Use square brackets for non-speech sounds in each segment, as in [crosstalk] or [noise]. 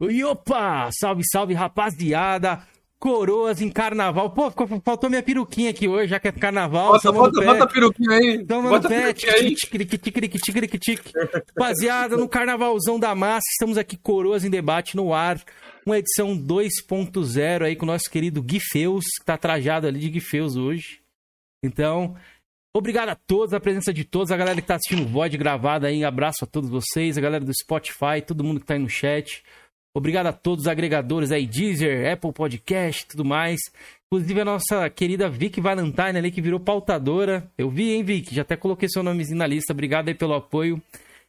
E opa! Salve, salve, rapaziada! Coroas em carnaval. Pô, faltou minha peruquinha aqui hoje, já que é carnaval. Bota, bota, bota a peruquinha aí. Toma bota no pé. Rapaziada, no carnavalzão da massa, estamos aqui, Coroas em Debate no ar. Uma edição 2.0 aí com o nosso querido Gui Feus, que tá trajado ali de Gui Feus hoje. Então, obrigado a todos, a presença de todos, a galera que tá assistindo o VOD gravado aí. Abraço a todos vocês, a galera do Spotify, todo mundo que tá aí no chat. Obrigado a todos os agregadores aí, Deezer, Apple Podcast tudo mais. Inclusive a nossa querida Vic Valentine ali, que virou pautadora. Eu vi, hein, Vic? Já até coloquei seu nomezinho na lista. Obrigado aí pelo apoio.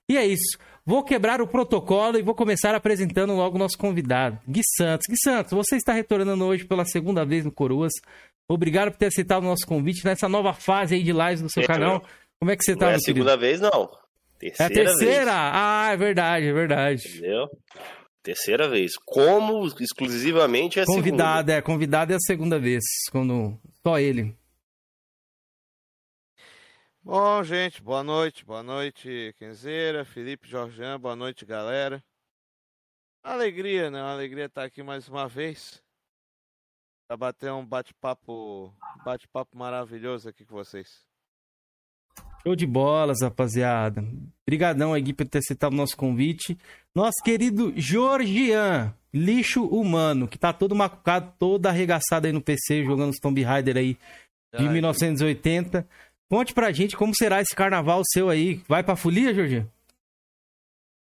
E é isso. Vou quebrar o protocolo e vou começar apresentando logo o nosso convidado, Gui Santos. Gui Santos, você está retornando hoje pela segunda vez no Coroas. Obrigado por ter aceitado o nosso convite nessa nova fase aí de lives no seu é, canal. Como é que você está, Não é a segunda vez, não. Terceira é a terceira? Vez. Ah, é verdade, é verdade. Entendeu? Terceira vez. Como exclusivamente é a convidado, segunda. é, convidado é a segunda vez, quando só ele. Bom, gente, boa noite, boa noite, Kenzeira, Felipe Jorjan, boa noite, galera. Alegria, né? Uma alegria estar aqui mais uma vez. Pra bater um bate-papo, bate-papo maravilhoso aqui com vocês. Show de bolas, rapaziada. Obrigadão aí por ter aceitado o nosso convite. Nosso querido Georgian, lixo humano, que tá todo macucado, todo arregaçado aí no PC, jogando os Tomb Raider aí de Ai, 1980. Conte pra gente como será esse carnaval seu aí. Vai pra folia, Georgian?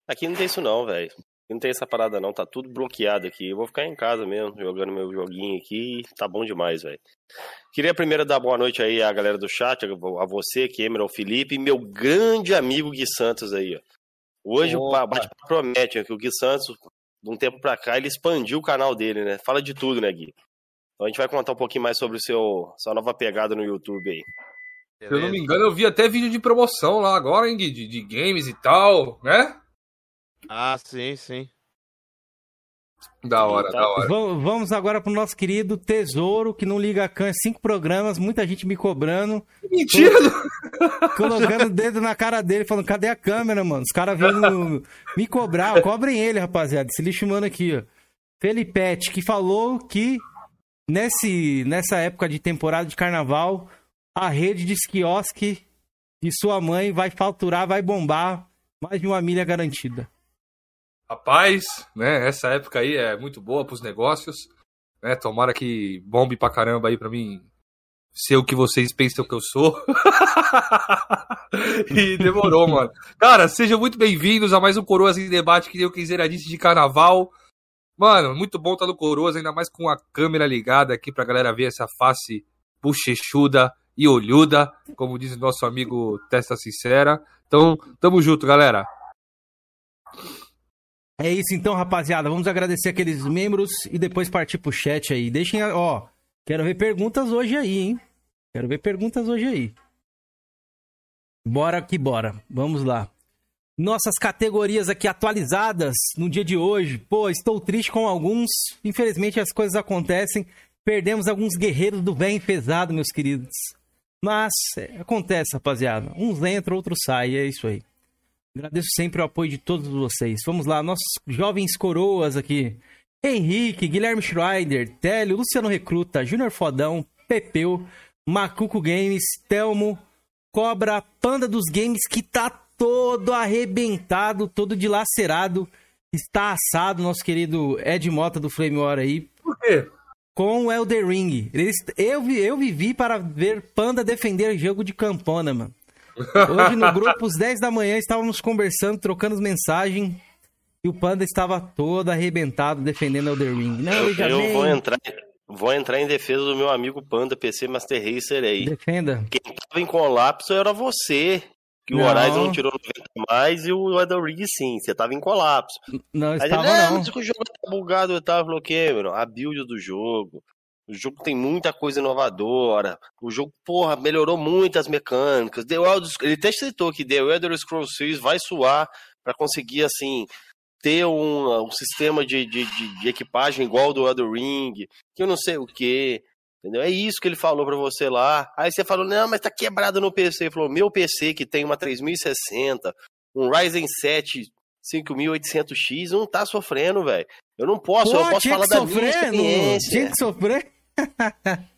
Aqui não tem isso não, velho. Não tem essa parada não, tá tudo bloqueado aqui. Eu vou ficar em casa mesmo, jogando meu joguinho aqui, tá bom demais, velho. Queria primeiro dar boa noite aí à galera do chat, a você, Cameron, Felipe, e meu grande amigo Gui Santos aí, ó. Hoje Opa. o bate promete que o Gui Santos, de um tempo pra cá, ele expandiu o canal dele, né? Fala de tudo, né, Gui? Então a gente vai contar um pouquinho mais sobre o seu sua nova pegada no YouTube aí. Se eu não me engano, eu vi até vídeo de promoção lá agora, hein, Gui? De, de games e tal, né? Ah, sim, sim. Da hora, da hora. Vamos agora pro nosso querido Tesouro, que não liga a câmera, cinco programas, muita gente me cobrando. Mentira! [laughs] Colocando o dedo na cara dele, falando, cadê a câmera, mano? Os caras vindo [laughs] me cobrar. Cobrem ele, rapaziada. Esse lixo humano aqui, ó. Felipete, que falou que nesse, nessa época de temporada de carnaval, a rede de quiosque de sua mãe vai faturar, vai bombar mais de uma milha garantida. Rapaz, né? Essa época aí é muito boa para os negócios. Né, tomara que bombe pra caramba aí pra mim ser o que vocês pensam que eu sou. [laughs] e demorou, mano. Cara, sejam muito bem-vindos a mais um Coroas em Debate que eu quiser disse de carnaval. Mano, muito bom estar no Coroas, ainda mais com a câmera ligada aqui pra galera ver essa face bochechuda e olhuda, como diz o nosso amigo Testa Sincera. Então, tamo junto, galera. É isso então, rapaziada. Vamos agradecer aqueles membros e depois partir pro chat aí. Deixem, ó, quero ver perguntas hoje aí, hein? Quero ver perguntas hoje aí. Bora que bora. Vamos lá. Nossas categorias aqui atualizadas no dia de hoje. Pô, estou triste com alguns. Infelizmente as coisas acontecem. Perdemos alguns guerreiros do bem pesado, meus queridos. Mas é, acontece, rapaziada. Uns entram, outros saem. É isso aí. Agradeço sempre o apoio de todos vocês. Vamos lá, nossos jovens coroas aqui. Henrique, Guilherme Schreider, Télio, Luciano Recruta, Júnior Fodão, Pepeu, Macuco Games, Telmo, Cobra, Panda dos Games, que tá todo arrebentado, todo dilacerado. Está assado, nosso querido Ed Mota do Flame War aí. Por quê? Com o Elder Ring. Eu, eu vivi para ver Panda defender jogo de campona, mano. Hoje no grupo, às 10 da manhã, estávamos conversando, trocando mensagem. E o Panda estava todo arrebentado defendendo Elder Ring. Não, eu, eu vou entrar, vou entrar em defesa do meu amigo Panda PC Master Racer aí. Defenda. Quem estava em colapso era você. Que não. o Horizon tirou 90 mais e o Elder Ring sim. Você estava em colapso. Não, estava ele, não. não. o jogo tá bugado e tal. Falou, Cameron, a build do jogo. O jogo tem muita coisa inovadora. O jogo, porra, melhorou muitas mecânicas. The Elder, ele até citou que The Elder Scrolls 6 vai suar para conseguir, assim, ter um, um sistema de, de, de, de, equipagem igual do Elder Ring, que eu não sei o que. Entendeu? É isso que ele falou para você lá. Aí você falou, não, mas tá quebrado no PC. Ele falou, meu PC que tem uma 3060, um Ryzen 7 5800X não tá sofrendo, velho. Eu não posso, Pô, eu posso falar da minha sofrer, não- experiência. Tinha que sofrer. [laughs]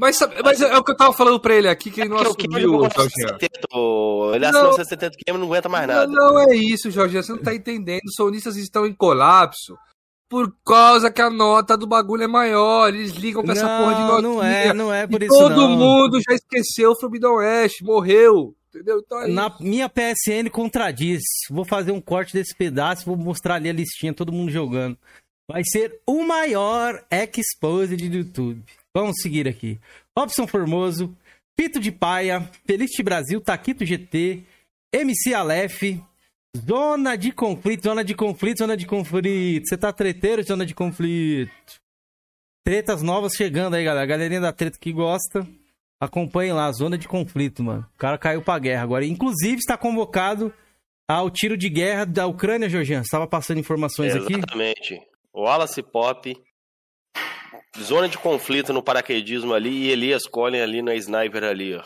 Mas, sabe- mas é o que eu tava falando pra ele aqui, que ele não o Kim assumiu, jogou Jorginho. 970, ô, ele assinou Não. 970 Kim, não aguenta mais nada. Não, não é isso, Jorginho. Você não tá entendendo. Os sonistas estão em colapso por causa que a nota do bagulho é maior. Eles ligam pra essa porra de Não, notinha. não é, não é por isso todo não. mundo já esqueceu o Forbidden West, morreu. Entendeu? Então é Na minha PSN contradiz. Vou fazer um corte desse pedaço, vou mostrar ali a listinha, todo mundo jogando. Vai ser o maior exposed do YouTube. Vamos seguir aqui. Robson Formoso, Pito de Paia, Feliz Brasil, Taquito GT, MC Aleph, Zona de conflito, zona de conflito, zona de conflito. Você tá treteiro, zona de conflito. Tretas novas chegando aí, galera. Galerinha da treta que gosta, acompanhem lá, zona de conflito, mano. O cara caiu pra guerra agora. Inclusive, está convocado ao tiro de guerra da Ucrânia, Jorgian. Você tava passando informações aqui? Exatamente. Wallace Pop, zona de conflito no paraquedismo ali e Elias Collin ali na sniper ali, ó.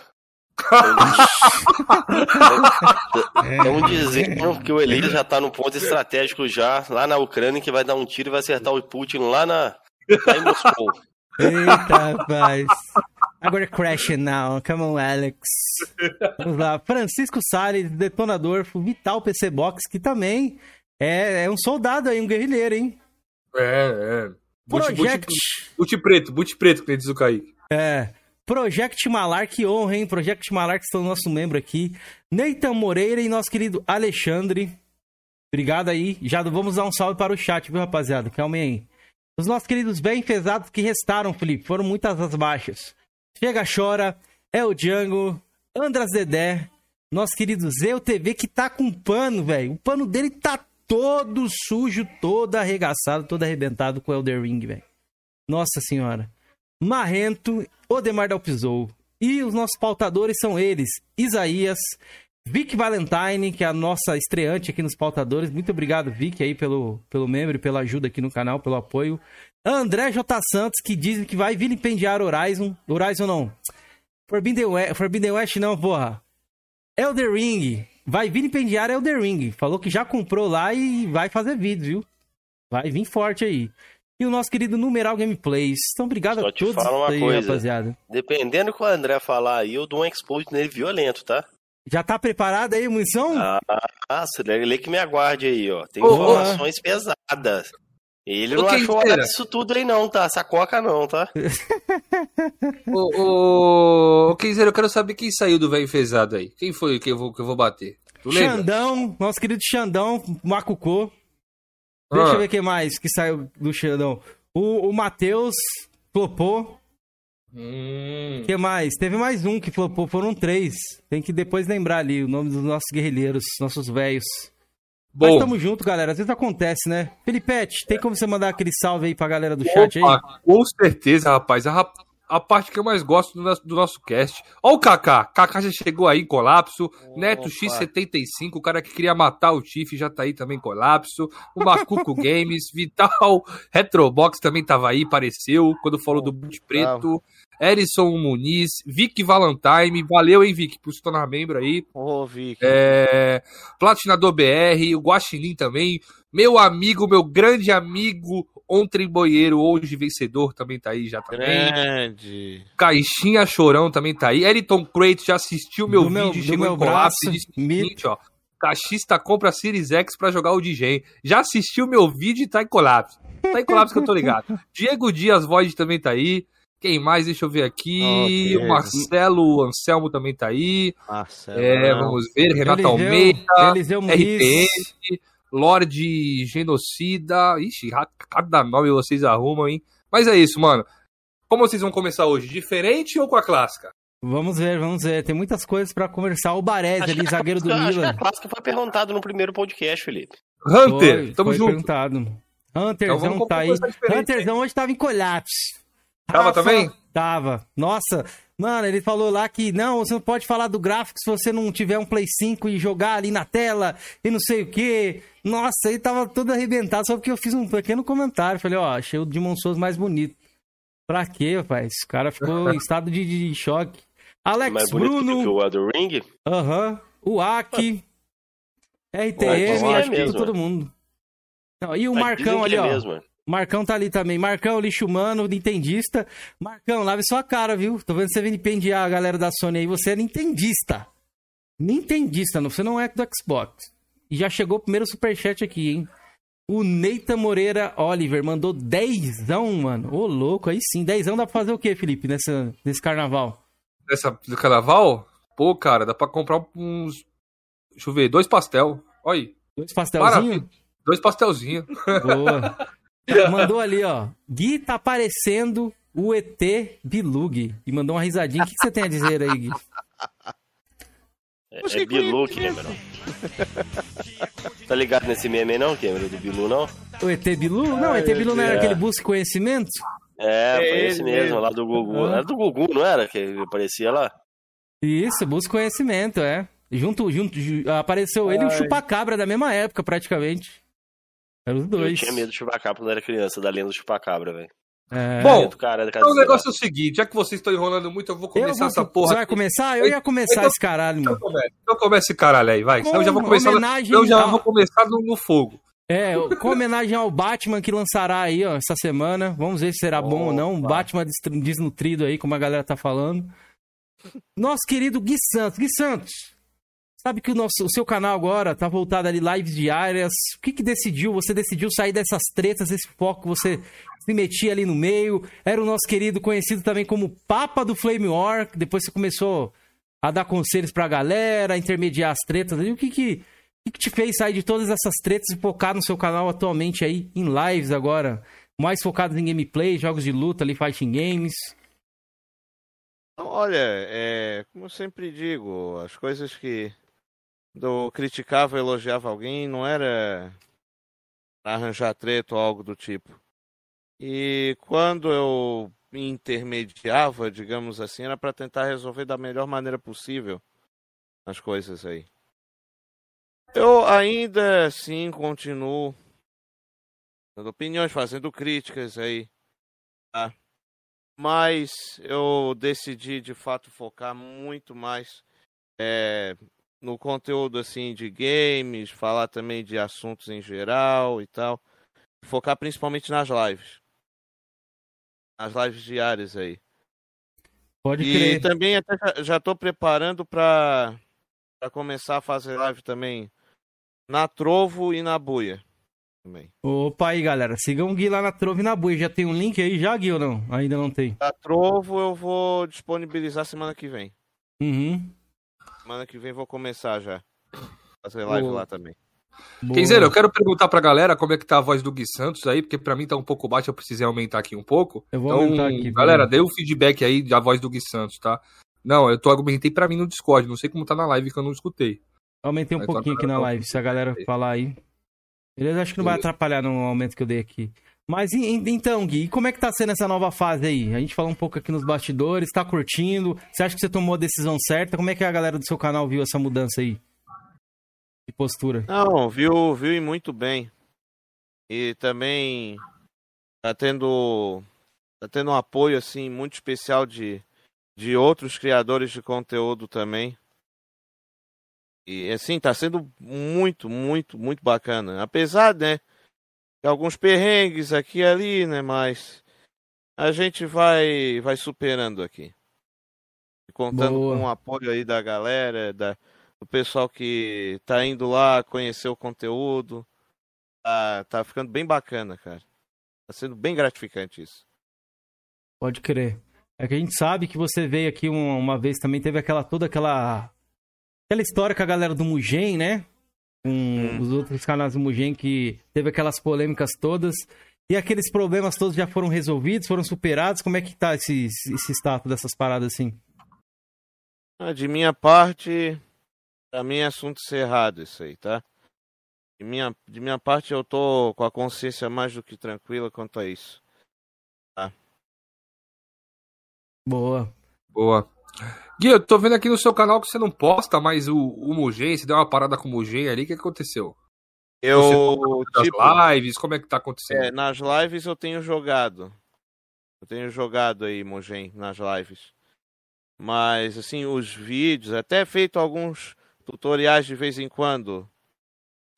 Estão dizendo que o Elias já tá no ponto estratégico já, lá na Ucrânia, que vai dar um tiro e vai acertar o Putin lá, na, lá em Moscou. Eita, rapaz. Agora crash now. Come on, Alex. Vamos lá. Francisco Salles, detonador, Vital PC Box, que também é, é um soldado aí, um guerrilheiro, hein? É, é. Project. boot, boot preto, boot preto, que diz o Kaique. É. Project Malar, que honra, hein? Project Malar, que estão nosso membro aqui. Neitan Moreira e nosso querido Alexandre. Obrigado aí. Já vamos dar um salve para o chat, viu, rapaziada? Calma aí. Os nossos queridos bem pesados que restaram, Felipe. Foram muitas as baixas. Chega, chora. É o Django. Andras Dedé. Nosso querido Zé TV que tá com pano, velho. O pano dele tá todo sujo, todo arregaçado, todo arrebentado com o Elder Ring, velho. Nossa senhora. Marrento, Odemar Dalpizou. E os nossos pautadores são eles: Isaías, Vic Valentine, que é a nossa estreante aqui nos pautadores. Muito obrigado, Vic, aí pelo, pelo membro pela ajuda aqui no canal, pelo apoio. André J. Santos, que diz que vai vilipendiar Horizon. Horizon não. Forbidden West, Forbidden West não, porra. Elder Ring. Vai vilipendiar Elder Ring. Falou que já comprou lá e vai fazer vídeo, viu? Vai vir forte aí. E o nosso querido Numeral Gameplays. Então, obrigado Só a te todos falo uma aí, coisa. rapaziada. Dependendo do que o André falar aí, eu dou um expose nele violento, tá? Já tá preparado aí, munição? Ah, Nossa, ele que me aguarde aí, ó. Tem Ô, informações pesadas. Ele não achou será? isso tudo aí não, tá? Essa coca não, tá? [laughs] Ô, ô, ô, eu quero saber quem saiu do velho enfesado aí. Quem foi que eu vou, que eu vou bater? Tu lembra? Xandão, nosso querido Xandão, Macucô. Deixa Ah. eu ver quem mais que saiu do Xandão. O, o Matheus flopou. Hum. que mais? Teve mais um que flopou, foram três. Tem que depois lembrar ali o nome dos nossos guerrilheiros, nossos velhos. Mas Bom, tamo junto, galera. Às vezes acontece, né? Felipete, tem como você mandar aquele salve aí pra galera do chat aí? opa, com certeza, rapaz. A, a parte que eu mais gosto do nosso, do nosso cast. Ó o Kaká. Kaká já chegou aí em colapso. Neto X75, o cara que queria matar o Tiff já tá aí também em colapso. O Macuco [laughs] Games, Vital Retrobox também tava aí, apareceu quando falou do Boot Preto. Erison Muniz, Vic Valentine, valeu, hein, Vic, por se tornar membro aí. Ô, Vic. É, Platinador BR, o Guaxinim também. Meu amigo, meu grande amigo, Ontem Boieiro, hoje vencedor, também tá aí já também. Grande. Caixinha Chorão também tá aí. Eriton Crate já assistiu meu Do meu- vídeo, do chegou meu em colapso e disse seguinte, ó. Caixista compra Series X pra jogar o DJ. Já assistiu meu vídeo e tá em colapso. Tá em colapso que eu tô ligado. [laughs] Diego Dias Void também tá aí. Quem mais? Deixa eu ver aqui. Ok. O Marcelo Anselmo também tá aí. Marcelo. É, vamos ver. Renato Eliseu- Almeida. Eliseu. RPM, Lorde Genocida. Ixi, cada nome vocês arrumam, hein? Mas é isso, mano. Como vocês vão começar hoje? Diferente ou com a clássica? Vamos ver, vamos ver. Tem muitas coisas pra conversar. O Baresi ali, zagueiro do clássica- Acho que Milan. a clássica foi perguntado no primeiro podcast, Felipe. Hunter, Foi, tamo foi junto. perguntado. Então Hunterzão vamos tá aí. Hunterzão hoje tava em colapso. Tava também? Tava. Nossa, mano, ele falou lá que não, você não pode falar do gráfico se você não tiver um Play 5 e jogar ali na tela e não sei o que. Nossa, ele tava todo arrebentado só porque eu fiz um pequeno comentário. Falei, ó, achei o Demon Souls mais bonito. Pra quê, rapaz? O cara ficou em [laughs] estado de, de choque. Alex Mais bonito que Bruno, o Elder Ring. aham, o Aki. RTM, acho que mesmo, todo mundo. Não, e o Mas Marcão dizem ali, que é ó. mesmo, mano. Marcão tá ali também. Marcão, lixo humano, nintendista. Marcão, lave sua cara, viu? Tô vendo você vilipendiar a galera da Sony aí. Você é nintendista. Nintendista, não, você não é do Xbox. E já chegou o primeiro superchat aqui, hein? O Neita Moreira Oliver mandou dezão, mano. Ô, louco, aí sim. Dezão dá pra fazer o quê, Felipe, nessa, nesse carnaval? Nessa do carnaval? Pô, cara, dá pra comprar uns. Deixa eu ver, dois pastel. Olha aí. Dois pastelzinhos? Dois pastelzinhos. Boa. [laughs] Mandou ali, ó. Gui tá parecendo o ET Bilug. E mandou uma risadinha. O que, que você tem a dizer aí, Gui? É, é que Bilu. Cameron. tá ligado nesse meme aí não, Cameron? Do Bilu, não? O ET Bilu? Não, o ET Bilu não era é. aquele busca conhecimento? É, foi É esse mesmo, mesmo. lá do Gugu. Ah. Era do Gugu, não era? Que aparecia lá? Isso, busca conhecimento, é. Junto, junto, ju- apareceu ele e o Ai. Chupacabra da mesma época, praticamente. Eram os Eu dois. tinha medo de chupacabra quando era criança, da lenda do chupacabra, velho. É. Bom, Do cara, Então o negócio é o seguinte, já que vocês estão enrolando muito, eu vou eu começar vou- essa Você porra. vai aqui. começar? Eu ia começar Então- esse caralho, Então mano. começa, então começa esse caralho aí, vai. Senão eu já vou Com começar. homenagem Eu já a- vou começar no, no fogo. É, com homenagem ao Batman que lançará aí, ó, essa semana. Vamos ver se será bom ou não. Um Opa. Batman desnutrido aí, como a galera tá falando. Nosso querido Gui Santos. Gui Santos, sabe que o, nosso, o seu canal agora tá voltado ali, lives diárias. O que que decidiu? Você decidiu sair dessas tretas, desse foco você se metia ali no meio. Era o nosso querido, conhecido também como Papa do Flame War. Depois você começou a dar conselhos pra galera, a intermediar as tretas ali. O que que... O que que te fez sair de todas essas tretas e focar no seu canal atualmente aí em lives agora? Mais focados em gameplay, jogos de luta ali, fighting games. Olha, é, como eu sempre digo, as coisas que eu criticava, elogiava alguém, não era arranjar treta ou algo do tipo. E quando eu me intermediava, digamos assim, era para tentar resolver da melhor maneira possível as coisas aí. Eu ainda assim continuo dando opiniões, fazendo críticas aí, tá? Mas eu decidi de fato focar muito mais é, no conteúdo assim de games, falar também de assuntos em geral e tal. Focar principalmente nas lives. Nas lives diárias aí. Pode E crer. também até já- tô preparando para começar a fazer live também na Trovo e na Buia. Também. Opa aí, galera. Sigam o Gui lá na Trove e na Bui. Já tem um link aí já, Gui, ou não? Ainda não tem. Na Trovo eu vou disponibilizar semana que vem. Uhum. Semana que vem vou começar já. Fazer live Boa. lá também. Dizer, eu quero perguntar pra galera como é que tá a voz do Gui Santos aí, porque pra mim tá um pouco baixa, eu precisei aumentar aqui um pouco. Eu vou então, aumentar aqui, galera, dê o feedback aí da voz do Gui Santos, tá? Não, eu tô argumentei pra mim no Discord, não sei como tá na live que eu não escutei. Aumentei um Vai, pouquinho aqui na live, se a galera falar aí. Beleza? Acho que não vai atrapalhar no aumento que eu dei aqui. Mas então, Gui, como é que tá sendo essa nova fase aí? A gente falou um pouco aqui nos bastidores, tá curtindo? Você acha que você tomou a decisão certa? Como é que a galera do seu canal viu essa mudança aí? De postura. Não, viu, viu e muito bem. E também tá tendo tá tendo um apoio assim muito especial de de outros criadores de conteúdo também. E assim, tá sendo muito, muito, muito bacana. Apesar, né, alguns perrengues aqui e ali, né, mas a gente vai vai superando aqui. Contando Boa. com o apoio aí da galera, da o pessoal que tá indo lá conhecer o conteúdo. Tá, tá ficando bem bacana, cara. Tá sendo bem gratificante isso. Pode crer. É que a gente sabe que você veio aqui uma, uma vez também, teve aquela toda aquela aquela história com a galera do Mugen, né? Com Hum. os outros canais do Mugen que teve aquelas polêmicas todas. E aqueles problemas todos já foram resolvidos, foram superados? Como é que tá esse, esse status dessas paradas assim? Ah, De minha parte, pra mim é assunto cerrado isso aí, tá? De minha, de minha parte, eu tô com a consciência mais do que tranquila quanto a isso. Boa. Boa. Gui, eu tô vendo aqui no seu canal que você não posta mais o, o Mugen, você deu uma parada com o Mugen ali, o que aconteceu? Eu, Das tipo, lives, como é que tá acontecendo? é, nas lives eu tenho jogado. Eu tenho jogado aí, Mogen, nas lives. Mas, assim, os vídeos, até feito alguns tutoriais de vez em quando.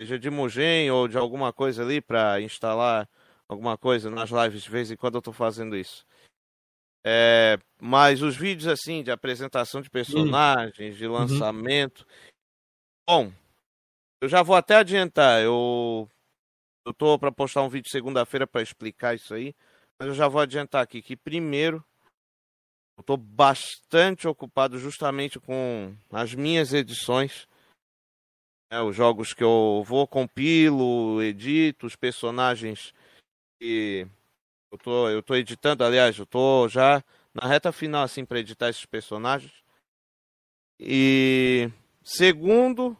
seja de Mugen ou de alguma coisa ali para instalar alguma coisa nas lives de vez em quando eu tô fazendo isso. É, mas os vídeos assim de apresentação de personagens, de lançamento. Bom, eu já vou até adiantar. Eu eu tô para postar um vídeo segunda-feira para explicar isso aí, mas eu já vou adiantar aqui que primeiro eu tô bastante ocupado justamente com as minhas edições. Né, os jogos que eu vou, compilo, edito, os personagens que eu tô, eu tô editando, aliás, eu tô já na reta final assim para editar esses personagens. E segundo,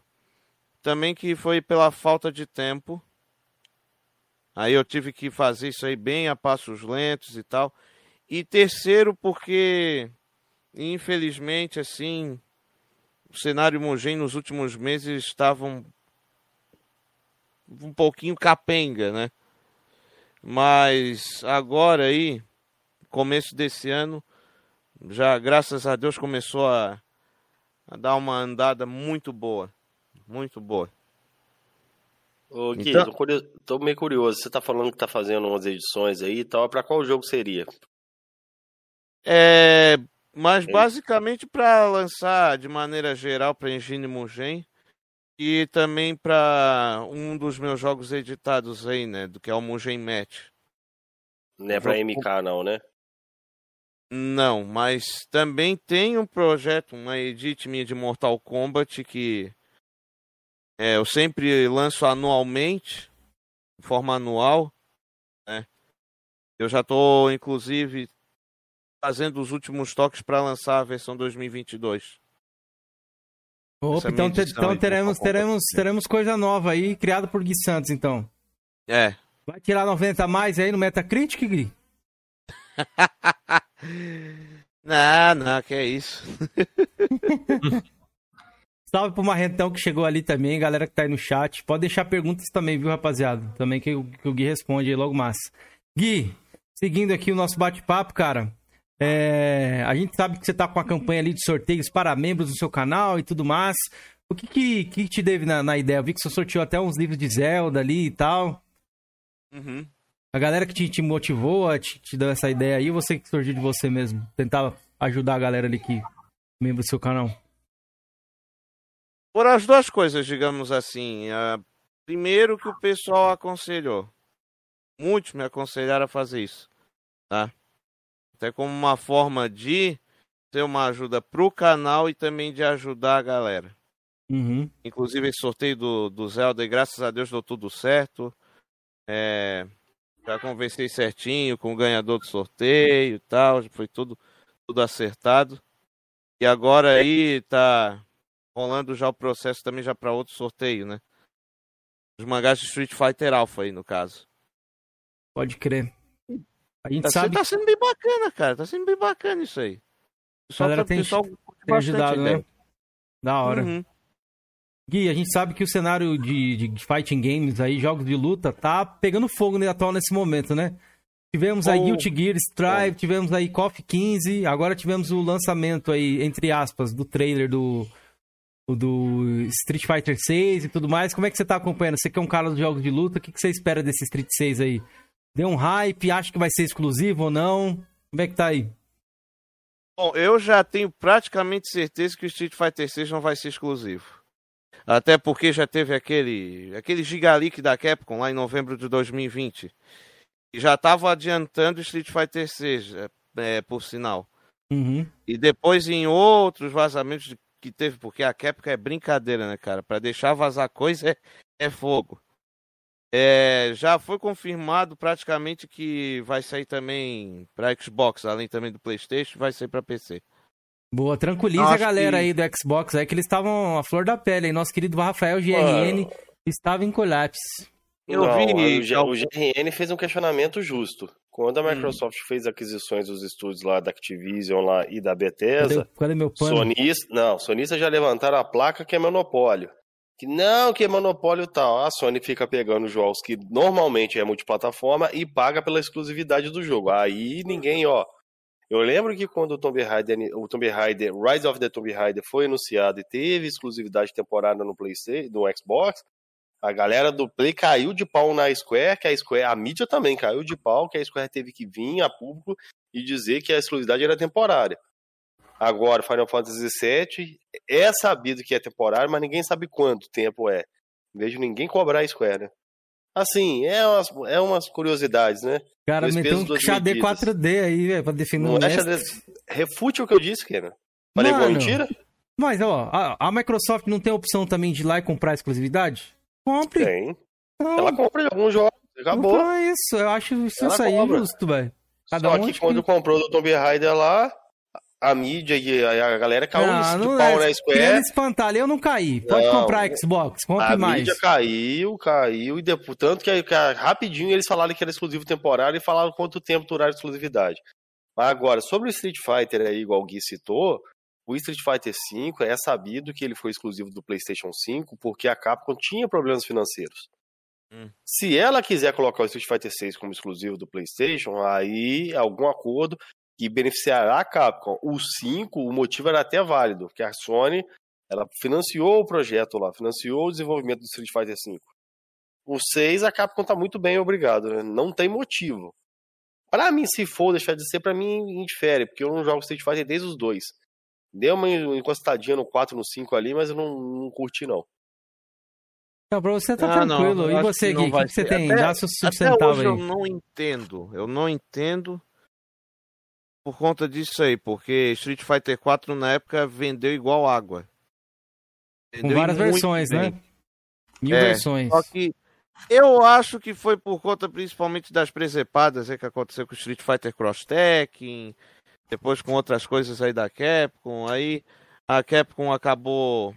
também que foi pela falta de tempo. Aí eu tive que fazer isso aí bem a passos lentos e tal. E terceiro, porque infelizmente assim, o cenário Mogen nos últimos meses estava um, um pouquinho capenga, né? Mas agora aí, começo desse ano, já graças a Deus começou a, a dar uma andada muito boa. Muito boa. Ô, Gui, Então- tô, curio- tô meio curioso. Você tá falando que tá fazendo umas edições aí e tal. Pra qual jogo seria? É, mas É. basicamente para lançar de maneira geral para Engine Mugen e também para um dos meus jogos editados aí, né, do que é o Mugen Match. Não é pra Jogo- MK, não, né? Não, mas também tem um projeto, uma edit minha de Mortal Kombat que é, eu sempre lanço anualmente, de forma anual, né? Eu já estou, inclusive, fazendo os últimos toques para lançar a versão 2022. Opa, é então, te- então teremos, teremos, teremos coisa nova aí, criada por Gui Santos, então. É. Vai tirar 90 a mais aí no Metacritic, Gui? [laughs] não, não, que é isso. [laughs] Salve pro Marrentão que chegou ali também, galera que tá aí no chat. Pode deixar perguntas também, viu, rapaziada? Também que, o- que o Gui responde aí logo mais. Gui, seguindo aqui o nosso bate-papo, cara. É, a gente sabe que você tá com a campanha ali de sorteios para membros do seu canal e tudo mais. O que que, que te teve na, na ideia? Eu vi que você sorteou até uns livros de Zelda ali e tal. Uhum. A galera que te, te motivou, a te, te deu essa ideia aí, você que surgiu de você mesmo? Tentar ajudar a galera ali que membro do seu canal. Por as duas coisas, digamos assim. Primeiro que o pessoal aconselhou. Muitos me aconselharam a fazer isso, tá? Até como uma forma de ter uma ajuda pro canal e também de ajudar a galera. Uhum. Inclusive esse sorteio do, do Zelda, e graças a Deus deu tudo certo. É, já conversei certinho com o ganhador do sorteio e tal, foi tudo, tudo acertado. E agora aí tá rolando já o processo também já para outro sorteio, né? Os mangás de Street Fighter Alpha aí, no caso. Pode crer. A gente Tá, sabe tá sendo bem bacana, cara. Tá sendo bem bacana isso aí. Pessoal, Galera tá, tem- pessoal tem ajudado, ideia. né? Da hora. Uhum. Gui, a gente sabe que o cenário de, de fighting games aí, jogos de luta, tá pegando fogo né, atual nesse momento, né? Tivemos aí Oh. Guilty Gear Strive, tivemos aí KOF 15, agora tivemos o lançamento aí, entre aspas, do trailer do, do Street Fighter 6 e tudo mais. Como é que você tá acompanhando? Você que é um cara dos jogos de luta, o que, que você espera desse Street 6 aí? Deu um hype? Acha que vai ser exclusivo ou não? Como é que tá aí? Bom, eu já tenho praticamente certeza que o Street Fighter 6 não vai ser exclusivo. Até porque já teve aquele, aquele Gigaleak da Capcom lá em novembro de 2020. E já estava adiantando o Street Fighter 6, é, é, por sinal. Uhum. E depois em outros vazamentos que teve, porque a Capcom é brincadeira, né, cara? Pra deixar vazar coisa é, é fogo. É, já foi confirmado praticamente que vai sair também pra Xbox, além também do PlayStation, vai sair pra PC. Boa, tranquiliza Eu a acho galera que- aí do Xbox aí, que eles estavam a flor da pele aí. Nosso querido Rafael GRN estava em colapse. Eu não, vi o, al- o GRN fez um questionamento justo. Quando a Hum. Microsoft fez aquisições dos estúdios lá da Activision lá e da Cadê, Bethesda, cadê meu pano? Sonista, não, sonistas já levantaram a placa que é monopólio. Que não, que é monopólio tal. A Sony fica pegando jogos que normalmente é multiplataforma e paga pela exclusividade do jogo. Aí ninguém, ó. Eu lembro que quando o Tomb Raider, o Tomb Raider, Rise of the Tomb Raider foi anunciado e teve exclusividade temporária no PlayStation, no Xbox, A galera do Play caiu de pau na Square, que a Square, a mídia também caiu de pau, que a Square teve que vir a público e dizer que a exclusividade era temporária. Agora, Final Fantasy VII é sabido que é temporário, mas ninguém sabe quanto tempo é. Vejo ninguém cobrar a Square, né? Assim, é umas, é umas curiosidades, né? Cara, meteu um duas XAD medidas. 4D aí, velho, pra defender Não o é. Refute o que eu disse, Kenan. Falei alguma Mano, mentira? Mas, ó, a, a Microsoft não tem a opção também de ir lá e comprar exclusividade? Compre. Tem. Não, Ela compra de alguns jogos. Acabou. Então é isso, eu acho isso, isso aí cobra. justo, velho. Cada Só um que quando comprou do Tomb Raider lá, a mídia e a a galera caiu Ah, de não pau é. na Querendo Square. espantar ali, eu não caí. Pode Não, comprar Xbox, compre A mais. mídia caiu, caiu, e depois, tanto que, que rapidinho eles falaram que era exclusivo temporário e falaram quanto tempo duraram a exclusividade. Mas agora, sobre o Street Fighter aí, igual o Gui citou, o Street Fighter V é sabido que ele foi exclusivo do PlayStation 5 porque a Capcom tinha problemas financeiros. Hum. Se ela quiser colocar o Street Fighter 6 como exclusivo do PlayStation, aí algum acordo que beneficiará a Capcom. O 5, o motivo era até válido, porque a Sony ela financiou o projeto lá, financiou o desenvolvimento do Street Fighter V. O 6, a Capcom tá muito bem, obrigado, né? Não tem motivo. Pra mim, se for deixar de ser, pra mim indifere, porque eu não jogo Street Fighter desde os dois. Deu uma encostadinha no 4, no 5 ali, mas eu não, não curti, não. Não, pra você tá Ah, não, tranquilo. eu e você, não Gui, o que, que você tem? Até- Dá seu Até sustentável hoje eu aí. não entendo. Eu não entendo por conta disso aí, porque Street Fighter 4 na época vendeu igual água. Com Vendeu várias muito versões, bem. né? Mil É, versões. Só que eu acho que foi por conta principalmente das presepadas aí que aconteceu com o Street Fighter Cross Tekken, depois com outras coisas aí da Capcom. Aí a Capcom acabou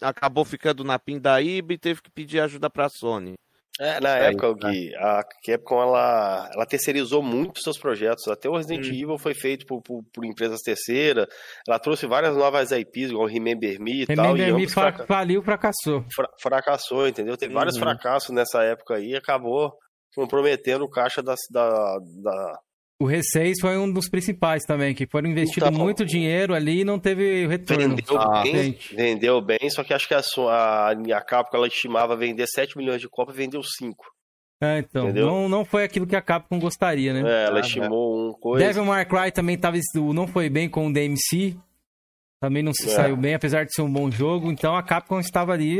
acabou ficando na pindaíba e teve que pedir ajuda pra Sony. É, na É, época, Gui, a Capcom ela, ela terceirizou muito os seus projetos. Até o Resident Hum. Evil foi feito por, por, por empresas terceiras. Ela trouxe várias novas IPs, igual Remember Me e tal. E Remember Me fraca- faliu, fracassou. fra- fracassou, entendeu? Teve vários Uhum. fracassos nessa época aí e acabou comprometendo o caixa da, da, da, O R6 foi um dos principais também, que foram investido Então, muito dinheiro ali e não teve retorno. Vendeu Ah, bem, gente. vendeu bem, só que acho que a, sua- a, Capcom ela estimava vender 7 milhões de cópias e vendeu 5. É, então, Entendeu? não, não foi aquilo que a Capcom gostaria, né? É, ela Ah, estimou um coisa. Devil May Cry também tava, não foi bem com o DMC. Também não se É. saiu bem, apesar de ser um bom jogo. Então a Capcom estava ali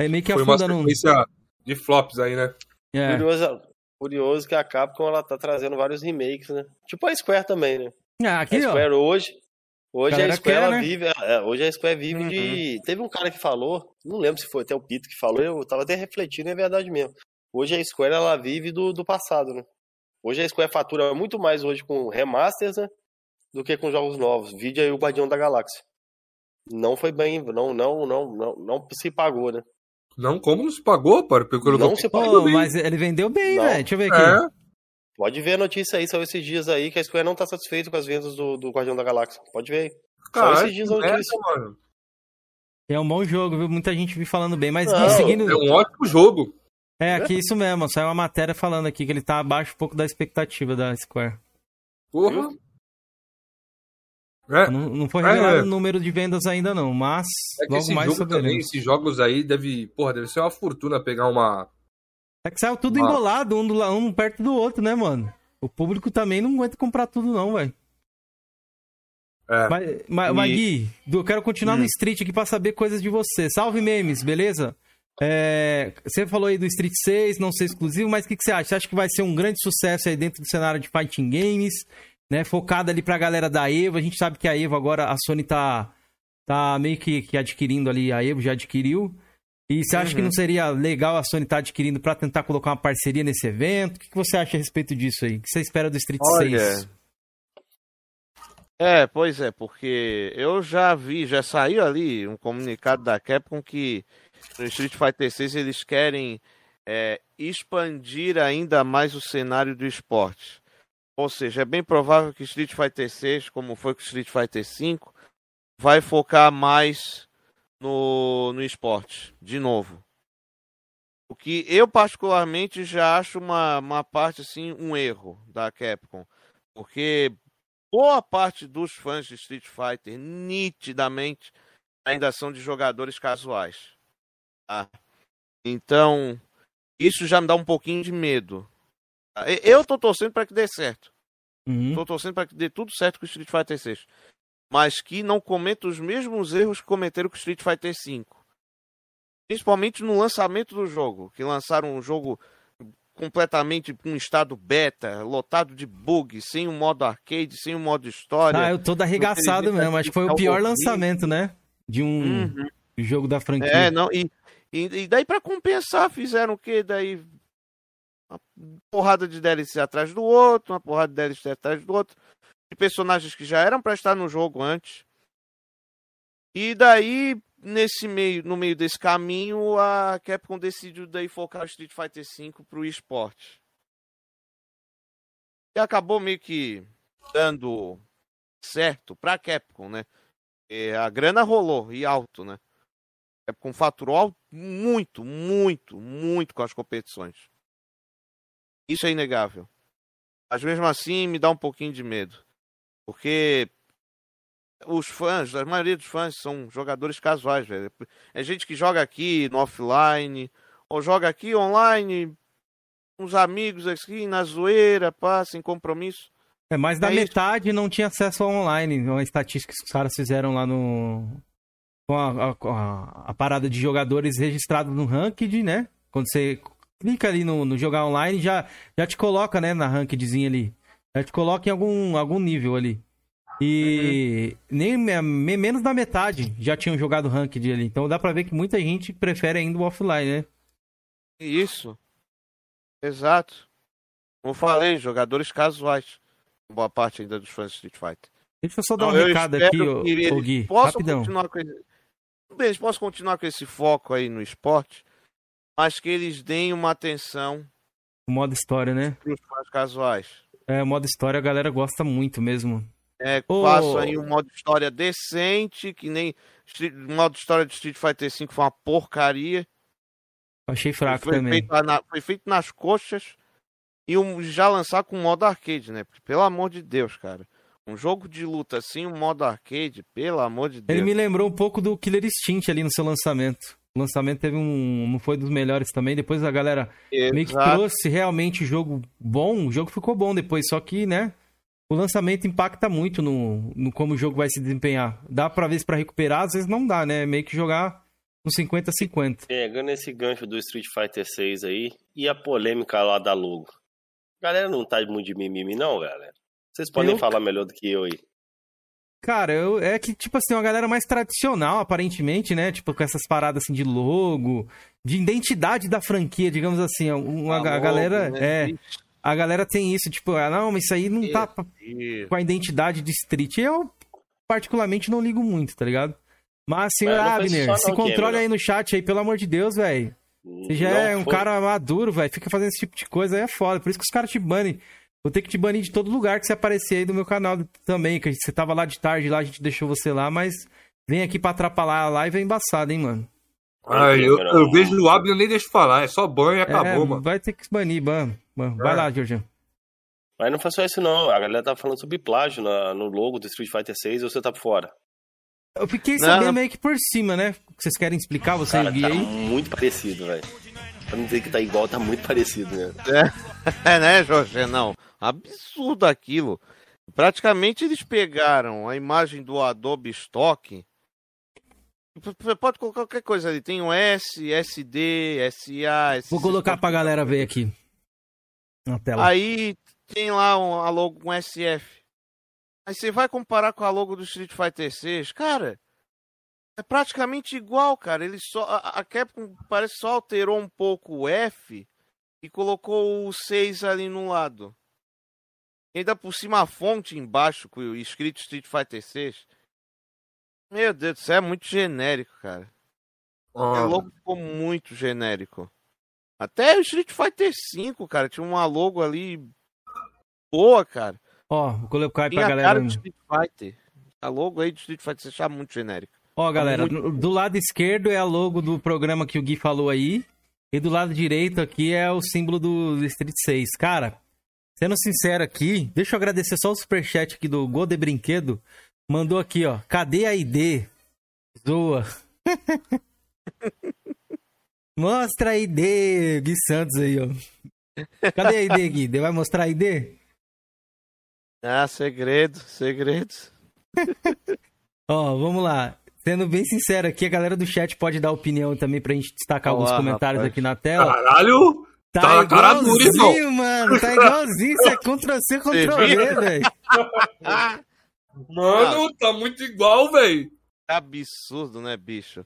é, meio que Foi uma afundando. sequência de flops aí, né? É. Curioso, curioso que a Capcom ela tá trazendo vários remakes, né? Tipo a Square também, né? Ah, aqui, a ó. Square hoje. Hoje Galera a Square quer, né? vive. é, hoje a Square vive Uhum. de. Teve um cara que falou, não lembro se foi até o Pito que falou, eu tava até refletindo, é verdade mesmo. Hoje a Square ela vive do, do passado, né? Hoje a Square fatura muito mais hoje com remasters, né? Do que com jogos novos. Vídeo aí o Guardião da Galáxia. Não foi bem, não, não, não, não, não se pagou, né? Não, como não se pagou, pô? Pelo Não se pagou. mas ele vendeu bem, velho. Deixa eu ver aqui. É, Pode ver a notícia aí, saiu esses dias aí que a Square não tá satisfeita com as vendas do, do Guardião da Galáxia. Pode ver aí. cara, esses dias a merda, notícia. mano. É um bom jogo, viu? Muita gente vi falando bem. Mas Não, Gui, seguindo. É um ótimo jogo. É, aqui isso mesmo. Saiu uma matéria falando aqui que ele tá abaixo um pouco da expectativa da Square. Porra. É, Não, não foi É, revelado é. o número de vendas ainda, não. Mas é que logo esse mais jogo também, esses jogos aí deve, porra, deve ser uma fortuna pegar uma. É que saiu tudo Ah. embolado, um, do, um perto do outro, né, mano? O público também não aguenta comprar tudo, não, velho. É. Mas, mas, E- mas, Gui, eu quero continuar no Hum. Street aqui pra saber coisas de você. Salve memes, beleza? É, você falou aí do Street 6, não ser exclusivo, mas o que, que você acha? Você acha que vai ser um grande sucesso aí dentro do cenário de fighting games, né? Focado ali pra galera da Evo. A gente sabe que a Evo agora, a Sony tá, tá meio que, que adquirindo ali, a Evo já adquiriu. E você acha que Uhum. não seria legal a Sony estar adquirindo pra tentar colocar uma parceria nesse evento? O que, que você acha a respeito disso aí? O que você espera do Street Olha, 6? É, pois é, porque eu já vi, já saiu ali um comunicado da Capcom que no Street Fighter 6 eles querem é, expandir ainda mais o cenário do esporte. Ou seja, é bem provável que Street Fighter 6, como foi com Street Fighter 5, vai focar mais no, no esporte, de novo. O que eu particularmente já acho uma, uma parte assim, um erro da Capcom. Porque boa parte dos fãs de Street Fighter, nitidamente, ainda são de jogadores casuais. tá? Então, isso já me dá um pouquinho de medo. Eu tô torcendo para que dê certo. Uhum. Tô torcendo para que dê tudo certo com o Street Fighter 6. Mas que não cometa os mesmos erros que cometeram com o Street Fighter 5. Principalmente no lançamento do jogo. Que lançaram um jogo completamente com um estado beta, lotado de bugs, sem o modo arcade, sem o modo história. Ah, eu tô arregaçado mesmo. Acho que foi o pior lançamento, né? De um Uhum. jogo da franquia. É, não, e, e, e daí pra compensar fizeram o quê? Daí uma porrada de DLC atrás do outro, uma porrada de DLC atrás do outro, de personagens que já eram pra estar no jogo antes. E daí nesse meio, no meio desse caminho, a Capcom decidiu daí focar o Street Fighter V pro esporte. E acabou meio que dando certo pra Capcom, né? E a grana rolou e alto, né? A Capcom faturou muito, muito, muito com as competições. Isso é inegável. Mas mesmo assim me dá um pouquinho de medo. Porque os fãs, a maioria dos fãs são jogadores casuais, velho. É gente que joga aqui no offline, ou joga aqui online, uns amigos aqui na zoeira, pá, sem compromisso. É, mais da É isso. metade não tinha acesso ao online. Uma estatística que os caras fizeram lá no. Com a, a- a parada de jogadores registrados no Ranked, né? Quando você clica ali no, no jogar online, já, já te coloca, né, na rankedzinha ali. Já te coloca em algum, algum nível ali. E nem me- me- menos da metade já tinham jogado ranked ali. Então dá pra ver que muita gente prefere ainda o offline, né? Isso. Exato. Como falei, jogadores casuais. Boa parte ainda dos fãs de Street Fighter. Deixa eu só dar Não, um recado aqui, ô, Gui. possam Rapidão. continuar com esse... Eles possam continuar com esse foco aí no esporte, mas que eles deem uma atenção O modo história, né? os fãs casuais. É, o modo história a galera gosta muito mesmo. É, Ô. façam aí um modo história decente, que nem o modo história de Street Fighter V foi uma porcaria. Achei fraco foi, também. feito na- foi feito nas coxas e um, já lançar com modo arcade, né? Porque, pelo amor de Deus, cara. Um jogo de luta assim, um modo arcade, pelo amor de Deus. Ele me lembrou um pouco do Killer Instinct ali no seu lançamento. O lançamento teve um. Não foi dos melhores também. Depois a galera meio que Exato. trouxe realmente jogo bom. O jogo ficou bom depois. Só que, né? O lançamento impacta muito no, no como o jogo vai se desempenhar. Dá pra ver se pra recuperar, às vezes não dá, né? Meio que jogar no 50-50. Pegando esse gancho do Street Fighter 6 aí, e a polêmica lá da logo. Galera não tá muito de mimimi, não, galera. Vocês podem Eu- falar melhor do que eu aí. Cara, eu, é que, tipo assim, uma galera mais tradicional, aparentemente, né? Tipo, com essas paradas assim de logo, de identidade da franquia, digamos assim. Uma, a, louco, galera. né? É. A galera tem isso, tipo, ah, não, mas isso aí não tá Isso. com a identidade de street. Eu, particularmente, não ligo muito, tá ligado? Mas, senhor Mas não Abner, só se não, controle Cameron. aí no chat aí, pelo amor de Deus, velho. Você já Não é um foi- cara maduro, velho. Fica fazendo esse tipo de coisa aí é foda. Por isso que os caras te banem. Vou ter que te banir de todo lugar que você aparecer aí no meu canal também. Que você tava lá de tarde lá, a gente deixou você lá, mas vem aqui pra atrapalhar a live é embaçado, hein, mano. Ah, eu, eu vejo o Abner nem deixa falar, é só banho e acabou, é, mano. vai ter que banir, ban. ban. Vai É. lá, Jorginho. Mas não foi só isso, não. A galera tá falando sobre plágio na- no logo do Street Fighter 6 e você tá fora. Eu fiquei Não. sabendo meio que por cima, né? Vocês querem explicar, você e Cara, tá aí? muito parecido, velho. Pra não dizer que tá igual, tá muito parecido, né? [laughs] É, né, Jorge? Não. Absurdo aquilo. Praticamente eles pegaram a imagem do Adobe Stock. Você pode colocar qualquer coisa ali. Tem um S, SD, SA, SC. Vou colocar pra galera ver aqui. Na tela. Aí tem lá um, a logo com SF. Aí você vai comparar com a logo do Street Fighter 6, cara. É praticamente igual, cara. Ele só a, a Capcom parece só alterou um pouco o F e colocou o 6 ali no lado. E ainda por cima a fonte embaixo com o escrito Street Fighter 6. Meu Deus do céu, é muito genérico, cara. Ah, logo ficou muito genérico. Até o Street Fighter V, cara, tinha uma logo ali boa, cara. Ó, vou colocar aí Tinha pra a galera. cara do Street Fighter. A logo aí do Street Fighter você achava muito genérico. Ó, galera, muito- no- do lado esquerdo é a logo do programa que o Gui falou aí. E do lado direito aqui é o símbolo do Street 6. Cara, sendo sincero aqui, deixa eu agradecer só o superchat aqui do Gol de Brinquedo. Mandou aqui, ó. Cadê a ID? Zoa. [laughs] Mostra a ID, Gui Santos aí, ó. Cadê a ID, Gui? Vai mostrar a ID? Ah, segredo, segredos. [laughs] Ó, vamos lá. Sendo bem sincero aqui, a galera do chat pode dar opinião também pra gente destacar alguns Olá, comentários rapaz. aqui na tela. Caralho! Tá na cara dura, irmão. igualzinho, mano. Tá igualzinho. Isso é Ctrl-C, Ctrl-V, viu? velho. [laughs] Mano, tá muito igual, velho. Tá absurdo, né, bicho?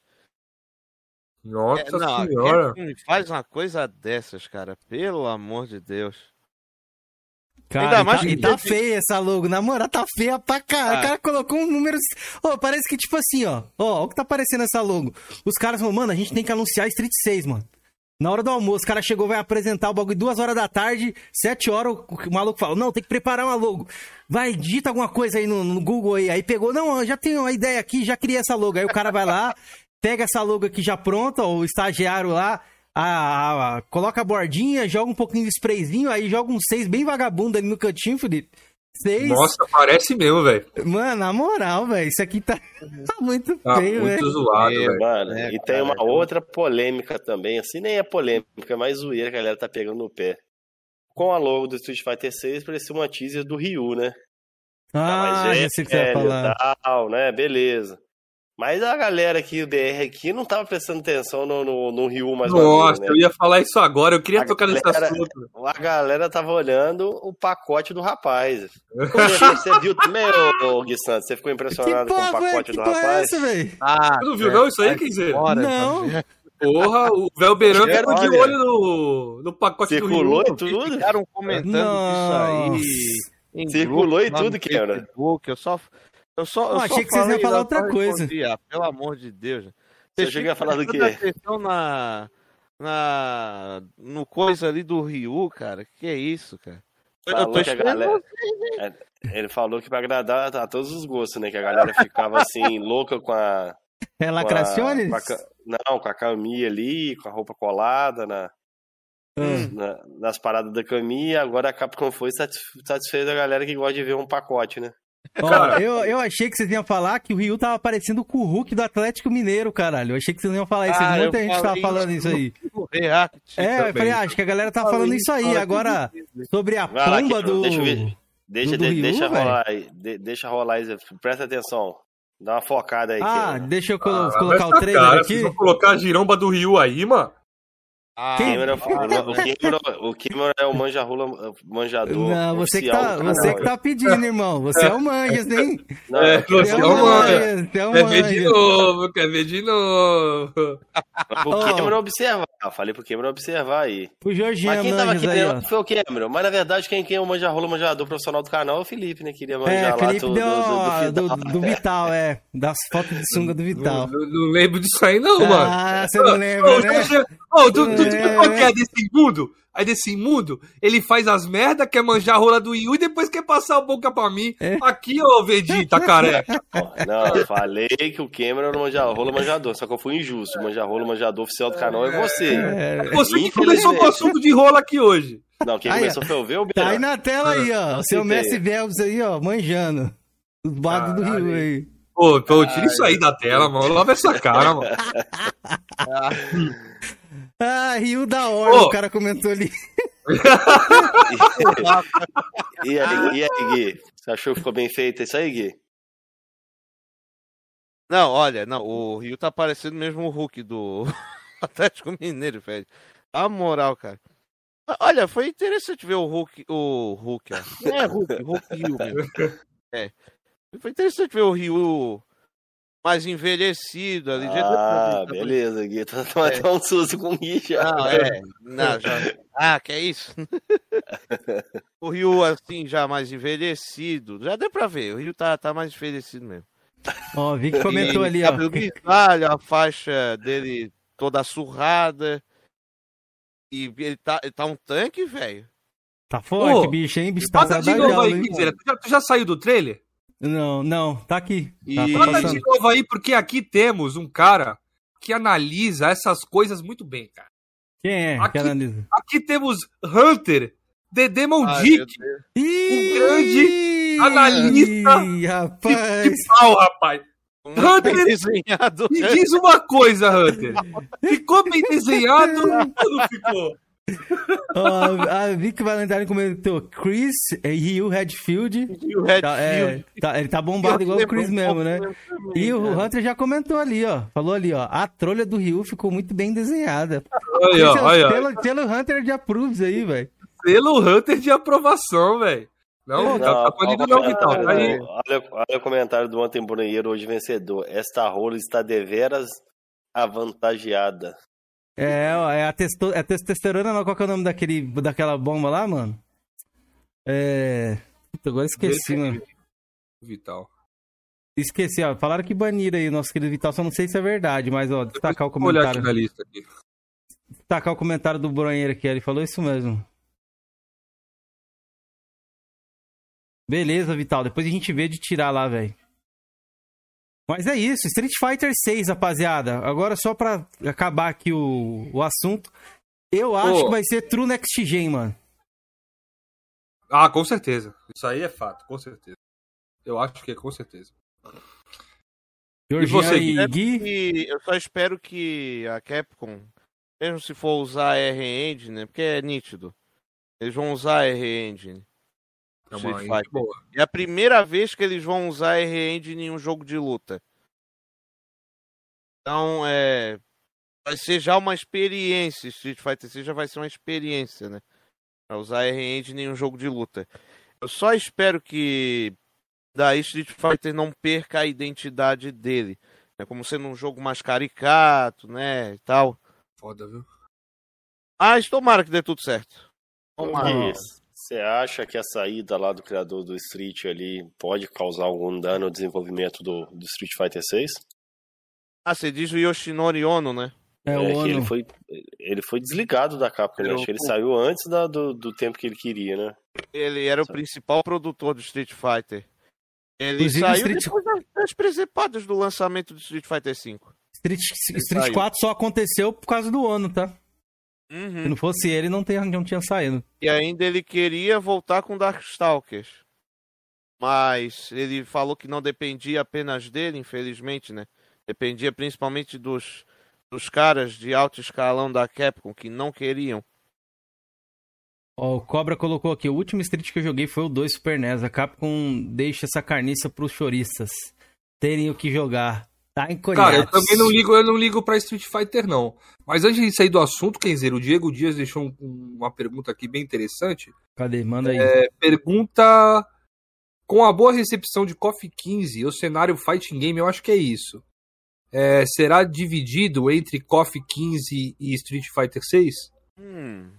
Nossa É, não, senhora. faz uma coisa dessas, cara? Pelo amor de Deus. Cara, Ainda e mais tá, que e tá feia essa logo. Na moral, tá feia pra caralho. Ah. O cara colocou um número... Ô, parece que tipo assim, ó. Ó, ó o que tá aparecendo essa logo. Os caras falam, mano, a gente tem que anunciar Street 6, mano. Na hora do almoço, o cara chegou, vai apresentar o bagulho duas horas da tarde, sete horas, o maluco fala, não, tem que preparar uma logo. Vai, digita alguma coisa aí no, no Google aí. Aí pegou, não, eu já tenho uma ideia aqui, já criei essa logo. Aí o cara vai lá, pega essa logo aqui já pronta, o estagiário lá, a- a- a- coloca a bordinha, joga um pouquinho de sprayzinho, aí joga um seis bem vagabundo ali no cantinho, Felipe. Seis. Nossa, parece mesmo, velho. Mano, na moral, velho, isso aqui tá, [laughs] tá muito Tá feio, muito velho. zoado, É, velho. Mano, É, e cara, tem uma outra polêmica também, assim, nem é polêmica, é mais zoeira que a galera tá pegando no pé. Com a logo do Street Fighter 6, parecia uma teaser do Ryu, né? Tá Ah, mais já sei o que você e falar. Tal, né? Beleza. Mas a galera aqui, o DR aqui, não tava prestando atenção no, no, no Ryu mais Nossa, maneiro, eu né? ia falar isso agora. Eu queria A tocar nesse galera- assunto. [laughs] A galera tava olhando o pacote do rapaz. [laughs] Você, viu também, ô, ô Gui Santos? Você ficou Que impressionado com o porra, velho? pacote Que do porra é rapaz? essa, velho? Ah, Você não viu não isso aí, quer dizer? Não. Porra, o Velberan ficou de olho no, no pacote Circulou do e Rio. tudo? Ficaram comentando Nossa. isso aí. Circulou grupos e tudo. Facebook, Eu só. Eu só, eu só achei que vocês iam falar outra só coisa. ah, pelo amor de Deus. Você chega a falar do quê? atenção na, na, no coisa ali do Ryu, cara. Que é isso, cara? Eu Falou tô que a galera- hein? Ele falou que pra agradar a todos os gostos, né? Que a galera ficava assim, [laughs] louca com a. É com a- lacraciones? com a não, com a caminha ali, com a roupa colada na, Ah. na- nas paradas da caminha. Agora a Capcom foi satisf- satisfez a galera que gosta de ver um pacote, né? Ó, eu, eu achei que vocês iam falar que o Ryu tava parecendo com o Hulk do Atlético Mineiro, caralho. Eu achei que vocês iam falar isso. Ah, Muita eu gente tava falando isso isso aí. [laughs] React É, eu também. falei, ah, acho que a galera tá Falei falando isso aí. Agora, sobre a Vai pomba do. deixa eu ver. Deixa, do de- Ryu, deixa rolar aí. de- deixa rolar aí. Presta atenção. Dá uma focada aí. Ah, que... deixa eu colo- Ah, colocar o trailer cara, aqui. Vocês vão colocar a giromba do Rio aí, mano? Ah, Quem- Cameron, [laughs] o? Cameron, é o manja-rola, manjador. Não, você que, tá, você canal, que tá pedindo, irmão. Você é o manjas, hein? Não, É, é, você é é o o manja. manjas, é Quer ver de novo, quer ver de novo. o Ó. Cameron observar. Eu falei pro Cameron observar aí. O Jorginho Mas quem tava manjas aí, querendo ó. foi o Cameron. Mas na verdade, quem, quem é o manja-rola, manjador profissional do canal é o Felipe, né? Queria manjar É, lá Felipe do, deu do, do, do do, Vital, é. Das fotos de sunga do Vital. Não, não- não lembro disso aí, não, mano. Ah, você não lembra, Ô, né? Ô, tu, tu, tu É. qual que é desse imundo? Aí desse imundo, ele faz as merda, quer manjar a rola do Yu e depois quer passar a boca pra mim. É. Aqui, ô Vegeta, careca. [laughs] Não, eu falei que o Cameron era o manja-rola, manjador. Só que eu fui injusto. O manja-rola, manjador oficial do canal é você. É, Você que começou com o assunto de rola aqui hoje. Não, quem Aí, começou foi o Velber. tá aí na tela aí, ó. Não O seu se Messi. Velbs aí, ó, manjando. Os bagos do. Rio aí. Pô, pô, tira isso aí da tela, mano. Lava essa cara, mano. [laughs] Ah, Rio da hora, Ô. o cara comentou ali. [laughs] E aí, e aí, Gui? Você achou que ficou bem feito isso aí, Gui? Não, olha, não, o Rio tá parecendo mesmo o Hulk do [laughs] Atlético Mineiro, velho. A moral, cara. Olha, foi interessante ver o Hulk, o Hulk, ó. Não é Hulk, Hulk Rio mesmo. [laughs] É. Foi interessante ver o Rio mais envelhecido ali. Ah, tá beleza, Gui. Tô tomando um susto com o Gui já. Não, é. Não, já... Ah, que é isso? [laughs] o Rio, assim, já mais envelhecido. Já deu pra ver. O Rio tá, tá mais envelhecido mesmo. Ó, vi que comentou E ali, ó. grisalho, a faixa dele toda surrada. E ele tá, ele tá um tanque, velho. Tá forte, Ô, bicho, hein? Bicho tá novo aí. Tu já, tu já saiu do trailer? Não, não, tá aqui. Tá, E- tá de novo aí, porque aqui temos um cara que analisa essas coisas muito bem, cara. Quem é Aqui- que analisa? Aqui temos Hunter, Ai, meu Mondic, Deus. Ih, grande analista Ih, rapaz. de pau, rapaz. Hunter, desenhado. me diz uma coisa, Hunter. [laughs] Ficou bem desenhado ou não ficou? [laughs] Ó, a Vic Valentine comentou Chris e Ryu Redfield. E o Redfield. Tá, é, tá- ele tá bombado igual o Chris mesmo, né? E o Hunter já comentou ali, ó. Falou ali, ó. A trolha do Ryu ficou muito bem desenhada. [laughs] É o aí, ó. selo, selo Hunter de approves aí, velho. Selo Hunter de aprovação, velho. Não, tá, tá banido não, Vital. Tá aí. Olha, olha o comentário do Ontem Brunheiro, hoje vencedor. Esta rola está deveras avantageada. É, ó, é a testo, é testosterona, não. Qual que é o nome daquele, daquela bomba lá, mano? É. Puta, agora esqueci, mano. Vital. Esqueci, ó. Falaram que baniram aí o nosso querido Vital, só não sei se é verdade, mas, ó, destacar o Vou olhar aqui comentário. lista aqui. Destacar o comentário do Bronheiro aqui, ele falou isso mesmo. Beleza, Vital, depois a gente vê de tirar lá, velho. Mas é isso, Street Fighter 6, rapaziada. Agora só pra acabar aqui o, o assunto. Eu acho Ô. que vai ser True Next Gen, mano. Ah, com certeza. Isso aí é fato, com certeza. Eu acho que é com certeza. Georgian você, e Gui? E eu só espero que a Capcom, mesmo se for usar a R-Engine, né, porque é nítido, eles vão usar a R-Engine. É uma Street Fighter. boa. É a primeira vez que eles vão usar R-Engine em um jogo de luta. Então, é. Vai ser já uma experiência. Street Fighter 6 já vai ser uma experiência, né? Pra usar R-Engine em um jogo de luta. Eu só espero que daí Street Fighter não perca a identidade dele. Né? Como sendo um jogo mais caricato, né? E tal. Foda, viu? Mas tomara que dê tudo certo. Tomara. Gui, Você acha que a saída lá do criador do Street ali pode causar algum dano ao desenvolvimento do, do Street Fighter 6? Ah, você diz o Yoshinori Ono, né? É, É, o ele foi, ele foi desligado da Capcom, né? Eu- Acho que ele saiu antes da- do, do tempo que ele queria, né? Ele era o principal produtor do Street Fighter. Ele Inclusive, saiu Street- depois das- presepadas do lançamento do Street Fighter V. Street, Street saiu. 4 só aconteceu por causa do Ono, tá? Se Uhum. não fosse ele, não, tem, não tinha saído. E ainda ele queria voltar com Darkstalkers. Mas ele falou que não dependia apenas dele, infelizmente, né? Dependia principalmente dos, dos caras de alto escalão da Capcom que não queriam. Ó, o Cobra colocou aqui, o último Street que eu joguei foi o 2 Super NES. A Capcom deixa essa carniça pros choristas terem o que jogar. Tá em Cara, eu também não ligo, eu não ligo pra Street Fighter, não. Mas antes de sair do assunto, Kenzeiro, o Diego Dias deixou um- uma pergunta aqui bem interessante. Cadê? Manda aí. É, pergunta: Com a boa recepção de KOF 15, o cenário Fighting Game, eu acho que é isso. É, será dividido entre KOF 15 e Street Fighter 6? Hum.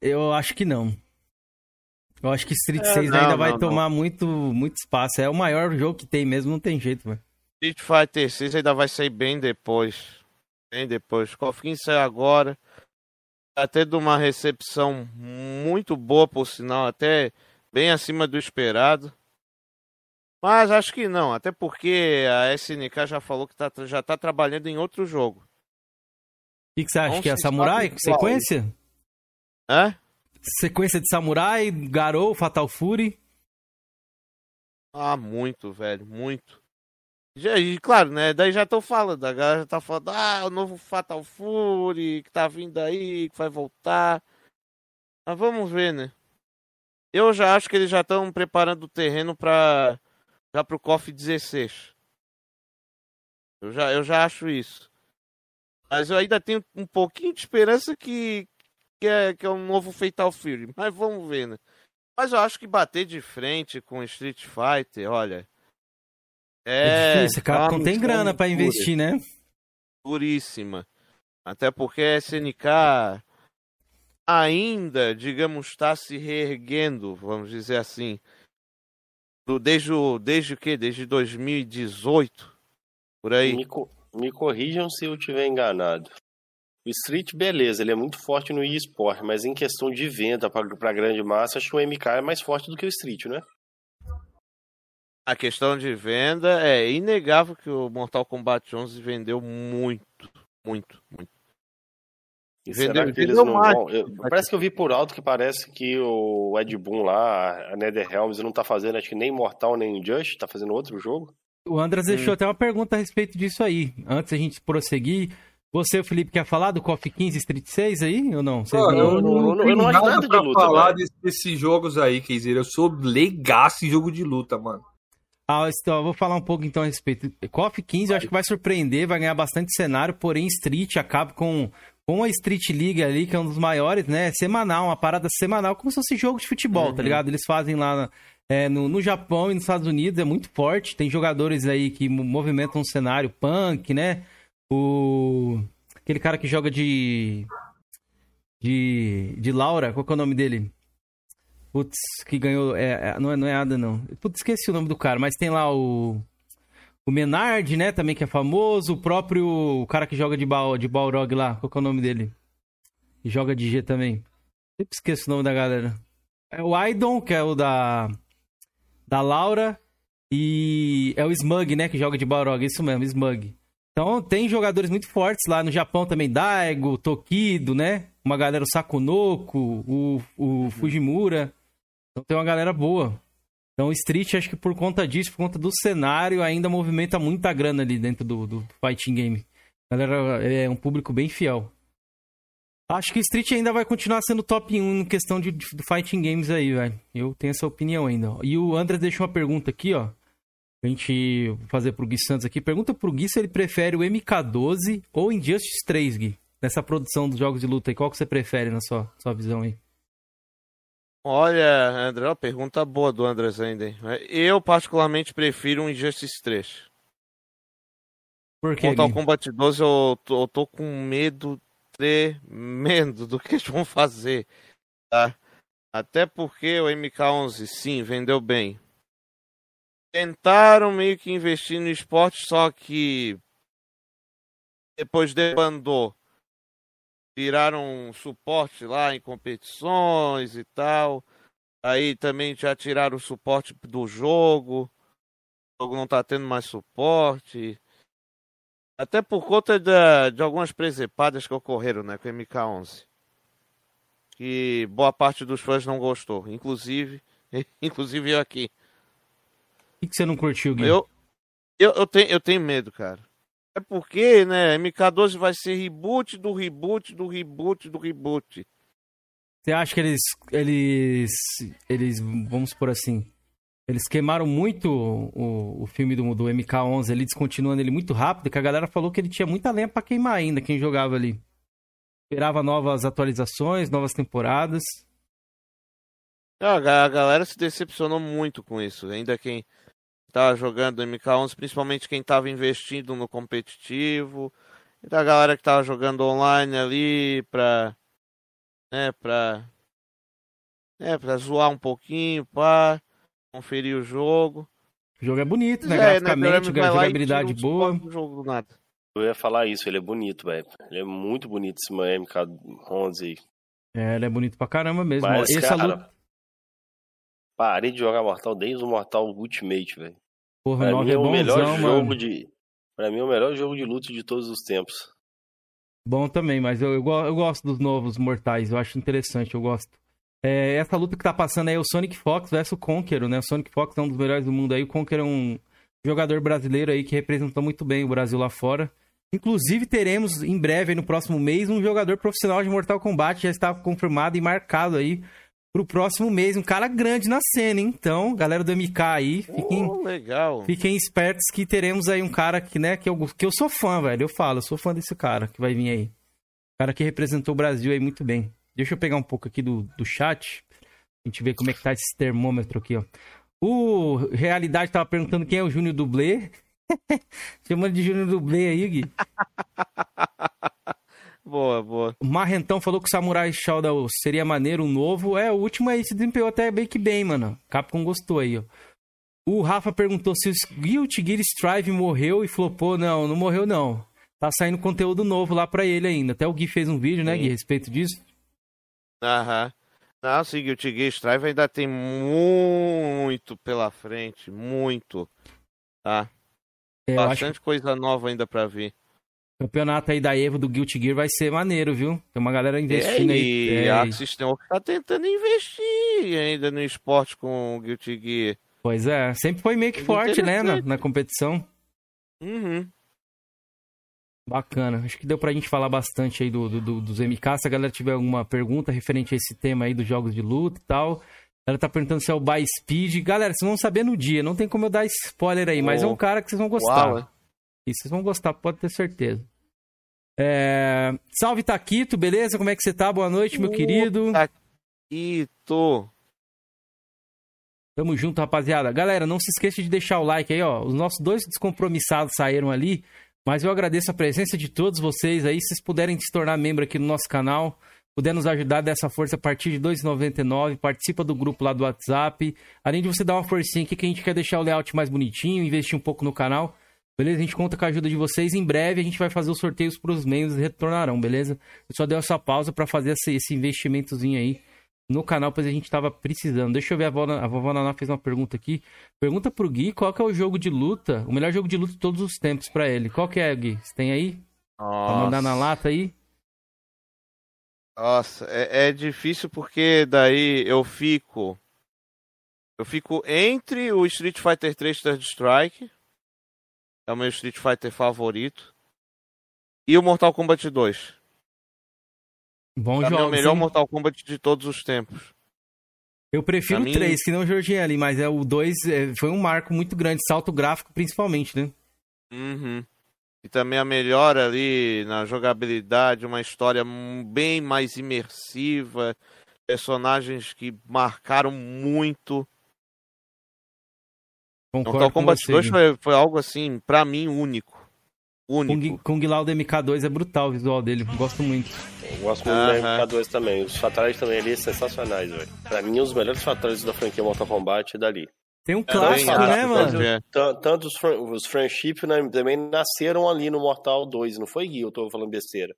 Eu acho que não. Eu acho que Street É, 6 não, ainda vai não, tomar muito, muito espaço. É o maior jogo que tem mesmo, não tem jeito, velho. Street Fighter 6 ainda vai sair bem depois. Bem depois. Coffin sai agora. Tá tendo uma recepção muito boa, por sinal, até bem acima do esperado. Mas acho que não, até porque a SNK já falou que tá, já tá trabalhando em outro jogo. O que, que você acha Não que é Samurai? qual. Sequência? Hã? Sequência de Samurai, Garou, Fatal Fury. Ah, muito, velho, muito. Já, e claro, né? Daí já tô falando, a galera já tá falando, ah, o novo Fatal Fury que tá vindo aí, que vai voltar. Mas vamos ver, né? Eu já acho que eles já estão preparando o terreno para já pro KOF 16. Eu já, eu já acho isso. Mas eu ainda tenho um pouquinho de esperança que, que, é, que é um novo Fatal Fury. Mas vamos ver, né? Mas eu acho que bater de frente com Street Fighter, olha. É, É, difícil, cara. Não tem grana pra dura, investir, né? Duríssima. Até porque a SNK ainda, digamos, está se reerguendo, vamos dizer assim. Do, desde o. Desde o quê? Desde 2018. Por aí. Me, co- me corrijam se eu estiver enganado. O Street, beleza, ele é muito forte no eSport, mas em questão de venda para grande massa, acho que o MK é mais forte do que o Street, né? A questão de venda é inegável que o Mortal Kombat 11 vendeu muito, muito, muito. E Vendeu- será que eles não mais. vão? eu- parece que eu vi por alto que parece que o Ed Boon lá, a NetherRealms, não tá fazendo, acho que nem Mortal nem Just, tá fazendo outro jogo. O Andras deixou até uma pergunta a respeito disso aí. Antes a gente prosseguir, você, Felipe, quer falar do KOF 15 Street 6 aí ou não? Vocês Pô, não- eu, não, eu não- eu não acho nada de pra luta, falar desse- desses jogos aí, quer dizer, eu sou legaço em jogo de luta, mano. Ah, então, eu vou falar um pouco então a respeito. KOF 15 eu acho que vai surpreender, vai ganhar bastante cenário, porém Street acaba com, com a Street League ali, que é um dos maiores, né? Semanal, uma parada semanal, como se fosse jogo de futebol, tá ligado? Eles fazem lá na- é, no, no Japão e nos Estados Unidos, é muito forte. Tem jogadores aí que mo- movimentam o cenário, punk, né? O. Aquele cara que joga de. De. De Laura, qual que é o nome dele? Putz, que ganhou. É, é- não, é, não é Ada, não. Putz, esqueci o nome do cara, mas tem lá o. O Menard, né? Também que é famoso. O próprio. O cara que joga de, Bal, de Balrog lá. Qual que é o nome dele? E joga de G também. Sempre esqueço o nome da galera. É o Aidon, que é o da. Da Laura. E é o Smug, né? Que joga de Balrog. Isso mesmo, Smug. Então tem jogadores muito fortes lá no Japão também. Daigo, Tokido, né? Uma galera, o Sakunoko, o, o Fujimura. Então tem uma galera boa. Então Street, acho que por conta disso, por conta do cenário, ainda movimenta muita grana ali dentro do, do fighting game. A galera é um público bem fiel. Acho que Street ainda vai continuar sendo top 1 em questão de, de fighting games aí, velho. Eu tenho essa opinião ainda. E o André deixou uma pergunta aqui, ó. Pra gente fazer pro Gui Santos aqui. Pergunta pro Gui se ele prefere o MK12 ou Injustice 3, Gui. Nessa produção dos jogos de luta aí, qual que você prefere na sua, sua visão aí? Olha, André, uma pergunta boa do André Zenden. Eu, particularmente, prefiro um Injustice 3. Por quê? Kombat 12 eu tô, eu tô com medo tremendo [laughs] do que eles vão fazer. Tá? Até porque o MK11, sim, vendeu bem. Tentaram meio que investir no esporte, só que depois debandou. Tiraram suporte lá em competições e tal. Aí também já tiraram o suporte do jogo. O jogo não tá tendo mais suporte. Até por conta da, de algumas presepadas que ocorreram né, com o MK11. Que boa parte dos fãs não gostou. Inclusive, [laughs] inclusive eu aqui. O que, que você não curtiu, Gui? Eu, eu, eu, tenho, eu tenho medo, cara. É porque, né, MK12 vai ser reboot do reboot do reboot do reboot. Você acha que eles, eles, eles, vamos por assim, eles queimaram muito o, o filme do, do MK11 ali, descontinuando ele muito rápido, que a galera falou que ele tinha muita lenha pra queimar ainda, quem jogava ali. Esperava novas atualizações, novas temporadas. A, ga- a galera se decepcionou muito com isso. Ainda quem tava jogando MK11, principalmente quem tava investindo no competitivo. E da galera que tava jogando online ali pra. né, pra. né, pra zoar um pouquinho, pá. Conferir o jogo. O jogo é bonito, né? É, né, Graficamente, e jogabilidade boa. do jogo do nada. Eu ia falar isso, ele é bonito, velho. Ele é muito bonito esse MK11 aí. É, ele é bonito pra caramba mesmo. Mas, Essa cara, luta, parei de jogar Mortal desde o Mortal Ultimate, velho. porra, Pra 9 mim é é o melhor jogo mano. de. Pra mim é o melhor jogo de luta de todos os tempos. Bom também, mas eu, eu, eu gosto dos novos mortais, eu acho interessante, eu gosto. É, essa luta que tá passando aí é o Sonic Fox versus o Conqueror, né? O Sonic Fox é um dos melhores do mundo aí, o Conqueror é um jogador brasileiro aí que representou muito bem o Brasil lá fora. Inclusive teremos em breve, aí, no próximo mês, um jogador profissional de Mortal Kombat, já está confirmado e marcado aí pro próximo mês, um cara grande na cena, hein? Então, galera do MK aí, fiquem... Oh, legal. Fiquem espertos que teremos aí um cara que, né, que eu, que eu sou fã, velho. Eu falo, eu sou fã desse cara que vai vir aí. O cara que representou o Brasil aí muito bem. Deixa eu pegar um pouco aqui do, do chat. A gente ver como é que tá esse termômetro aqui, ó. O Realidade tava perguntando quem é o Júnior Dublê. [laughs] Chamando de Júnior Dublê aí, Gui. [laughs] Boa, boa. O Marrentão falou que o Samurai Shodown seria maneiro, um novo. É, o último aí se desempenhou até bem que bem, mano. Capcom gostou aí, ó. O Rafa perguntou se o Guilty Gear Strive morreu e flopou. Não, não morreu não. Tá saindo conteúdo novo lá pra ele ainda. Até o Gui fez um vídeo, né, Sim. Gui, a respeito disso. Aham. Não, sim, Guilty Gear Strive ainda tem muito pela frente, muito. Tá? É, eu acho Bastante coisa nova ainda pra vir. Campeonato aí da Evo do Guilty Gear vai ser maneiro, viu? Tem uma galera investindo É, aí. e É, a System tá tentando investir ainda no esporte com o Guilty Gear. Pois é, sempre foi meio que forte, né, na, na competição. Uhum. Bacana. Acho que deu pra gente falar bastante aí do, do- do- dos MK. Se a galera tiver alguma pergunta referente a esse tema aí dos jogos de luta e tal. Ela tá perguntando se é o By Speed. Galera, vocês vão saber no dia. Não tem como eu dar spoiler aí, mas é um cara que vocês vão gostar. Uau, é. E vocês vão gostar, pode ter certeza. É, Salve, Taquito, beleza? Como é que você tá? Boa noite, meu Ô, querido. Ito. Tamo junto, rapaziada. Galera, não se esqueça de deixar o like aí, ó. Os nossos dois descompromissados saíram ali, mas eu agradeço a presença de todos vocês aí. Se vocês puderem se tornar membro aqui no nosso canal, puder nos ajudar dessa força a partir de R$ 2,99, participa do grupo lá do WhatsApp. Além de você dar uma forcinha aqui que a gente quer deixar o layout mais bonitinho, investir um pouco no canal. Beleza? A gente conta com a ajuda de vocês. Em breve a gente vai fazer os sorteios para os membros e retornarão, beleza? Eu só dei essa pausa para fazer esse, investimentozinho aí no canal, pois a gente tava precisando. Deixa eu ver, a vovó, a vovó Naná fez uma pergunta aqui. Pergunta pro Gui qual que é o jogo de luta, o melhor jogo de luta de todos os tempos pra ele. Qual que é, Gui? Você tem aí? Pra mandar na Nossa. lata aí? Nossa, é, é difícil porque daí eu fico. Eu fico entre o Street Fighter 3 Third Strike, é o meu Street Fighter favorito, e o Mortal Kombat 2. Bom Pra mim é o jogo. melhor Mortal Kombat de todos os tempos. Eu prefiro pra o mim- 3, que não o ali, mas é o 2 é, foi um marco muito grande, salto gráfico principalmente, né? Uhum. E também a melhora ali na jogabilidade, uma história bem mais imersiva, personagens que marcaram muito. Concordo Mortal com Kombat você, 2 Gui. foi, foi algo assim, pra mim, único. Único. Kung, Kung Lao do MK2 é brutal o visual dele, gosto muito. Eu gosto muito do Aham. MK2 também. Os fatalities também ali sensacionais, velho. Pra mim, os melhores fatalities da franquia Mortal Kombat é dali. Tem um É, clássico, bem né, mano? É. Tan- Tanto os, fran- os friendship né, também nasceram ali no Mortal 2, não foi, Gui? Eu tô falando besteira.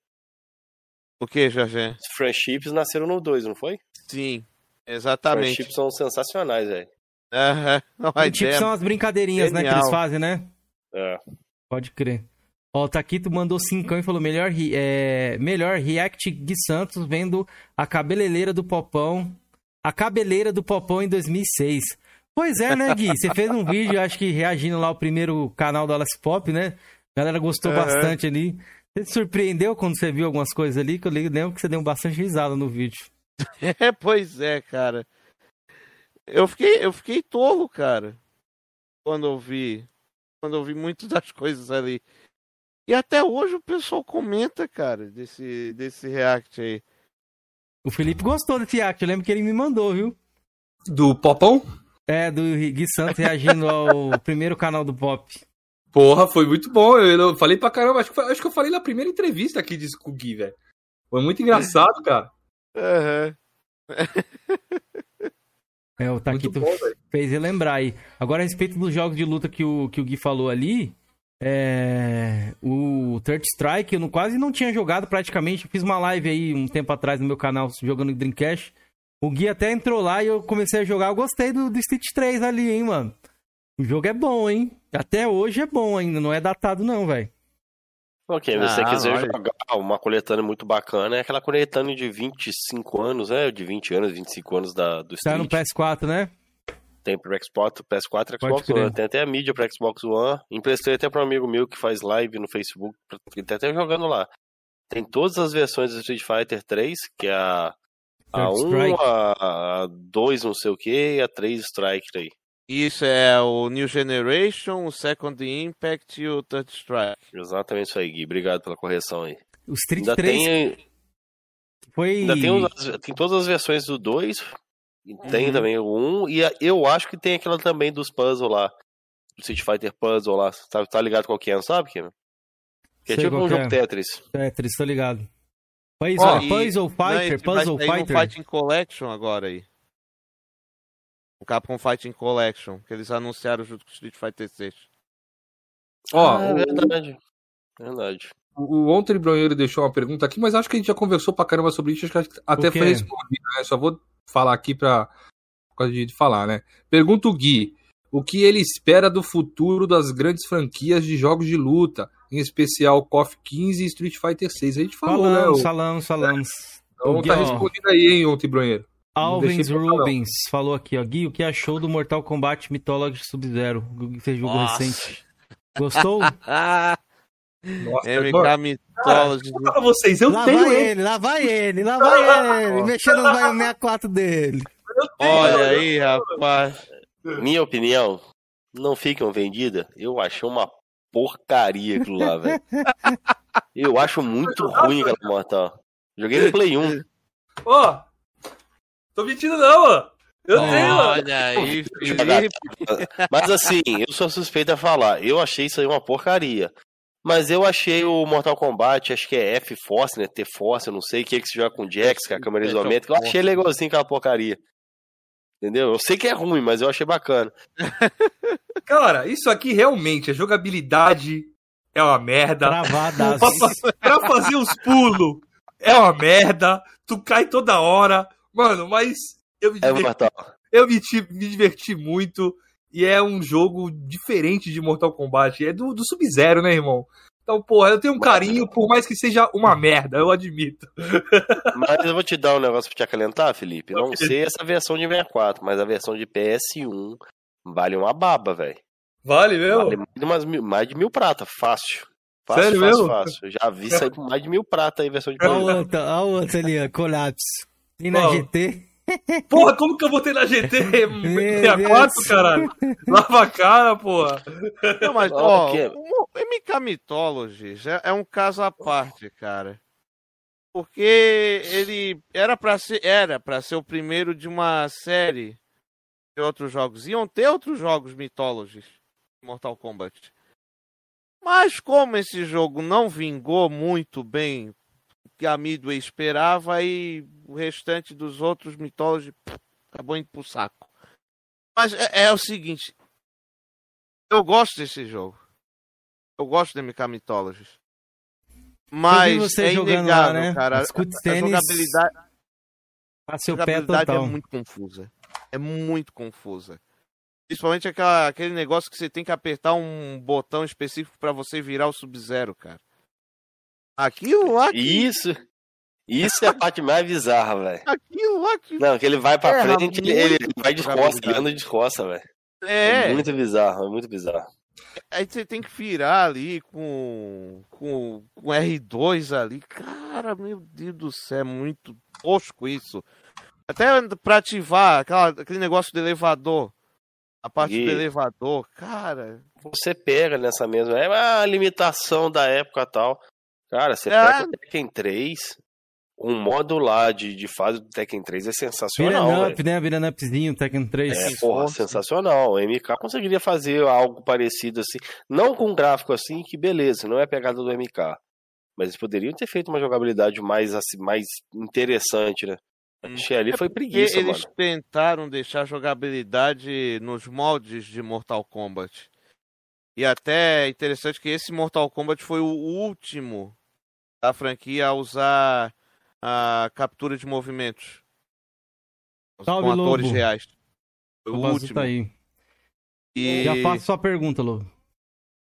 O que, Jorge? Os friendships nasceram no 2, não foi? Sim, exatamente. Friendships são sensacionais, velho. A [laughs] tipo, são as brincadeirinhas, né, que Genial. eles fazem, né? É. Pode crer. Ó, o Taquito mandou cincão e falou: melhor, é, melhor react Gui Santos vendo a cabeleleira do Popão. A cabeleira do Popão em 2006. Pois é, né, Gui? Você fez um vídeo, acho que reagindo lá ao primeiro canal do Alice Pop, né? A galera gostou Aham. bastante ali. Você se surpreendeu quando você viu algumas coisas ali? Que eu lembro que você deu bastante risada no vídeo. [laughs] É, pois é, cara. Eu fiquei, eu fiquei tolo, cara. Quando eu vi. Quando eu vi muitas das [laughs] coisas ali. E até hoje o pessoal comenta, cara, desse, desse react aí. O Felipe gostou desse react, eu lembro que ele me mandou, viu? Do Popão? É, do Gui Santos reagindo ao [laughs] primeiro canal do Pop. Porra, foi muito bom. Eu, eu falei pra caramba. Acho que, acho que eu falei na primeira entrevista aqui disso com o Gui, velho. Foi muito engraçado, cara. Aham. [laughs] É, o Taquito bom, fez relembrar aí. Agora, a respeito dos jogos de luta que o, que o Gui falou ali, é, o Third Strike eu não- quase não tinha jogado praticamente. Eu fiz uma live aí um tempo atrás no meu canal jogando Dreamcast. O Gui até entrou lá e eu comecei a jogar. Eu gostei do, do Street 3 ali, hein, mano. O jogo é bom, hein? Até hoje é bom ainda, não é datado não, velho. Ok, se você Ah, quiser olha. jogar uma coletânea muito bacana, é aquela coletânea de 25 anos, né? De 20 anos, 25 anos da, do Tá no Street. PS4, né? Tem pro Xbox, PS4 e Pode Xbox. One. Tem até a mídia pro Xbox One. Emprestei até para um amigo meu que faz live no Facebook. Ele tá até jogando lá. Tem todas as versões do Street Fighter 3, que é a, a Third 1, Strike. a, a 2 não sei o que, e a 3 Strike aí. Isso é o New Generation, o Second Impact e o Third Strike. Exatamente isso aí, Gui. Obrigado pela correção aí. O Street Ainda 3 tem, foi... ainda tem, os- tem todas as versões do 2. e Tem Uhum. também o 1. E eu acho que tem aquela também dos puzzle lá. Do Street Fighter Puzzle lá. Tá, tá ligado qual que é, não sabe, Kino? Que é Sei tipo um jogo é. Tetris. Tetris, tô ligado. Puzzle, é e- Puzzle Não, Fighter, vai Puzzle sair um Fighter. Fighting Collection agora aí. O Capcom Fighting Collection, que eles anunciaram junto com o Street Fighter 6. Ó, Ah, é o- verdade. Verdade. O, o Ontem Bronheiro deixou uma pergunta aqui, mas acho que a gente já conversou pra caramba sobre isso, acho que até O foi respondido, né? Só vou falar aqui pra por causa de falar, né? Pergunta o Gui: o que ele espera do futuro das grandes franquias de jogos de luta, em especial KOF 15 e Street Fighter 6? A gente falou, Falamos, né? falamos, falamos. Então o Gui, tá ó. respondido aí, hein, Ontem Bronheiro? Alvins Rubens falou aqui, ó. Gui, o que achou do Mortal Kombat Mythology Sub-Zero? Que você jogou Nossa. recente. Gostou? [laughs] Nossa, MK Mythology. vou falar pra vocês, eu lá tenho vai ele. lá vai ele, lá vai [laughs] ele. Mexendo no Mario 64 dele. Olha aí, rapaz. Minha opinião, não ficam vendida. Eu achei uma porcaria aquilo lá, velho. [laughs] Eu acho muito ruim aquela mortal. Joguei no Play 1. Ó, tô mentindo não, ó. Eu Ó. tenho, ó. Olha [laughs] aí, Felipe. Mas assim, eu sou suspeito a falar. Eu achei isso aí uma porcaria. Mas eu achei o Mortal Kombat, acho que é F-Force, né? T-Force, eu não sei, que é que se joga com Jax, é a câmera isométrica. Eu achei legalzinho aquela porcaria. Entendeu? Eu sei que é ruim, mas eu achei bacana. [laughs] Cara, isso aqui realmente, a jogabilidade é uma merda. Travadas. Pra, pra fazer os pulos é uma merda. Tu cai toda hora. Mano, mas eu me É diverti, Mortal. eu me, me diverti muito. E é um jogo diferente de Mortal Kombat. É do, do Sub-Zero, né, irmão? Então, porra, eu tenho um carinho, por mais que seja uma merda, eu admito. Mas eu vou te dar um negócio pra te acalentar, Felipe. Não sei essa versão de 64, mas a versão de PS1 vale uma baba, velho. Vale mesmo? Vale mais de, umas mil- mais de mil prata, fácil. Fácil, Sério fácil, mesmo? fácil. Eu já vi sair por mais de mil prata aí, versão de Olha PS1. o outro, olha o outro ali, ó. Tem na Qual? GT. Porra, como que eu vou ter na GT 64, [laughs] Deus. caralho? Lava a cara, porra. Não, mas, Ó, o MK Mythology já é um caso à parte, cara. Porque ele era pra ser, era para ser o primeiro de uma série de outros jogos. Iam ter outros jogos Mythologies de Mortal Kombat. Mas como esse jogo não vingou muito bem que a Midway esperava, aí o restante dos outros Mythology pff, acabou indo pro saco. Mas é, é o seguinte, eu gosto desse jogo. Eu gosto do MK Mythologies. Mas você é jogando lá, inegável, né? cara. A, Escute a tênis. jogabilidade, A a seu pé jogabilidade é total. muito confusa. É muito confusa. Principalmente aquela, aquele negócio que você tem que apertar um botão específico pra você virar o Sub-Zero, cara. Aquilo lá, que, Isso. Isso é a parte mais bizarra, velho. aquilo lá que Não, que ele vai pra Erra frente, muito ele vai de costas, ele anda de costas, velho. É. é. muito bizarro, é muito bizarro. Aí você tem que virar ali com, com, com R2 ali. Cara, meu Deus do céu, é muito tosco isso. Até pra ativar aquela, aquele negócio do elevador. A parte Gui. do elevador, cara. Você pega nessa mesma. É uma limitação da época e tal. Cara, você É. pega o Tekken 3. Um modo lá de, de fase do Tekken 3 é sensacional. Beat'em up, né? Beat'em upzinho, Tekken 3. É, porra, sensacional. O MK conseguiria fazer algo parecido assim. Não com gráfico assim, que beleza, não é a pegada do MK. Mas eles poderiam ter feito uma jogabilidade mais, assim, mais interessante, né? Hum. Achei ali foi Porque preguiça, eles mano. tentaram deixar a jogabilidade nos moldes de Mortal Kombat. E até é interessante que esse Mortal Kombat foi o último da franquia a usar a captura de movimentos. Salve, com atores Lobo. reais. Foi O o último. tá aí. E Já faço sua pergunta, Lobo.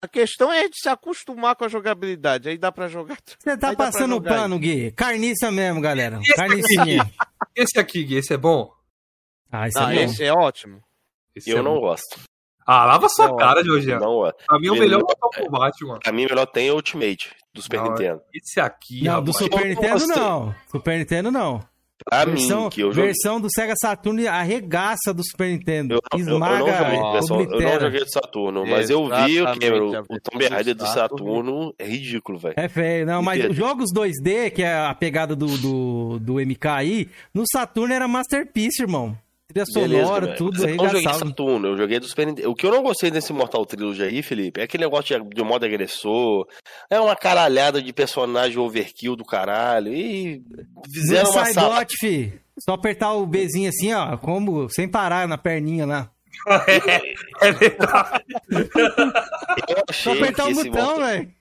a questão é de se acostumar com a jogabilidade. Aí dá pra jogar. Você tá Aí passando jogar pano, Gui. Carniça mesmo, galera. Esse Carnicinha. Esse aqui, Gui, esse é bom? Ah, isso Não, é bom. esse é ótimo. Esse Eu é não bom. gosto. Ah, lava sua Não, cara, Georgiano. Não gosto. Pra mim é o melhor não- Mortal Kombat, mano. Pra mim, melhor tem Ultimate do Super Não, Nintendo. Esse aqui, Não, do rapaz. Super Eu Nintendo não. Super Nintendo não. Pra versão, mim, que eu joguei. versão do Sega Saturn arregaça do Super Nintendo. Eu, eu- eu Esmaga, não joguei versão, eu não joguei do Saturno, mas eu vi o que o, o Tomb Raider do do Saturno é ridículo, velho. É feio, não, mas Entendo. os jogos 2D, que é a pegada do, do, do MK aí, no Saturno era Masterpiece, irmão. Trilha sonora, velho. tudo, Mas eu não joguei arregaçava. Saturno, eu joguei do Super Nintendo. O que eu não gostei desse Mortal Trilogy aí, Felipe, é aquele negócio de, de modo agressor. É uma caralhada de personagem overkill do caralho. E fizeram No uma sala. Sidebot, fi. Só apertar o Bzinho assim, ó, como, sem parar na perninha lá. É verdade. Eu Só achei apertar que o botão, velho.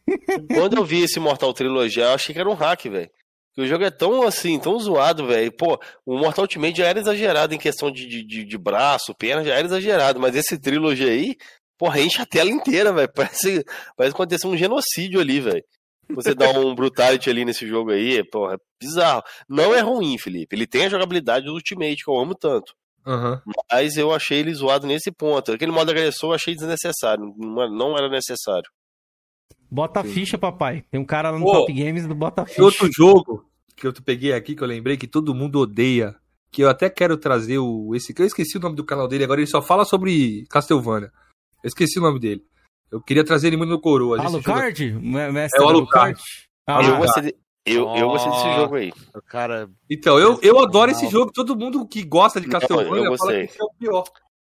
Quando eu vi esse Mortal Trilogy, eu achei que era um hack, velho. Que o jogo é tão assim, tão zoado, velho. Pô, o Mortal Ultimate já era exagerado em questão de, de, de, braço, perna, já era exagerado. Mas esse Trilogy aí, porra, enche a tela inteira, velho. [laughs] Parece, parece que aconteceu um genocídio ali, velho. Você dá um brutality ali nesse jogo aí, porra, é bizarro. Não é ruim, Felipe. Ele tem a jogabilidade do Ultimate, que eu amo tanto. Aham. Mas eu achei ele zoado nesse ponto. Aquele modo agressor eu achei desnecessário. Não era necessário. Bota a ficha, papai. Tem um cara lá no Ô, Top Games do Bota a ficha. outro jogo que eu peguei aqui, que eu lembrei que todo mundo odeia, que eu até quero trazer o esse que eu esqueci o nome do canal dele, agora ele só fala sobre Castlevania. Eu esqueci o nome dele. Eu queria trazer ele muito no Coroa. Alucard? Me- Mestre É o Alucard? Alucard. Ah, eu, gostei de- eu, eu gostei desse jogo aí. O cara. Então, eu, eu adoro esse jogo. Todo mundo que gosta de Castlevania eu fala que esse é o pior.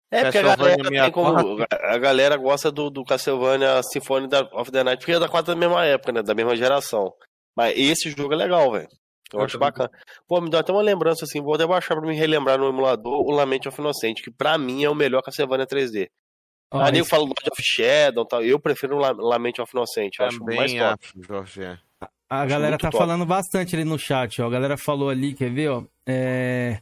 É porque a galera, como, a galera gosta do, do Castlevania Symphony da- of the Night, porque é da quase da mesma época, né? Da mesma geração. Mas esse jogo é legal, velho. Eu Eu acho bacana. Pô, me dá até uma lembrança assim, vou até baixar pra me relembrar no emulador o Lament of Innocent, que pra mim é o melhor Castlevania 3D. ó, a nego esse- fala Lord of Shadow e tal. Eu prefiro o La- Lament of Innocent. Eu acho mais top. acho, Jorge. A Acho galera tá top. falando bastante ali no chat, ó. A galera falou ali, quer ver, ó? É...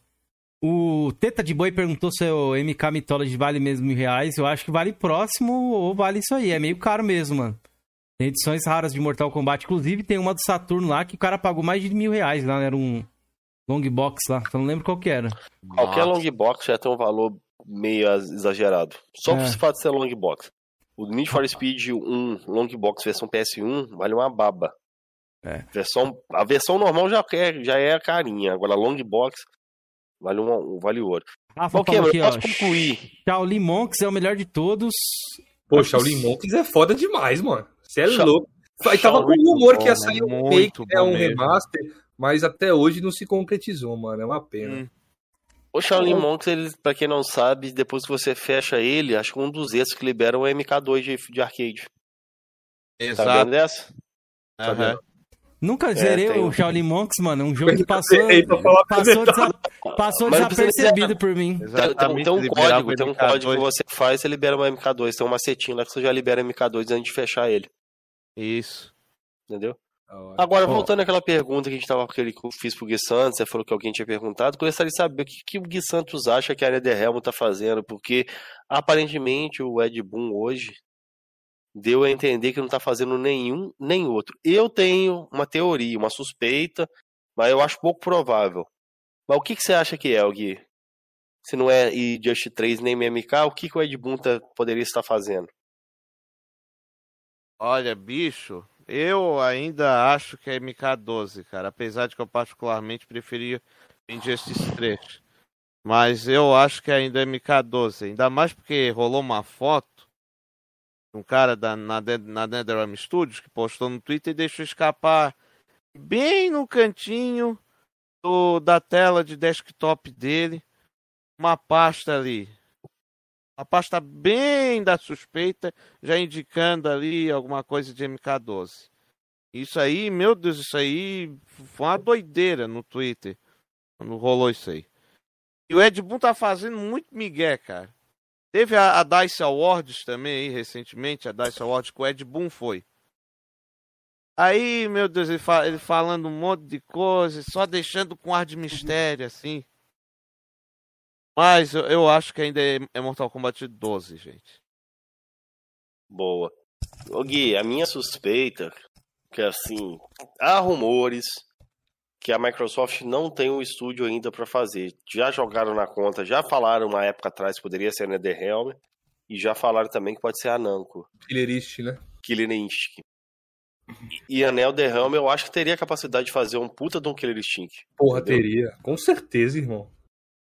O Teta de Boi perguntou se o MK Mythology vale mesmo mil reais. Eu acho que vale próximo ou vale isso aí. É meio caro mesmo, mano. Tem edições raras de Mortal Kombat. Inclusive, tem uma do Saturno lá que o cara pagou mais de mil reais lá. né? Era um long box lá. Eu não lembro qual que era. Qualquer Nossa. long box já tem um valor meio exagerado. Só É. por esse fato de ser long box. O Need for Speed 1 long box versão PS1 vale uma baba. É. Versão, a versão normal já é, já é carinha. Agora a long box vale, um, vale ouro. Rafa Ok, falou mas aqui, eu ó. posso concluir. Shaolin Monks é o melhor de todos. Pô, Shaolin Monks é foda demais, mano. Você é Sha- louco. Aí tava com Shaolin rumor que ia bom, sair um muito remake, né, um mesmo. remaster, mas até hoje não se concretizou, mano. É uma pena. Hum. O Shaolin Oh. Monks, ele, pra quem não sabe, depois que você fecha ele, acho que um dos extras que libera é o MK2 de, de arcade. Tá vendo Exato. dessa? aham. Nunca zerei tem o um- Shaolin Monks, mano. É um jogo que passou, a passou, desa- passou precisa desapercebido por mim. Tem, tem- Exatamente. tem um código, o tem um MK2. código que você faz, você libera uma MK2. Tem uma setinha lá que você já libera MK2 antes de fechar ele. Isso. Entendeu? Agora, voltando àquela pergunta que a gente tava aquele que eu fiz pro Gui Santos, você falou que alguém tinha perguntado, gostaria de saber o que, que o Gui Santos acha que a área de Helmo tá fazendo, porque aparentemente o Ed Boon hoje deu a entender que não tá fazendo nenhum nem outro. Eu tenho uma teoria, uma suspeita, mas eu acho pouco provável. Mas o que, que você acha que é, Gui? Se não é e Just 3 nem MMK, o que, que o Ed Boon tá- poderia estar fazendo? Olha, bicho, eu ainda acho que é MK12, cara. Apesar de que eu particularmente preferia Injustice 3. Mas eu acho que ainda é MK12. Ainda mais porque rolou uma foto um cara da, na, na NetherRealm Studios que postou no Twitter e deixou escapar bem no cantinho do, da tela de desktop dele uma pasta ali. Uma pasta bem da suspeita já indicando ali alguma coisa de MK12. Isso aí, meu Deus, isso aí foi uma doideira no Twitter quando rolou isso aí. E o Ed Boon tá fazendo muito migué, cara. Teve a, a Dice Awards também aí recentemente, a Dice Awards que o Ed Boon foi. Aí, meu Deus, ele, fa- ele falando um monte de coisa, só deixando com ar de mistério, assim. Mas eu, eu acho que ainda é, é Mortal Kombat 12, gente. Boa. Ô Gui, a minha suspeita, que assim, há rumores que a Microsoft não tem um estúdio ainda para fazer. Já jogaram na conta, já falaram uma época atrás que poderia ser a NetherRealm, e já falaram também que pode ser a Namco, Killerist, né? Killer Instinct. E a NetherRealm eu acho que teria a capacidade de fazer um puta de um Killer Instinct. Porra, Entendeu? teria. Com certeza, irmão.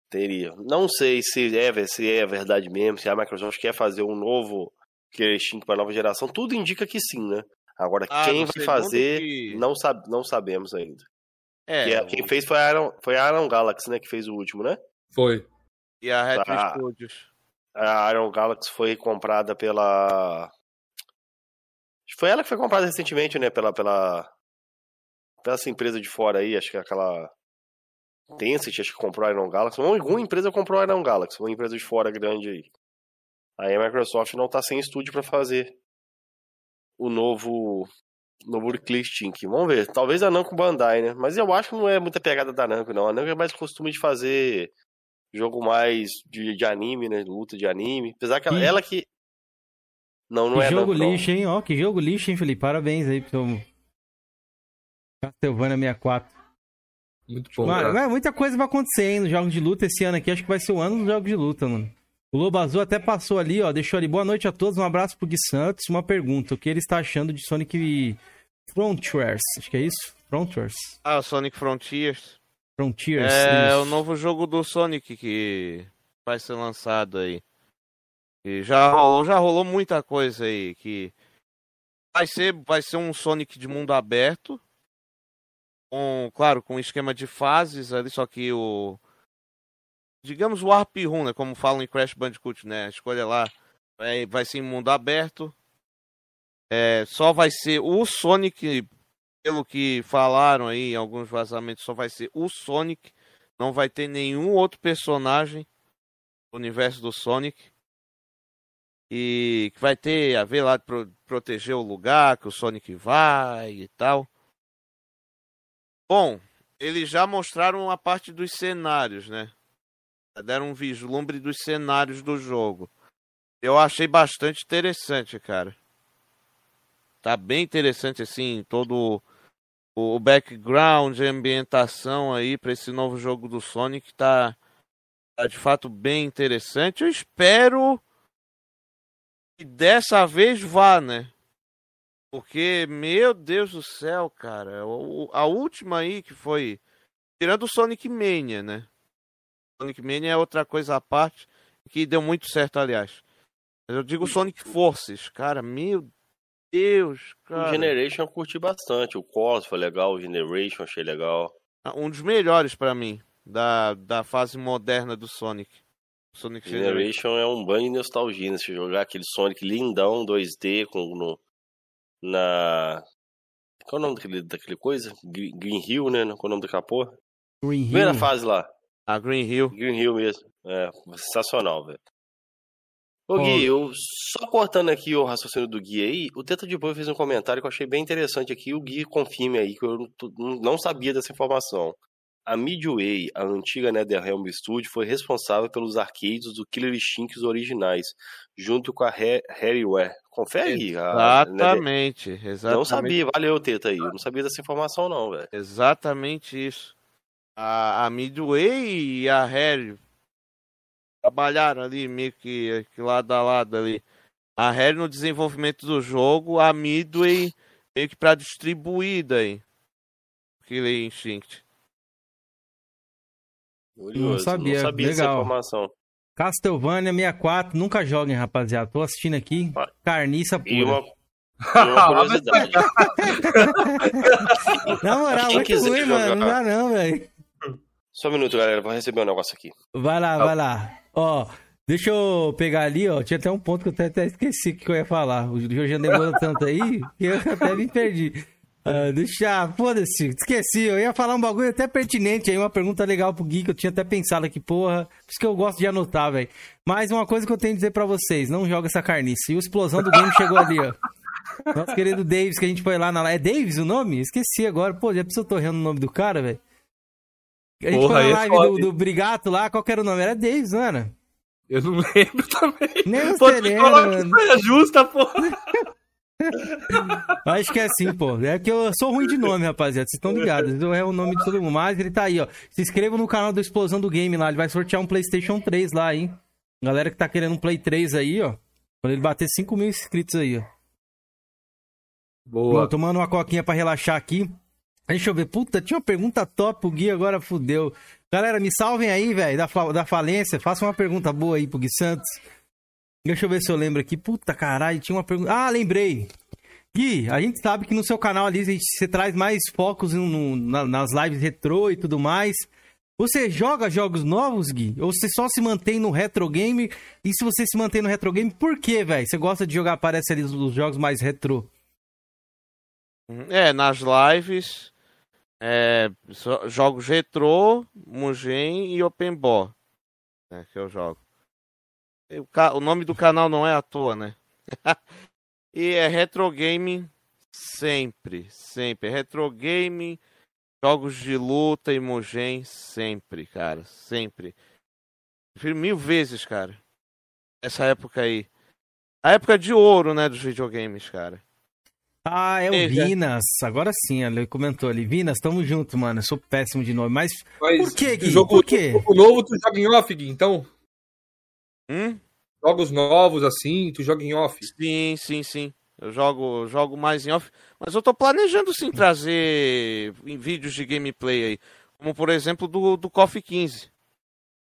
Teria. Não sei se é, se é verdade mesmo, se a Microsoft quer fazer um novo Killer Instinct para nova geração. Tudo indica que sim, né? Agora, Ah, quem vai fazer, que- não, sabe, não sabemos ainda. É, Que é- o- quem fez foi a, Iron, foi a Iron Galaxy, né? Que fez o último, né? Foi. e a Retro Ah. Studios. A Iron Galaxy foi comprada pela. Foi ela que foi comprada recentemente, né? Pela, pela, pela essa empresa de fora aí, acho que é aquela. Tencent, acho que comprou a Iron Galaxy. Uma, alguma empresa comprou a Iron Galaxy, uma empresa de fora grande aí. Aí a Microsoft não tá sem estúdio pra fazer o novo. Novo Click Stink. Vamos ver. Talvez a Namco Bandai, né? Mas eu acho que não é muita pegada da Namco, não. A Namco é mais costume de fazer jogo mais de, de anime, né? Luta de anime. Apesar que ela, Que- ela que. Não, não que é jogo Namco, não. lixo, hein? Ó, que jogo lixo, hein, Felipe? Parabéns aí pro Castlevania 64. Muito bom, Mano, cara. muita coisa vai acontecer hein, nos jogos de luta esse ano aqui. Acho que vai ser o ano dos jogos de luta, mano. O Lobo Azul até passou ali, ó. Deixou ali. Boa noite a todos. Um abraço pro Gui Santos. Uma pergunta: o que ele está achando de Sonic Frontiers? Acho que é isso? Frontiers? Ah, Sonic Frontiers. Frontiers. É isso. o novo jogo do Sonic que vai ser lançado aí. E já rolou, já rolou muita coisa aí que vai ser, vai ser um Sonic de mundo aberto. Com, claro, com um esquema de fases ali, só que o digamos o Warp Room, né, como falam em Crash Bandicoot, né? A escolha lá vai, vai ser em mundo aberto. É, só vai ser o Sonic, pelo que falaram aí em alguns vazamentos, só vai ser o Sonic. Não vai ter nenhum outro personagem do universo do Sonic. E que vai ter a ver lá de pro- proteger o lugar que o Sonic vai e tal. Bom, eles já mostraram a parte dos cenários, né? Deram um vislumbre dos cenários do jogo. Eu achei bastante interessante, cara. Tá bem interessante, assim, todo o background, a ambientação aí para esse novo jogo do Sonic tá, tá de fato bem interessante. Eu espero que dessa vez vá, né? Porque, meu Deus do céu, cara, a última aí que foi. Tirando o Sonic Mania, né? Sonic Mania é outra coisa à parte, que deu muito certo, aliás. Eu digo Sonic Forces, cara, meu Deus, O cara. Generation eu curti bastante. O Cos foi legal, o Generation achei legal. Um dos melhores pra mim, da, da fase moderna do Sonic. Sonic Generation. Generation é um banho de nostalgia, né? Se jogar aquele Sonic lindão 2D com no, na. Qual é o nome daquele, daquele coisa? Green Green Hill, né? Qual é o nome daquela porra? Green Hill. Primeira fase lá. A Green Hill. Green Hill mesmo. É, sensacional, velho. Ô. Gui, eu só cortando aqui o raciocínio do Gui aí, o Teta de Boi fez um comentário que eu achei bem interessante aqui, o Gui confirme aí, que eu não sabia dessa informação. A Midway, a antiga NetherRealm Studio, foi responsável pelos arcades do Killer Instinct originais, junto com a Ha- Harryware. Confere? A Exatamente, exatamente. Não sabia, valeu, Teta aí. Eu não sabia dessa informação não, velho. Exatamente isso. A, a Midway e a Harry trabalharam ali meio que, que lado a lado ali. A Harry no desenvolvimento do jogo, a Midway meio que pra distribuir daí. Killer Instinct. Curioso, sabia, não sabia dessa legal. informação. Castlevania 64. Nunca joguem, rapaziada. Tô assistindo aqui. Ah. Carniça E pura. uma, [laughs] e uma curiosidade. [laughs] Na moral, muito ruim, jogar- mano. Não dá não, velho. Só um minuto, galera. Vou receber um negócio aqui. Vai lá, vai lá. Ó, deixa eu pegar ali, ó. Tinha até um ponto que eu até, até esqueci o que eu ia falar. O Jorge demorou [laughs] tanto aí que eu até me perdi. Ah, deixa, foda-se, esqueci. Eu ia falar um bagulho até pertinente aí, uma pergunta legal pro Gui, que eu tinha até pensado aqui, porra. Por isso que eu gosto de anotar, velho. Mas uma coisa que eu tenho a dizer pra vocês: não joga essa carniça. E o explosão do game chegou ali, ó. Nosso querido Davis, que a gente foi lá na live. É Davis o nome? Esqueci agora. Pô, já precisou torrendo o nome do cara, velho? A gente Porra, foi na é live do, do Brigato lá, qual que era o nome? Era Davis, não era? Eu não [laughs] lembro também. Nem você falar lembra, saia justa, porra. [laughs] Acho que é assim, pô. É que eu sou ruim de nome, rapaziada. Vocês estão ligados. Eu é o nome de todo mundo. Mas ele tá aí, ó. Se inscreva no canal do Explosão do Game lá. Ele vai sortear um PlayStation 3 lá, hein? Galera que tá querendo um Play 3 aí, ó. Quando ele bater 5 mil inscritos aí, ó. Bom, Boa. tomando uma coquinha pra relaxar aqui. Deixa eu ver. Puta, tinha uma pergunta top. O Gui agora fudeu. Galera, me salvem aí, velho, da, da falência. Faça uma pergunta boa aí pro Gui Santos. Deixa eu ver se eu lembro aqui. Puta caralho, tinha uma pergunta. Ah, lembrei. Gui, a gente sabe que no seu canal ali você traz mais focos no- no- na- nas lives retrô e tudo mais. Você joga jogos novos, Gui? Ou você só se mantém no retro game? E se você se mantém no retro game, por quê, velho? Você gosta de jogar, aparece ali os jogos mais retrô? É, nas lives, é, jogos retrô, Mugen e Openbo, né, que eu jogo. O, o nome do canal não é à toa, né? [laughs] e é retro gaming sempre, sempre. Retro gaming, jogos de luta e Mugen sempre, cara, sempre. Prefiro mil vezes, cara. Essa época aí. A época de ouro, né, dos videogames, cara. Ah, é o Veja. Vinas. Agora sim, ele comentou ali. Vinas, tamo junto, mano. Eu sou péssimo de nome. Mas Mas por que, Gui? jogo, Por quê? jogo novo, tu joga em off, Gui, então? Hum? Jogos novos, assim, tu joga em off. Sim, sim, sim. Eu jogo, jogo mais em off. Mas eu tô planejando sim trazer em vídeos de gameplay aí. Como por exemplo do, do Coffee 15.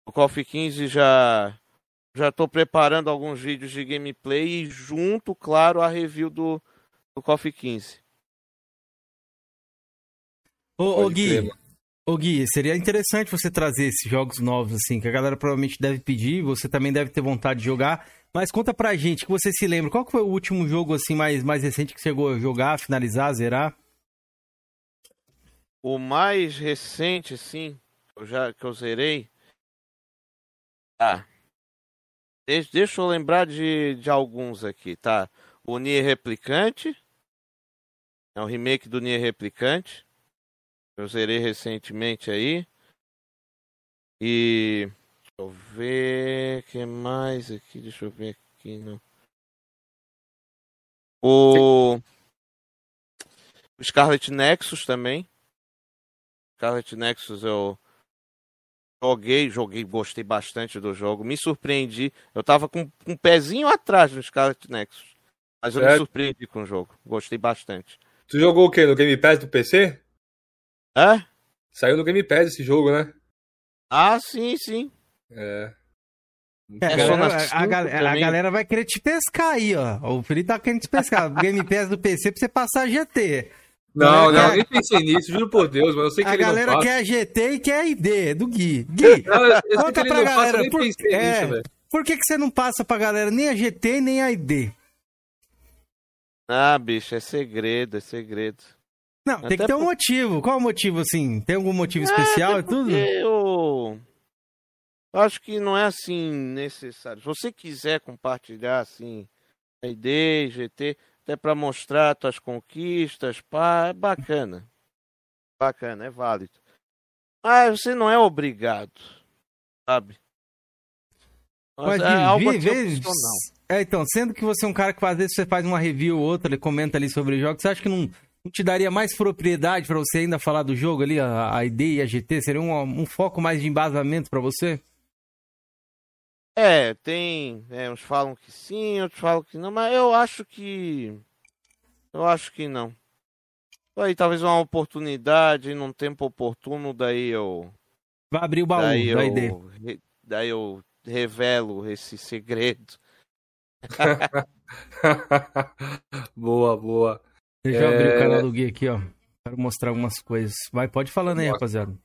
O Coffee 15 já. Já tô preparando alguns vídeos de gameplay e junto, claro, a review do, do Coffee 15. Ô, ô Gui, crer, ô Gui, seria interessante você trazer esses jogos novos, assim, que a galera provavelmente deve pedir, você também deve ter vontade de jogar. Mas conta pra gente, que você se lembra, qual que foi o último jogo, assim, mais, mais recente que chegou a jogar, finalizar, zerar? O mais recente, sim, eu já, que eu zerei. Tá. Deixa, deixa eu lembrar de, de alguns aqui, tá? O Nier Replicante. É o remake do Nier Replicante. Eu zerei recentemente aí. E. Deixa eu ver. O que mais aqui? Deixa eu ver aqui. No... O. O Scarlet Nexus também. Scarlet Nexus eu joguei, joguei, gostei bastante do jogo, me surpreendi. Eu tava com com um pezinho atrás no Scarlet Nexus, mas eu me Certo. surpreendi com o jogo, gostei bastante. Tu jogou o quê? No Game Pass do PC? É? Saiu no Game Pass esse jogo, né? Ah, sim, sim. É. É, É, bom. só na a, galera, a galera vai querer te pescar aí, ó. O Felipe tá querendo te pescar. [laughs] Game Pass do PC pra você passar GT. Não, galera não, nem pensei nisso, juro por Deus, mas eu sei que A ele galera quer GT e quer ID, do Gui. [laughs] Gui, Não, eu, eu Conta pra galera, por- é. nisso, por que, que você não passa pra galera nem a GT nem a ID? Ah, bicho, é segredo, é segredo. Não, tem que Até ter um por- motivo. Qual o motivo, assim? Tem algum motivo especial e tudo? Eu eu acho que não é assim necessário. Se você quiser compartilhar assim a ID, GT, até para mostrar tuas conquistas, pá, é bacana. Bacana, é válido. Mas você não é obrigado, sabe? Mas, é Gui, algo opcional. É, então, sendo que você é um cara que às vezes você faz uma review ou outra, ele comenta ali sobre jogos, você acha que não, não te daria mais propriedade pra você ainda falar do jogo ali, a, a ID e a GT? Seria um, um foco mais de embasamento pra você? É, tem. é, uns falam que sim, outros falam que não, mas eu acho que. Eu acho que não. Aí talvez uma oportunidade, num tempo oportuno, daí eu. Vai abrir o baú daí da eu, ID. re- daí eu revelo esse segredo. [laughs] boa, boa. Deixa eu abrir É. o canal do Gui aqui, ó. Quero mostrar algumas coisas. Vai, pode falando aí, rapaziada.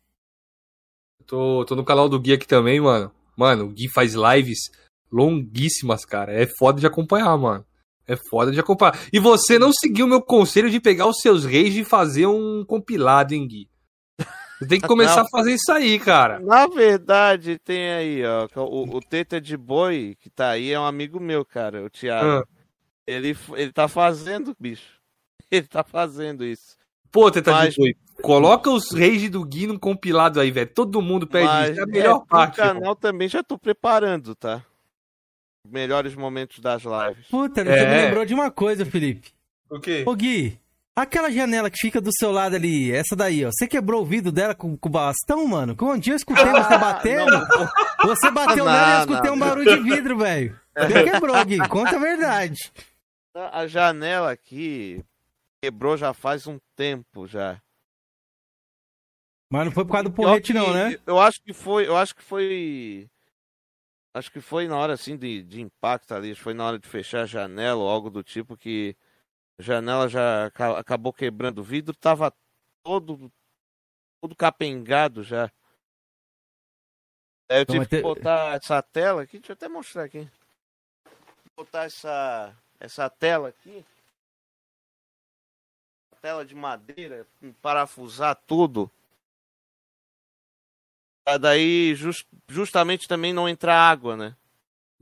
Tô, tô no canal do Gui aqui também, mano. Mano, o Gui faz lives longuíssimas, cara. É foda de acompanhar, mano. É foda de acompanhar. E você não seguiu o meu conselho de pegar os seus reis e fazer um compilado, hein, Gui? Você tem que começar Não. a fazer isso aí, cara. Na verdade, tem aí, ó. O, o Teta de Boi, que tá aí, é um amigo meu, cara, o Thiago. Ah. Ele, ele tá fazendo, bicho. [laughs] Ele tá fazendo isso. Pô, Teta Mas- de Boi, coloca os reis do Gui num compilado aí, velho. Todo mundo pede Mas isso. É a melhor pro parte. irmão. canal também já tô preparando, tá? Melhores momentos das lives. Puta, você É. me lembrou de uma coisa, Felipe. O quê? Ô Gui, aquela janela que fica do seu lado ali, essa daí, ó. Você quebrou o vidro dela com, com o bastão, mano? Que um dia eu escutei você [laughs] batendo. Você bateu Não, nela e eu escutei não. um barulho de vidro, velho. [laughs] Você quebrou, Gui. Conta a verdade. A janela aqui quebrou já faz um tempo já. Mas não foi por causa do porrete, que não, né? Eu acho que foi, eu acho que foi acho que foi na hora assim de, de impacto ali, foi na hora de fechar a janela ou algo do tipo que janela já aca- acabou quebrando o vidro, tava todo todo capengado já. Aí eu Então, tive mas que te- botar essa tela aqui, deixa eu até mostrar aqui. Botar essa essa tela aqui. Tela de madeira, parafusar tudo. Pra daí jus- justamente também não entrar água, né?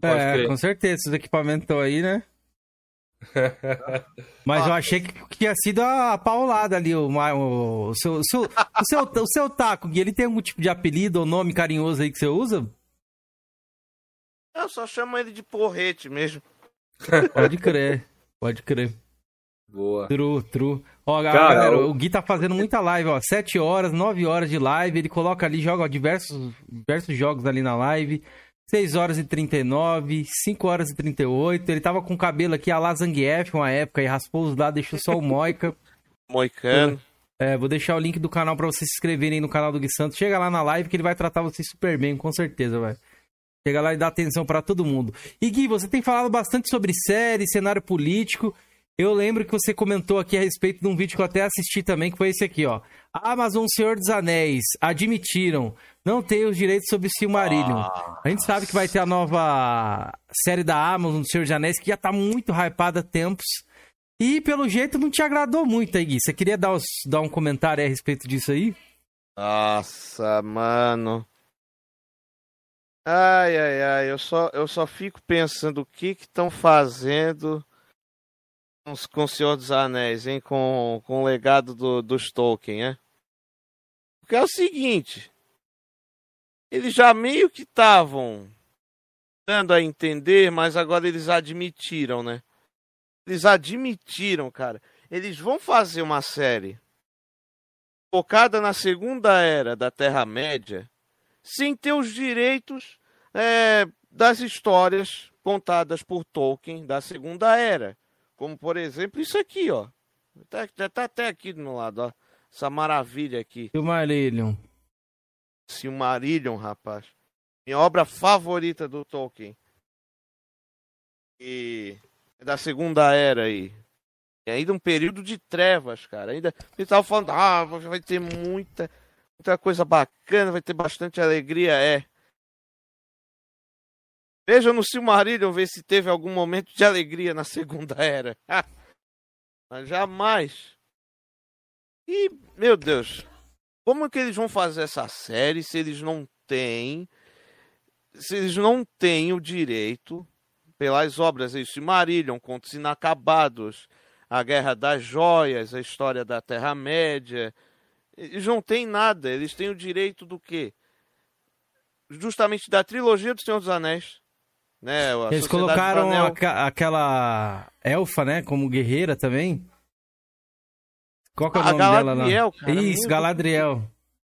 Pode É, crer. com certeza. Esses equipamentos estão aí, né? [laughs] Mas eu achei que, que tinha sido a paulada ali, o, o, o seu, o, seu, o, seu, o seu taco, Gui. Ele tem algum tipo de apelido ou nome carinhoso aí que você usa? Eu só chamo ele de porrete mesmo. [laughs] Pode crer, pode crer. Boa. True, true. Ó, Cara, galera, o- o Gui tá fazendo muita live, ó. 7 horas, 9 horas de live. Ele coloca ali, joga ó, diversos, diversos jogos ali na live. 6 horas e 39, 5 horas e 38. Ele tava com o cabelo aqui a la Zangief uma época e raspou os lados, deixou só o Moica. [laughs] Moicano. É, vou deixar o link do canal pra vocês se inscreverem no canal do Gui Santos. Chega lá na live que ele vai tratar vocês super bem, com certeza, vai. Chega lá e dá atenção pra todo mundo. E Gui, você tem falado bastante sobre série, cenário político. Eu lembro que você comentou aqui a respeito de um vídeo que eu até assisti também, que foi esse aqui, ó. A Amazon Senhor dos Anéis admitiram não ter os direitos sobre Silmarillion. Ah, A gente sabe que vai ter a nova série da Amazon do Senhor dos Anéis, que já tá muito hypada há tempos. E pelo jeito não te agradou muito aí, Gui. Você queria dar, os- dar um comentário a respeito disso aí? Nossa, mano. Ai, ai, ai, eu só, eu só fico pensando o que que estão fazendo com, o Senhor dos Anéis, hein? Com, com o legado do, dos Tolkien, né? Porque é o seguinte, eles já meio que estavam dando a entender, mas agora eles admitiram, né? Eles admitiram, cara. Eles vão fazer uma série focada na segunda era da Terra-média, sem ter os direitos é, das histórias contadas por Tolkien da segunda era. Como, por exemplo, isso aqui, ó. Tá, tá até aqui do meu lado, ó. Essa maravilha aqui. Silmarillion. Silmarillion, rapaz. Minha obra favorita do Tolkien. E é da segunda era aí. E ainda um período de trevas, cara. Ainda ele tava falando, ah, vai ter muita, muita coisa bacana, vai ter bastante alegria, é. Veja no Silmarillion ver se teve algum momento de alegria na segunda era. [laughs] Mas jamais. E, meu Deus, como é que eles vão fazer essa série se eles não têm se eles não têm o direito pelas obras aí, Silmarillion, Contos Inacabados, A Guerra das Joias, a história da Terra-média, eles não têm nada, eles têm o direito do quê? Justamente da trilogia do Senhor dos Anéis. Né? A Eles colocaram aca- aquela elfa, né, como guerreira também. Qual que é o A nome dela lá? Galadriel, cara, Isso, Galadriel.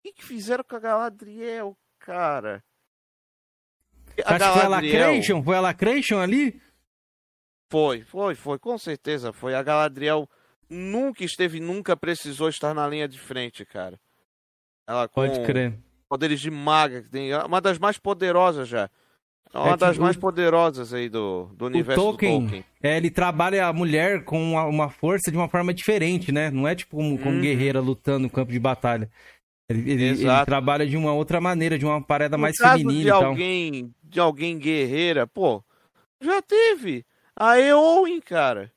O que, fizeram com a Galadriel, cara? Você acha que foi a Lacration? Foi a Lacration ali? Foi, foi, foi, com certeza foi. A Galadriel nunca esteve, nunca precisou estar na linha de frente, cara. Ela com Pode crer. poderes de maga, que tem é uma das mais poderosas já. É uma É das o- mais poderosas aí do, do universo Tolkien, do Tolkien. É, ele trabalha a mulher com uma, uma força de uma forma diferente, né? Não é tipo como, como Uhum. guerreira lutando no campo de batalha. Ele, ele- ele trabalha de uma outra maneira, de uma parada No mais caso feminina de e tal. alguém, de alguém guerreira, pô, já teve. A Eowyn, cara.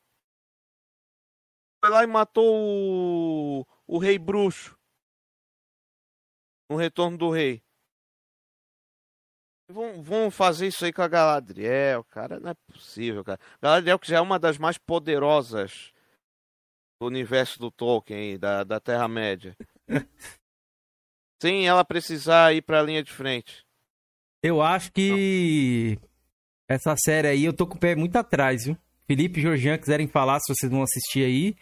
Foi lá e matou o, o rei bruxo. No retorno do rei. Vão, vão fazer isso aí com a Galadriel, cara. Não é possível, cara. Galadriel, que já é uma das mais poderosas do universo do Tolkien, aí, da, da Terra-média. [laughs] Sem ela precisar ir pra linha de frente. Eu acho que essa série aí eu tô com o pé muito atrás, viu? Felipe e Georgian quiserem falar se vocês vão assistir aí.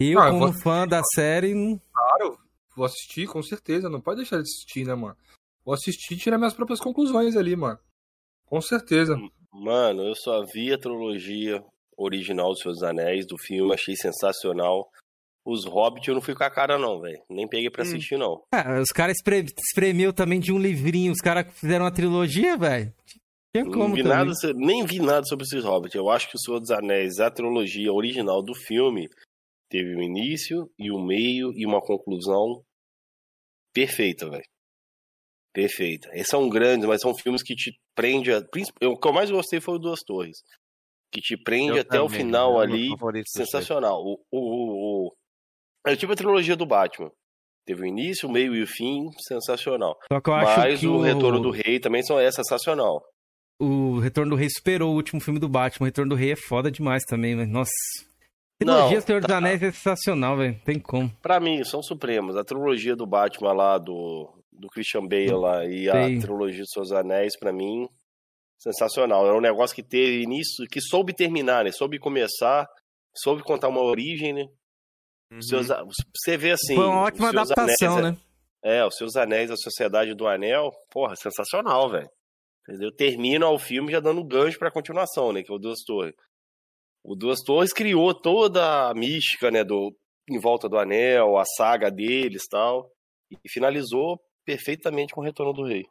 Eu, Ah, eu como vou- fã da série, não- Claro, vou assistir, com certeza. Não pode deixar de assistir, né, mano? Vou assistir e tirar minhas próprias conclusões ali, mano. Com certeza. Mano, eu só vi a trilogia original dos Seus Anéis, do filme, achei sensacional. Os Hobbit eu não fui com a cara, não, velho. Nem peguei pra Hum. assistir, não. Ah, os caras espre... espremeu também de um livrinho, os caras fizeram uma trilogia, velho. Não como vi também. nada, nem vi nada sobre esses Hobbits. Eu acho que o Senhor dos Anéis, a trilogia original do filme, teve um início e um meio e uma conclusão perfeita, velho. Perfeita. Esses são grandes, mas são filmes que te prende. A... O que eu mais gostei foi o Duas Torres. Que te prende Eu até o também, final é o meu ali. dos Sensacional. O, o, o, o... Eu tive a trilogia do Batman. Teve o início, o meio e o fim, sensacional. Só que eu acho Mas que o o... Retorno do Rei também são, é sensacional. o Retorno do Rei superou o último filme do Batman. O Retorno do Rei é foda demais também, velho. Nossa. Trilogia Senhor dos tá. Anéis é sensacional, velho. Tem como. Pra mim, são supremos. A trilogia do Batman lá, do, do Christian Bale lá, e a trilogia dos Seus Anéis, pra mim, sensacional. É um negócio que teve início, que soube terminar, né? Soube começar soube contar uma origem, né? Uhum. Seus- você vê assim. Foi uma ótima adaptação, anéis, né? É, os seus anéis, a Sociedade do Anel, porra, sensacional, velho. Entendeu? Termina o filme já dando gancho pra continuação, né? Que é o Duas Torres. O Duas Torres criou toda a mística, né? Do, em volta do anel, a saga deles e tal. E finalizou perfeitamente com o Retorno do Rei.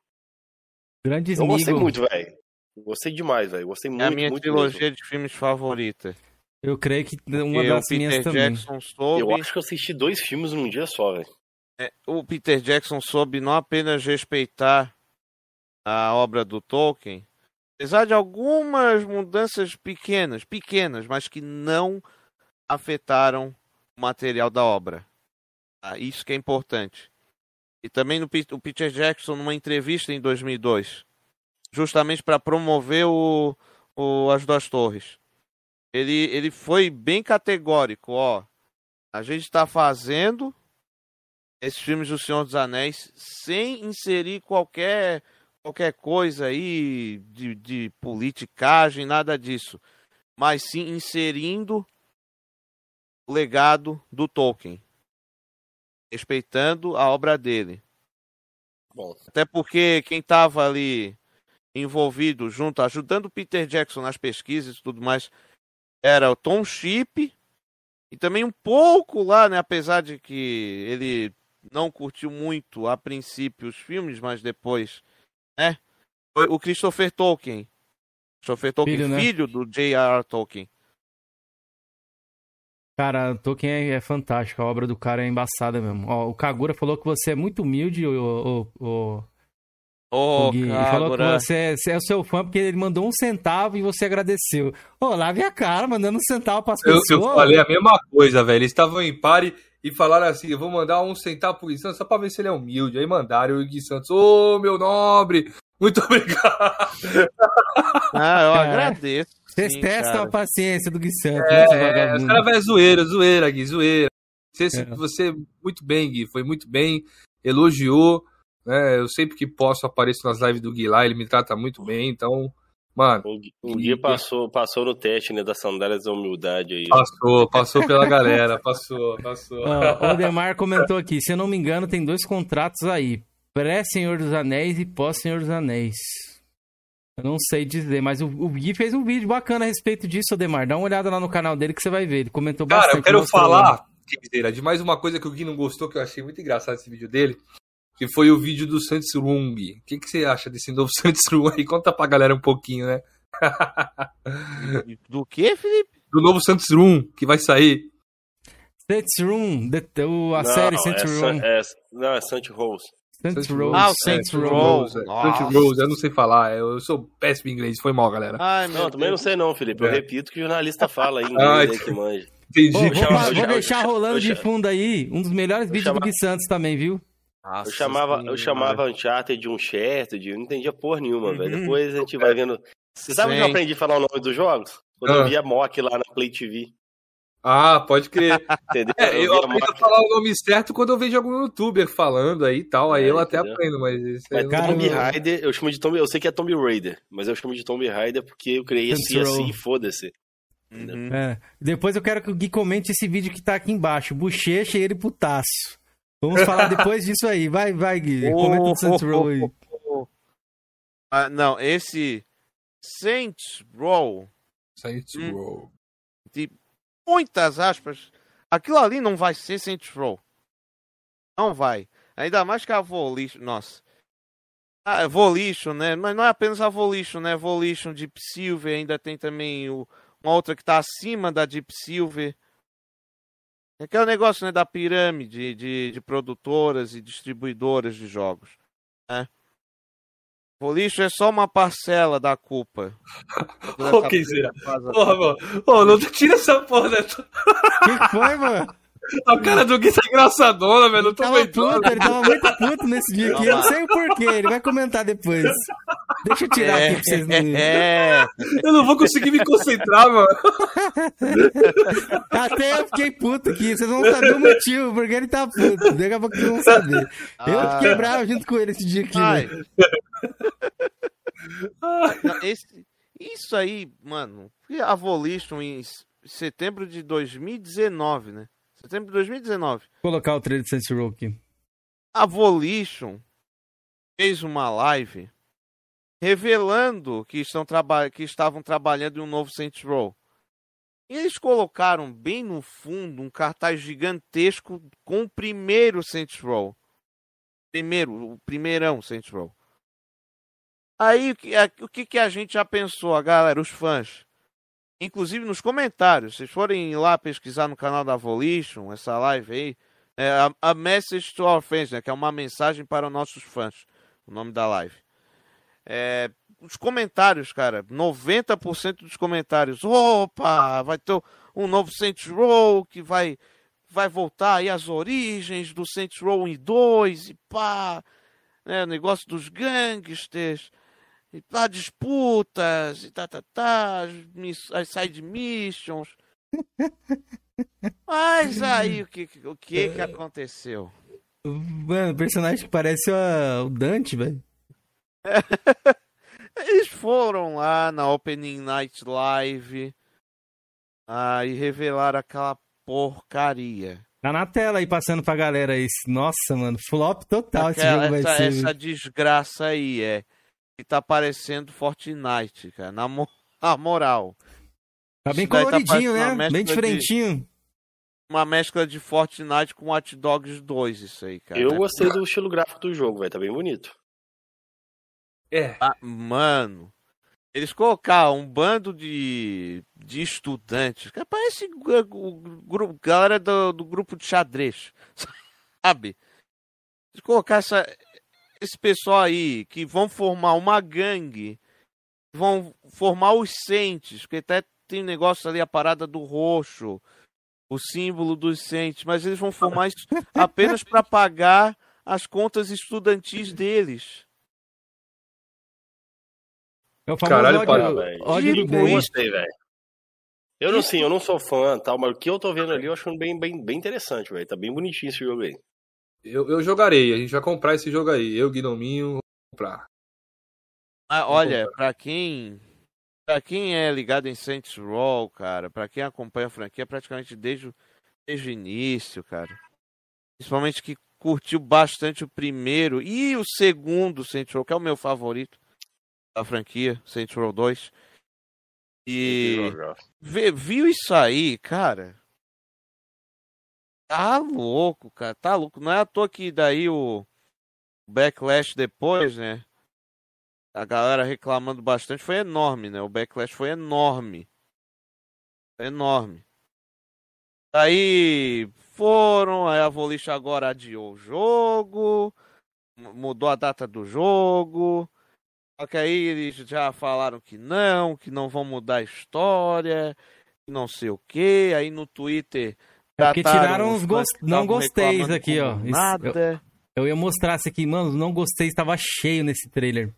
Grande Eu gostei muito, velho. Gostei demais, velho. Gostei muito, É a minha muito trilogia mesmo. de filmes favorita. Eu creio que uma Porque das minhas Peter também. Jackson soube, Eu acho que eu assisti dois filmes num dia só, velho. é, o Peter Jackson soube não apenas respeitar a obra do Tolkien, apesar de algumas mudanças pequenas, pequenas, mas que não afetaram o material da obra. Ah, isso que é importante. E também no, o Peter Jackson, numa entrevista em 2002, justamente para promover o, o As Duas Torres, ele, ele foi bem categórico, ó. A gente está fazendo esses filmes do Senhor dos Anéis sem inserir qualquer qualquer coisa aí de, de politicagem, nada disso. Mas sim inserindo o legado do Tolkien. Respeitando a obra dele. Bom, Até porque quem estava ali envolvido junto, ajudando o Peter Jackson nas pesquisas e tudo mais, era o Tom Chip e também um pouco lá, né, apesar de que ele não curtiu muito a princípio os filmes, mas depois, né, foi o Christopher Tolkien. Christopher Tolkien, Filho, né? filho do J.R.R. Tolkien. Cara, Tolkien é, é fantástico, a obra do cara é embaçada mesmo. Ó, o Kagura falou que você é muito humilde, o, o, o, Ô, o Gui. Ele falou que você, é- você é o seu fã porque ele mandou um centavo e você agradeceu. Ô, lave a cara, mandando um centavo pras Eu, pessoas. eu falei a mesma coisa, velho. Eles estavam em pare e falaram assim: eu vou mandar um centavo pro Gui Santos só pra ver se ele é humilde. Aí mandaram o Gui Santos, ô meu nobre, muito obrigado. Ah, eu É. agradeço. Vocês sim, testam cara. a paciência do Gui Santos, É, os caras vai zoeira, zoeira, Gui, zoeira. Você, É. você muito bem, Gui, foi muito bem, elogiou, né? Eu sempre que posso apareço nas lives do Gui lá, ele me trata muito bem, então, mano, o, Gui- o Gui passou, passou no teste, né, das sandálias da humildade aí. passou, passou pela galera, passou, passou. Ó, o Demar comentou aqui, se eu não me engano, tem dois contratos aí. Pré-Senhor dos Anéis e pós-Senhor dos Anéis. Eu não sei dizer, mas o, o Gui fez um vídeo bacana a respeito disso, Demar. Dá uma olhada lá no canal dele que você vai ver. Ele comentou bastante. Cara, eu quero falar, de mais uma coisa que o Gui não gostou, que eu achei muito engraçado esse vídeo dele, que foi o vídeo do Santos Gui. O que, que você acha desse novo [laughs] Santos Rum aí? Conta pra galera um pouquinho, né? Do que, Felipe? Do novo Santos Rum, que vai sair. Saints Room, the- o- a Não, série é Saints San- Room. é, não, é Saint Rose. Saints Row. Row. Ah, o É, Saints Row. É. Nossa. Saints Rose, eu não sei falar, eu sou péssimo em inglês, foi mal, galera. Ai, Não, também não sei não, Felipe. Eu É. repito o que o jornalista fala aí, [laughs] Ah, inglês aí que manja. Entendi. Vou, eu vou deixar rolando eu de fundo aí um dos melhores vídeos do Gui Santos também, viu? Nossa Eu chamava, eu chamava Uncharted de Uncharted, eu não entendia porra nenhuma, Uhum. velho. Depois a gente vai vendo. Você sabe onde eu Sim. aprendi a falar o nome dos jogos? Quando Ah. eu via Mock lá na Play TV. Ah, pode crer. [laughs] Entendeu? É, eu via aprendo a falar o nome certo quando eu vejo algum youtuber falando aí e tal, aí É, eu até entendeu? aprendo, mas isso Mas não- Tomb eu- Raider, eu chamo de Tomb. Eu sei que é Tomb Raider, mas eu chamo de Tomb Raider porque eu criei assim e foda-se. Uhum. É. Depois eu quero que o Gui comente esse vídeo que tá aqui embaixo. Bochecha e ele putaço. Vamos falar depois [laughs] disso aí. Vai, vai, Gui. Comenta do Saints Row aí. Ah, não, esse Saints Row, Saints Hum. Row. de muitas aspas, aquilo ali não vai ser Saints Row. Não vai. Ainda mais que a Volition, nossa. Ah, Volition, né? Mas não é apenas a Volition, né? Volition, Deep Silver, ainda tem também o, uma outra que tá acima da Deep Silver. Aquele negócio, né, da pirâmide de, de produtoras e distribuidoras de jogos. Né? Volition é só uma parcela da culpa. [laughs] Ô, Kenzeira. Porra, mano. Ô, não tira essa porra, né? O que que foi, mano? A cara do Gui tá engraçadona, velho. Não tô Tava puto, ele tava muito puto nesse dia aqui. Eu não sei o porquê, ele vai comentar depois. Deixa eu tirar aqui pra vocês não. É, Eu não vou conseguir me concentrar, mano. [laughs] Até eu fiquei puto aqui. Vocês vão saber o motivo, porque ele tá puto. Daqui a pouco vocês vão saber. Eu Ah. fiquei bravo junto com ele esse dia aqui, Ai. esse- isso aí, mano, a Volition em- setembro de 2019, né? Setembro de 2019. Vou colocar o trailer de Saints Row aqui. A Volition fez uma live revelando que, estão traba que estavam trabalhando em um novo Saints Row. E eles colocaram bem no fundo um cartaz gigantesco com o primeiro Saints Row. Primeiro, o primeirão Saints Row. Aí o que, que a gente já pensou, a galera, os fãs? Inclusive nos comentários, se vocês forem lá pesquisar no canal da Volition, essa live aí, é a, a Message to Our Fans, né, que é uma mensagem para nossos fãs, o nome da live. É, os comentários, cara, 90% dos comentários, opa, vai ter um novo Saints Row que vai vai voltar aí às origens do Saints Row em 2 e pá, né, negócio dos gangsters, e pá, disputas, e tá, tá, tá, as, side missions. Mas aí o que, o que que aconteceu? Mano, o personagem que parece o Dante, velho. [laughs] Eles foram lá na Opening Night Live ah, e revelaram aquela porcaria. Tá na tela aí passando pra galera isso. Nossa, mano, flop total Aquela, esse jogo essa, vai ser. essa desgraça aí é. Que tá parecendo Fortnite, cara. Na, mo [laughs] na moral. Tá bem tá coloridinho, uma né? Bem mescla de- diferentinho. Uma mescla de Fortnite com Watch Dogs 2, isso aí, cara. Eu gostei do estilo gráfico do jogo, velho. Tá bem bonito. É. Ah, mano, eles colocaram um bando de, de estudantes, que parece grupo, galera do, do grupo de xadrez, [laughs] sabe? Eles colocar essa, esse pessoal aí que vão formar uma gangue, vão formar os Saints, porque até tem negócio ali, a parada do roxo, o símbolo dos Saints, mas eles vão formar isso [laughs] apenas para pagar as contas estudantis deles. É Caralho, ódio, para, velho. ódio do bem. Gostei, velho. Eu não sei, eu não sou fã tal, mas o que eu tô vendo ali eu acho bem, bem, bem interessante, velho. Tá bem bonitinho esse jogo aí. Eu, eu jogarei, a gente vai comprar esse jogo aí. Eu, Guinominho, vou comprar. Ah, olha, pra quem para quem é ligado em Saints Row, cara, pra quem acompanha a franquia praticamente desde, o- desde o início, cara. Principalmente que curtiu bastante o primeiro e o segundo Saints Row, que é o meu favorito da franquia, Saints Row 2. E viu isso aí, cara? Tá louco, cara, tá louco. Não é à toa que daí o backlash depois, né? A galera reclamando bastante foi enorme, né? O backlash foi enorme. Enorme. Aí foram, aí a Volition agora adiou o jogo, mu- mudou a data do jogo. Só que aí eles já falaram que não, que não vão mudar a história, não sei o que. Aí no Twitter. É porque tiraram os fãs gos- que não gosteis aqui, ó. Nada. Eu ia mostrar isso aqui, mano, não gostei, estava cheio nesse trailer.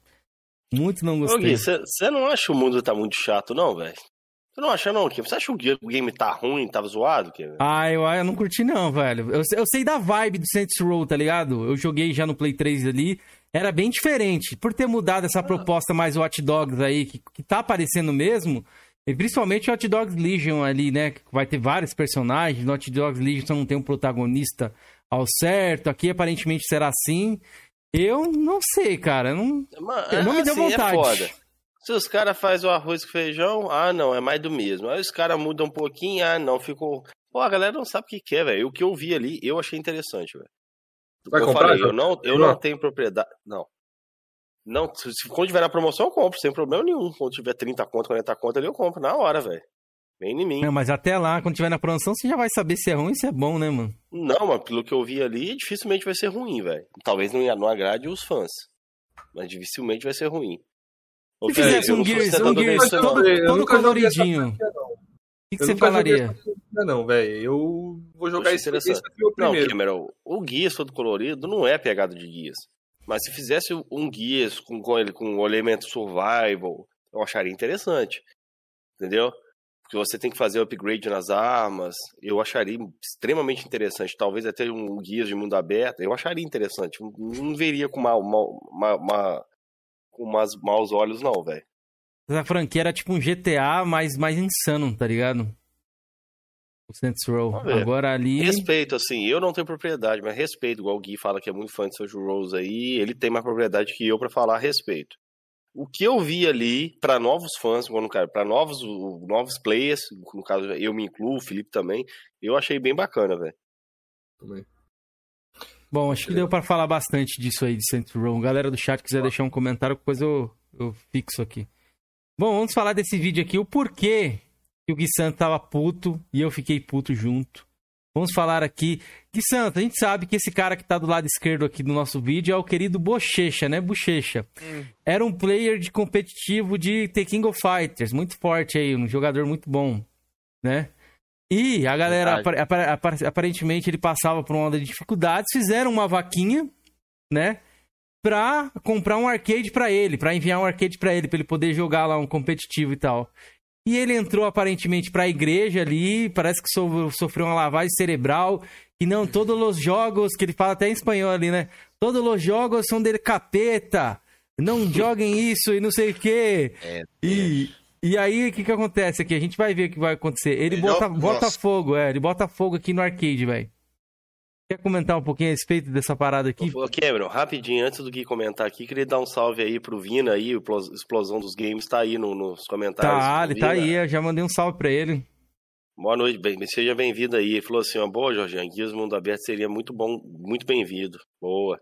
Muito não gostei. Você não acha o mundo tá muito chato, não, velho? Você não acha, não, Kim? Você acha que o game tá ruim, tava zoado, Kim? Ah, eu, eu não curti não, velho. Eu, eu sei da vibe do Saints Row, tá ligado? Eu joguei já no Play 3 ali. Era bem diferente. Por ter mudado essa proposta mais Watch Dogs aí, que, que tá aparecendo mesmo. E principalmente o Watch Dogs Legion ali, né? Que vai ter vários personagens. No Watch Dogs Legion só não tem um protagonista ao certo. Aqui aparentemente será assim. Eu não sei, cara. Não, Mas, não me deu assim, vontade. É foda. Se os caras fazem o arroz com feijão, ah, não, é mais do mesmo. Aí os caras mudam um pouquinho, ah, não, ficou. Pô, a galera não sabe o que quer, velho. O que eu vi ali, eu achei interessante, velho. Vai eu comprar, falei, eu não, eu Não. não tenho propriedade. Não. Não, se, quando tiver na promoção, eu compro, sem problema nenhum. Quando tiver 30 conto, 40 conto ali, eu compro na hora, velho. Vem em mim. não, mas até lá, quando tiver na promoção, você já vai saber se é ruim ou se é bom, né, mano? Não, mas pelo que eu vi ali, dificilmente vai ser ruim, velho. Talvez não, não agrade os fãs. Mas dificilmente vai ser ruim. Se fizesse um Gears, um sustentador Gears todo, todo coloridinho, o que, que você falaria? Não, velho. Eu vou jogar Achei esse, esse aqui o Não, primeiro. Cameron, o Guias todo colorido não é pegada de Guias. Mas se fizesse um Guias com, com, ele, com o elemento survival, eu acharia interessante. Entendeu? Porque você tem que fazer upgrade nas armas. Eu acharia extremamente interessante. Talvez até um Guias de mundo aberto. Eu acharia interessante. Não, veria com, mal, mal, ma- ma- com umas maus olhos, não, velho. Essa franquia era tipo um GTA mais, mais insano, tá ligado? O Saints Row. Agora ali. Respeito, assim, eu não tenho propriedade, mas respeito, igual o Gui fala que é muito fã de Saints Rose aí, ele tem mais propriedade que eu pra falar a respeito. O que eu vi ali, pra novos fãs, para novos, novos players, no caso eu me incluo, o Felipe também, eu achei bem bacana, velho. Também. Bom, acho que deu pra falar bastante disso aí de Saints Row. Galera do chat quiser deixar um comentário, depois eu, eu fixo aqui. Bom, vamos falar desse vídeo aqui, o porquê que o Gui Santo tava puto e eu fiquei puto junto. Vamos falar aqui. Gui Santo, a gente sabe que esse cara que tá do lado esquerdo aqui do nosso vídeo é o querido Bochecha, né? Bochecha. Era um player de competitivo de The King of Fighters, muito forte aí, um jogador muito bom, né? E a galera, apar- apar- apar- aparentemente, ele passava por uma onda de dificuldades, fizeram uma vaquinha, né? Pra comprar um arcade pra ele, pra enviar um arcade pra ele, pra ele poder jogar lá um competitivo e tal. E ele entrou aparentemente pra igreja ali, parece que so- sofreu uma lavagem cerebral. E não, todos os jogos, que ele fala até em espanhol ali, né? Todos os jogos são dele capeta. Não [laughs] joguem isso e não sei o quê. É, E, e aí, o que que acontece aqui? A gente vai ver o que vai acontecer. Ele Ele bota, não- bota fogo, é. Ele bota fogo aqui no arcade, velho. Quer comentar um pouquinho a respeito dessa parada aqui? Ô, Cameron, rapidinho, antes do Gui comentar aqui, queria dar um salve aí pro Vina aí, o Plos- Explosão dos Games, tá aí no- nos comentários. Tá, ele tá aí. Eu já mandei um salve pra ele. Boa noite, bem, seja bem-vindo aí. Ele falou assim, ó, boa, Jorginho, Guias Mundo Aberto seria muito bom, muito bem-vindo. Boa.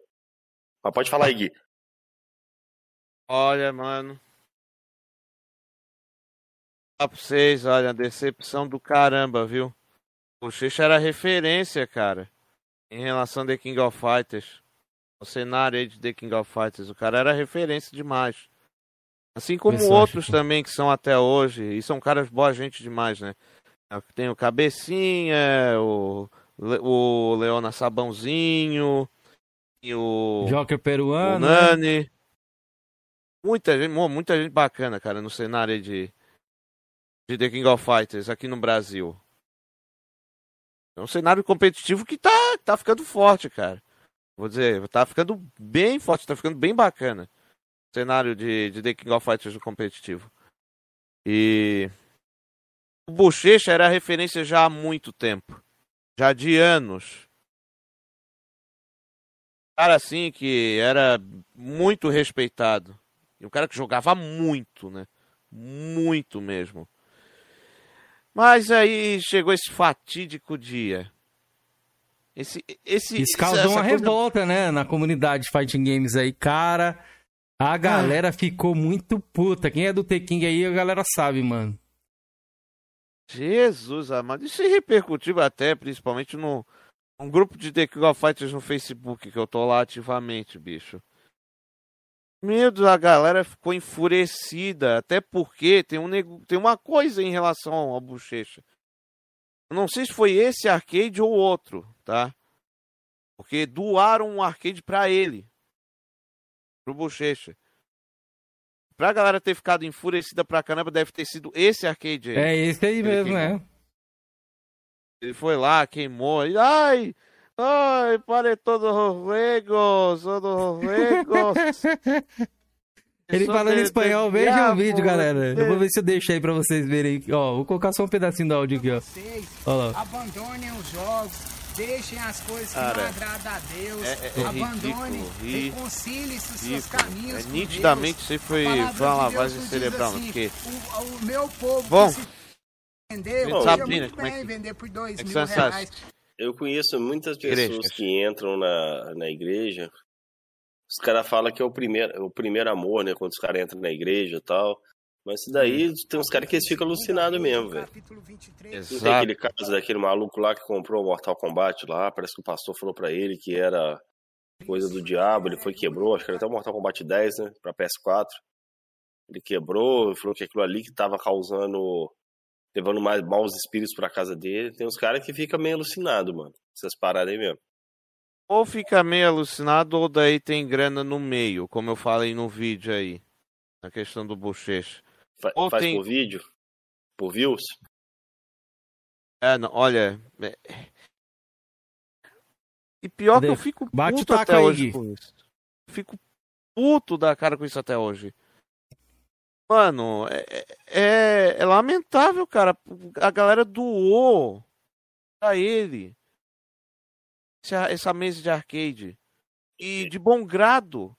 Mas pode falar aí, Gui. Olha, mano. Falar pra vocês, olha, decepção do caramba, viu? O Bochecha era referência, cara. Em relação a The King of Fighters. O cenário aí de The King of Fighters. O cara era referência demais. Assim como outros também que são até hoje. E são caras boa gente demais, né? Tem o Cabecinha, o, Le- o Leona Sabãozinho. E o. Joker O peruano. né? Nani. Muita gente, mu- muita gente bacana, cara, no cenário de, de The King of Fighters aqui no Brasil. É um cenário competitivo que tá, tá ficando forte, cara. Vou dizer, tá ficando bem forte, tá ficando bem bacana. O cenário de, de The King of Fighters competitivo. E. O Bochecha era referência já há muito tempo. Já de anos cara assim que era muito respeitado. E um cara que jogava muito, né? Muito mesmo. Mas aí chegou esse fatídico dia. Esse esse Isso causou uma coisa- revolta, né? Na comunidade de Fighting Games aí. Cara, a galera ficou muito puta. Quem é do Teking aí, a galera sabe, mano. Jesus amado. Isso repercutiu até, principalmente no um grupo de The King of Fighters no Facebook, que eu tô lá ativamente, bicho. Meu Deus, a galera ficou enfurecida, até porque tem, um tem uma coisa em relação ao Bochecha. Eu não sei se foi esse arcade ou outro, tá? Porque doaram um arcade pra ele. Pro Bochecha. Pra galera ter ficado enfurecida pra caramba, deve ter sido esse arcade aí. É esse aí Ele mesmo, queimou. é. Ele foi lá, queimou. e, Ai! Ai, para todos os regos, todos os regos. [laughs] Ele Sou falando em de- espanhol, de veja o vídeo, galera. de- Eu vou ver se eu deixo aí pra vocês verem. Ó, vou colocar só um pedacinho do áudio aqui, ó. Vocês Olha lá. abandonem os jogos, deixem as coisas que Cara, não agradam a Deus, é- é abandone, ridículo, ri- reconciliem-se os seus ridículo. caminhos É, com nitidamente Deus. isso aí foi, foi uma de lavagem diz cerebral, assim, porque o, o meu povo Bom. que se vender, podia Sabrina, muito como é bem que- vender por dois é que mil reais. Eu conheço muitas Igrejas. pessoas que entram na, na igreja. Os caras falam que é o primeiro, o primeiro amor, né? Quando os caras entram na igreja e tal. Mas isso daí Hum. tem uns caras que eles ficam alucinados mesmo, velho. Capítulo 23. Não tem aquele caso daquele maluco lá que comprou o Mortal Kombat lá. Parece que o pastor falou pra ele que era coisa do diabo. Ele foi e quebrou. Acho que era até o Mortal Kombat 10, né? Pra PS4. Ele quebrou e falou que aquilo ali que tava causando. Levando mais maus espíritos pra casa dele. Tem uns caras que ficam meio alucinados, mano. Essas paradas aí mesmo. ou fica meio alucinado ou daí tem grana no meio, como eu falei no vídeo aí. Na questão do bochecha. Fa- Ou faz tem- por vídeo? Por views? É, não, olha. é- E pior Cadê? que eu fico Bate puto taco até hoje com isso. Fico puto da cara com isso até hoje. Mano, é, é, é lamentável, cara. A galera doou pra ele essa, essa mesa de arcade. E de bom grado.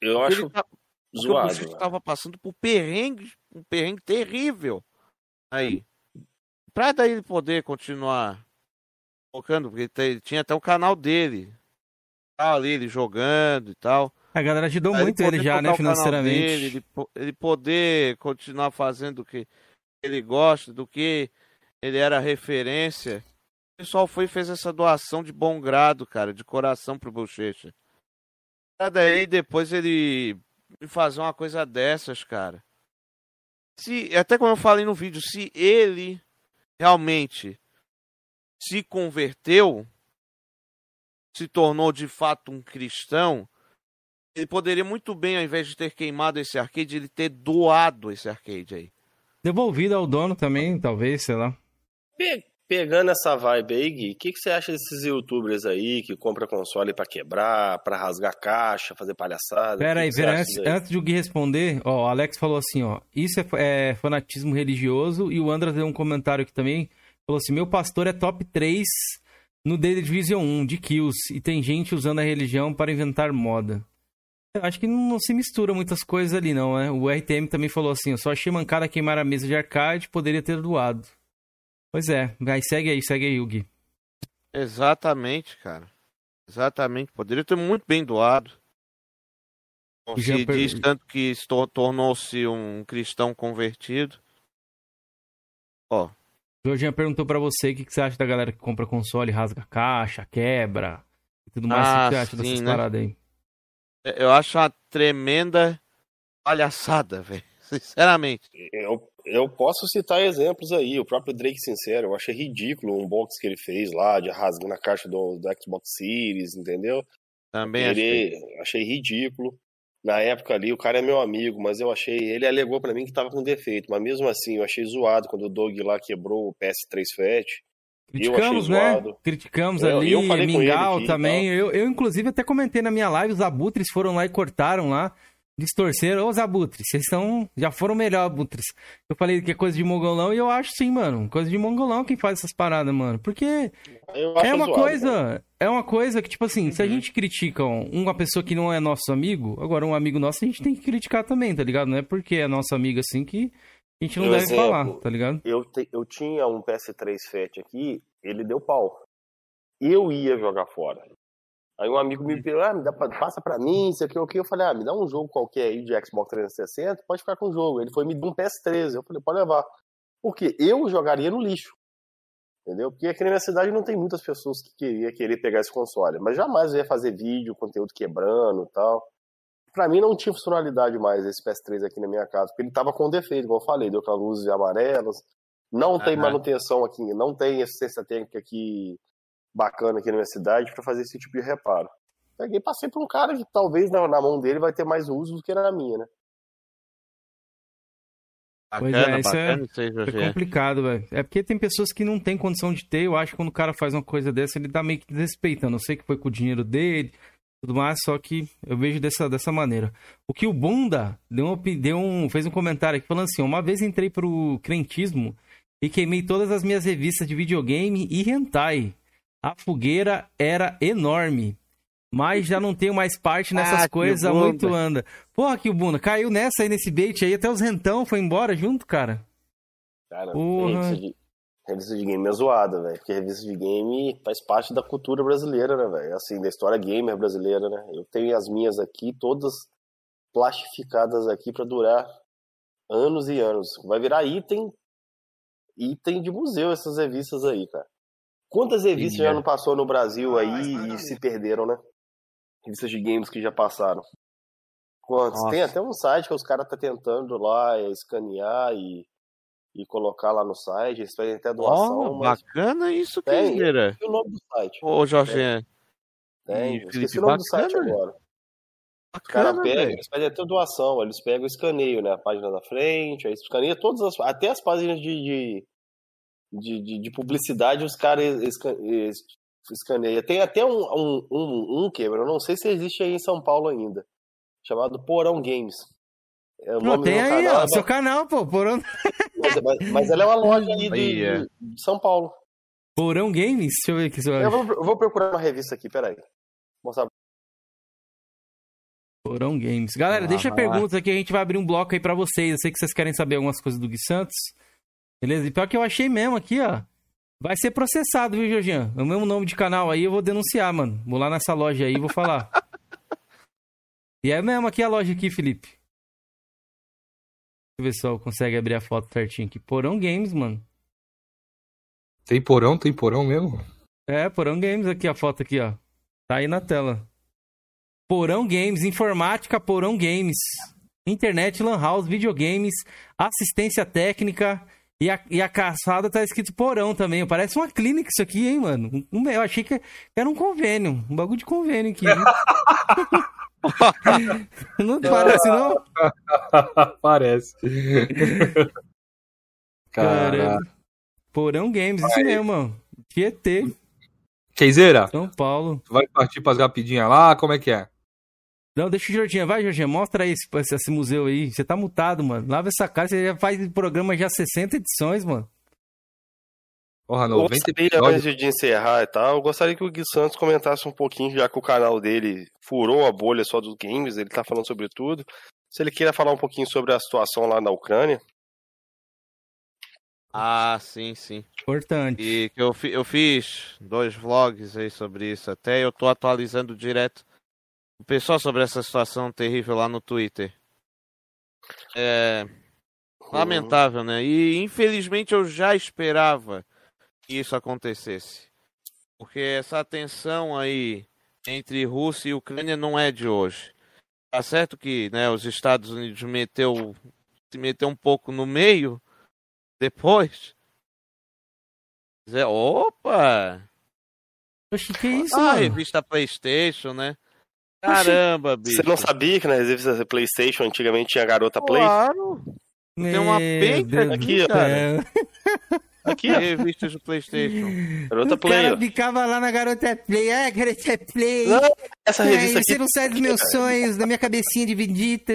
Eu acho ele tá- porque o zoado. Estava passando por perrengue, um perrengue terrível. Aí. Pra daí ele poder continuar focando, porque tem- tinha até o canal dele. Tá ali, ele jogando e tal. A galera ajudou muito ele poder já, né, financeiramente. dele, ele, ele poder continuar fazendo o que ele gosta, do que ele era referência. O pessoal foi e fez essa doação de bom grado, cara, de coração pro Bochecha. Pra daí depois ele me fazer uma coisa dessas, cara. Se, até como eu falei no vídeo, se ele realmente se converteu, se tornou de fato um cristão, ele poderia muito bem, ao invés de ter queimado esse arcade, ele ter doado esse arcade aí. Devolvido ao dono também, talvez, sei lá. Pe- Pegando essa vibe aí, Gui, o que, que você acha desses youtubers aí que compra console pra quebrar, pra rasgar caixa, fazer palhaçada? Pera aí, acha antes, antes de o Gui responder, ó, o Alex falou assim, ó, isso é, é fanatismo religioso, e o Andras deu um comentário aqui também, falou assim, meu pastor é top 3 no The Division 1, de kills, e tem gente usando a religião para inventar moda. Acho que não, se mistura muitas coisas ali, não, né? O RTM também falou assim, eu só achei mancada queimar a mesa de arcade, poderia ter doado. Pois é, aí segue aí, segue aí, Gui. Exatamente, cara. Exatamente. Poderia ter muito bem doado. Se per- diz tanto que se tor- tornou-se um cristão convertido. Ó, O Jorginho perguntou pra você o que, que você acha da galera que compra console, rasga a caixa, quebra e tudo mais. Ah, o que você acha sim, dessas né? paradas aí? Eu acho uma tremenda palhaçada, velho. [laughs] Sinceramente. Eu, eu posso citar exemplos aí. O próprio Drake Sincero, eu achei ridículo o unbox que ele fez lá, de rasgando a caixa do, do Xbox Series, entendeu? Também achei. Ele achei ridículo. Na época ali, o cara é meu amigo, mas eu achei. Ele alegou pra mim que tava com defeito, mas mesmo assim, eu achei zoado quando o Doug lá quebrou o PS3 Fat. Criticamos, né? Criticamos Eu- ali, eu Mingau aqui também. tal. Eu, eu, inclusive, até comentei na minha live, os abutres foram lá e cortaram lá, distorceram. Ô, os abutres, vocês são. Já foram melhor, abutres. Eu falei que é coisa de mongolão e eu acho sim, mano. Coisa de mongolão quem faz essas paradas, mano. Porque é uma zoado, coisa. cara. É uma coisa que, tipo assim, Uhum. se a gente critica um- uma pessoa que não é nosso amigo, agora um amigo nosso a gente tem que criticar também, tá ligado? Não é porque é nosso amigo assim que a gente não Por deve exemplo, falar, tá ligado? Eu, te- eu tinha um PS3 Fat aqui, ele deu pau. Eu ia jogar fora. Aí um amigo me pediu, ah, me dá passa pra mim, isso aqui, o que. Eu falei, ah, me dá um jogo qualquer aí de Xbox 360, pode ficar com o jogo. Ele foi me dar um PS13. Eu falei, pode levar. Porque eu jogaria no lixo. Entendeu? Porque aqui na minha cidade não tem muitas pessoas que queria querer pegar esse console. Mas jamais eu ia fazer vídeo, conteúdo quebrando e tal. Pra mim não tinha funcionalidade mais esse PS3 aqui na minha casa, porque ele tava com defeito, como eu falei, deu com as luzes amarelas. Não tem manutenção aqui, não tem assistência técnica aqui bacana aqui na minha cidade pra fazer esse tipo de reparo. Peguei e passei pra um cara que talvez na, na mão dele vai ter mais uso do que na minha, né? Pois Bacana, é, isso é- bacana isso aí, É Jorge. complicado, velho. É porque tem pessoas que não têm condição de ter. Eu acho que quando o cara faz uma coisa dessa, ele tá meio que desrespeitando. Eu sei que foi com o dinheiro dele, tudo mais, só que eu vejo dessa, dessa maneira. O que o Bunda deu, uma deu um, fez um comentário aqui falando assim: uma vez entrei pro crentismo e queimei todas as minhas revistas de videogame e hentai. A fogueira era enorme. Mas já não tenho mais parte nessas Ah, coisas há muito anda. Porra, que o Bunda caiu nessa aí, nesse bait aí, até os rentão foi embora junto, cara. Cara, Porra. de, revista de game é zoada, velho. Porque revista de game faz parte da cultura brasileira, né, velho? Assim, da história gamer brasileira, né? Eu tenho as minhas aqui, todas plastificadas aqui pra durar anos e anos. Vai virar item item de museu essas revistas aí, cara. Quantas revistas Sim, já é. não passou no Brasil Ah, aí mas e não. se perderam, né? Revistas de games que já passaram. Quantos? Nossa. Tem até um site que os caras tá tentando lá é, escanear e, e colocar lá no site. Eles pedem até doação, mas bacana isso, Tem. O nome do site? Ô, Jorge, Tem, eu Felipe, esqueci o nome do site bacana, agora. Os caras bacana, pegam, velho. eles pedem até doação, eles pegam o escaneio, né? A página da frente, aí escaneia todas as. Até as páginas de, de, de, de- de publicidade os caras esca- es- escaneiam. Tem até um, um, um, um Cameron, eu não sei se existe aí em São Paulo ainda, chamado Porão Games. Não, tem aí, canal ó, é seu canal, pô, por onde... Mas, mas- mas ela é uma loja ali de, é. de- São Paulo. Porão Games? Deixa eu ver aqui se eu vou, eu vou procurar uma revista aqui, peraí. Mostrar. Porão Games. Galera, Ah, deixa perguntas aqui, a gente vai abrir um bloco aí pra vocês. Eu sei que vocês querem saber algumas coisas do Gui Santos. Beleza? E pior que eu achei mesmo aqui, ó. Vai ser processado, viu, Jorginho? É o mesmo nome de canal aí, eu vou denunciar, mano. Vou lá nessa loja aí e vou falar. [laughs] e é mesmo aqui a loja aqui, Felipe. Ver se eu consegue abrir a foto certinho aqui. Porão Games, mano. Tem porão, tem porão mesmo? É, Porão Games aqui, a foto aqui, ó. Tá aí na tela. Porão Games, informática, Porão Games. Internet, lan house, videogames, assistência técnica. E a, e a caçada tá escrito Porão também. Parece uma clínica isso aqui, hein, mano? Um- eu achei que era um convênio. Um bagulho de convênio aqui. [laughs] [laughs] não parece, não? [laughs] Parece. Cara, Cara. Porão Games, isso mesmo, mano. Tietê, Keizeira, São Paulo. tu vai partir pras rapidinhas lá? Como é que é? Não, deixa o Jorginho. Vai, Jorginho. Mostra aí esse, esse- esse museu aí. Você tá mutado, mano. Lava essa cara. Você já faz programa já 60 edições, mano. Porra, Eu 90 gostaria, episódios. antes de encerrar e tal, eu gostaria que o Gui Santos comentasse um pouquinho, já que o canal dele furou a bolha só dos games, ele tá falando sobre tudo. Se ele queira falar um pouquinho sobre a situação lá na Ucrânia. Ah, sim, sim. Importante. E que eu, fi- eu fiz dois vlogs aí sobre isso até. Eu tô atualizando direto o pessoal sobre essa situação terrível lá no Twitter. É lamentável, né? E infelizmente eu já esperava que isso acontecesse. Porque essa tensão aí entre Rússia e Ucrânia não é de hoje. Tá certo que né, os Estados Unidos meteu, se meteu um pouco no meio [laughs] depois. Zé, opa! Oxi, que isso, Ah, a mano? revista PlayStation, né? Caramba, bicho. Você não sabia que na revista PlayStation antigamente tinha garota Play? Claro. Tem uma penca aqui, ó. [laughs] Aqui, [laughs] Revistas do PlayStation. garota O Play. cara ó. ficava lá na Garota Play. Ah, Garota Play. Não, Essa Ai, revista aqui. você não sai dos meus [laughs] sonhos, da minha cabecinha dividida.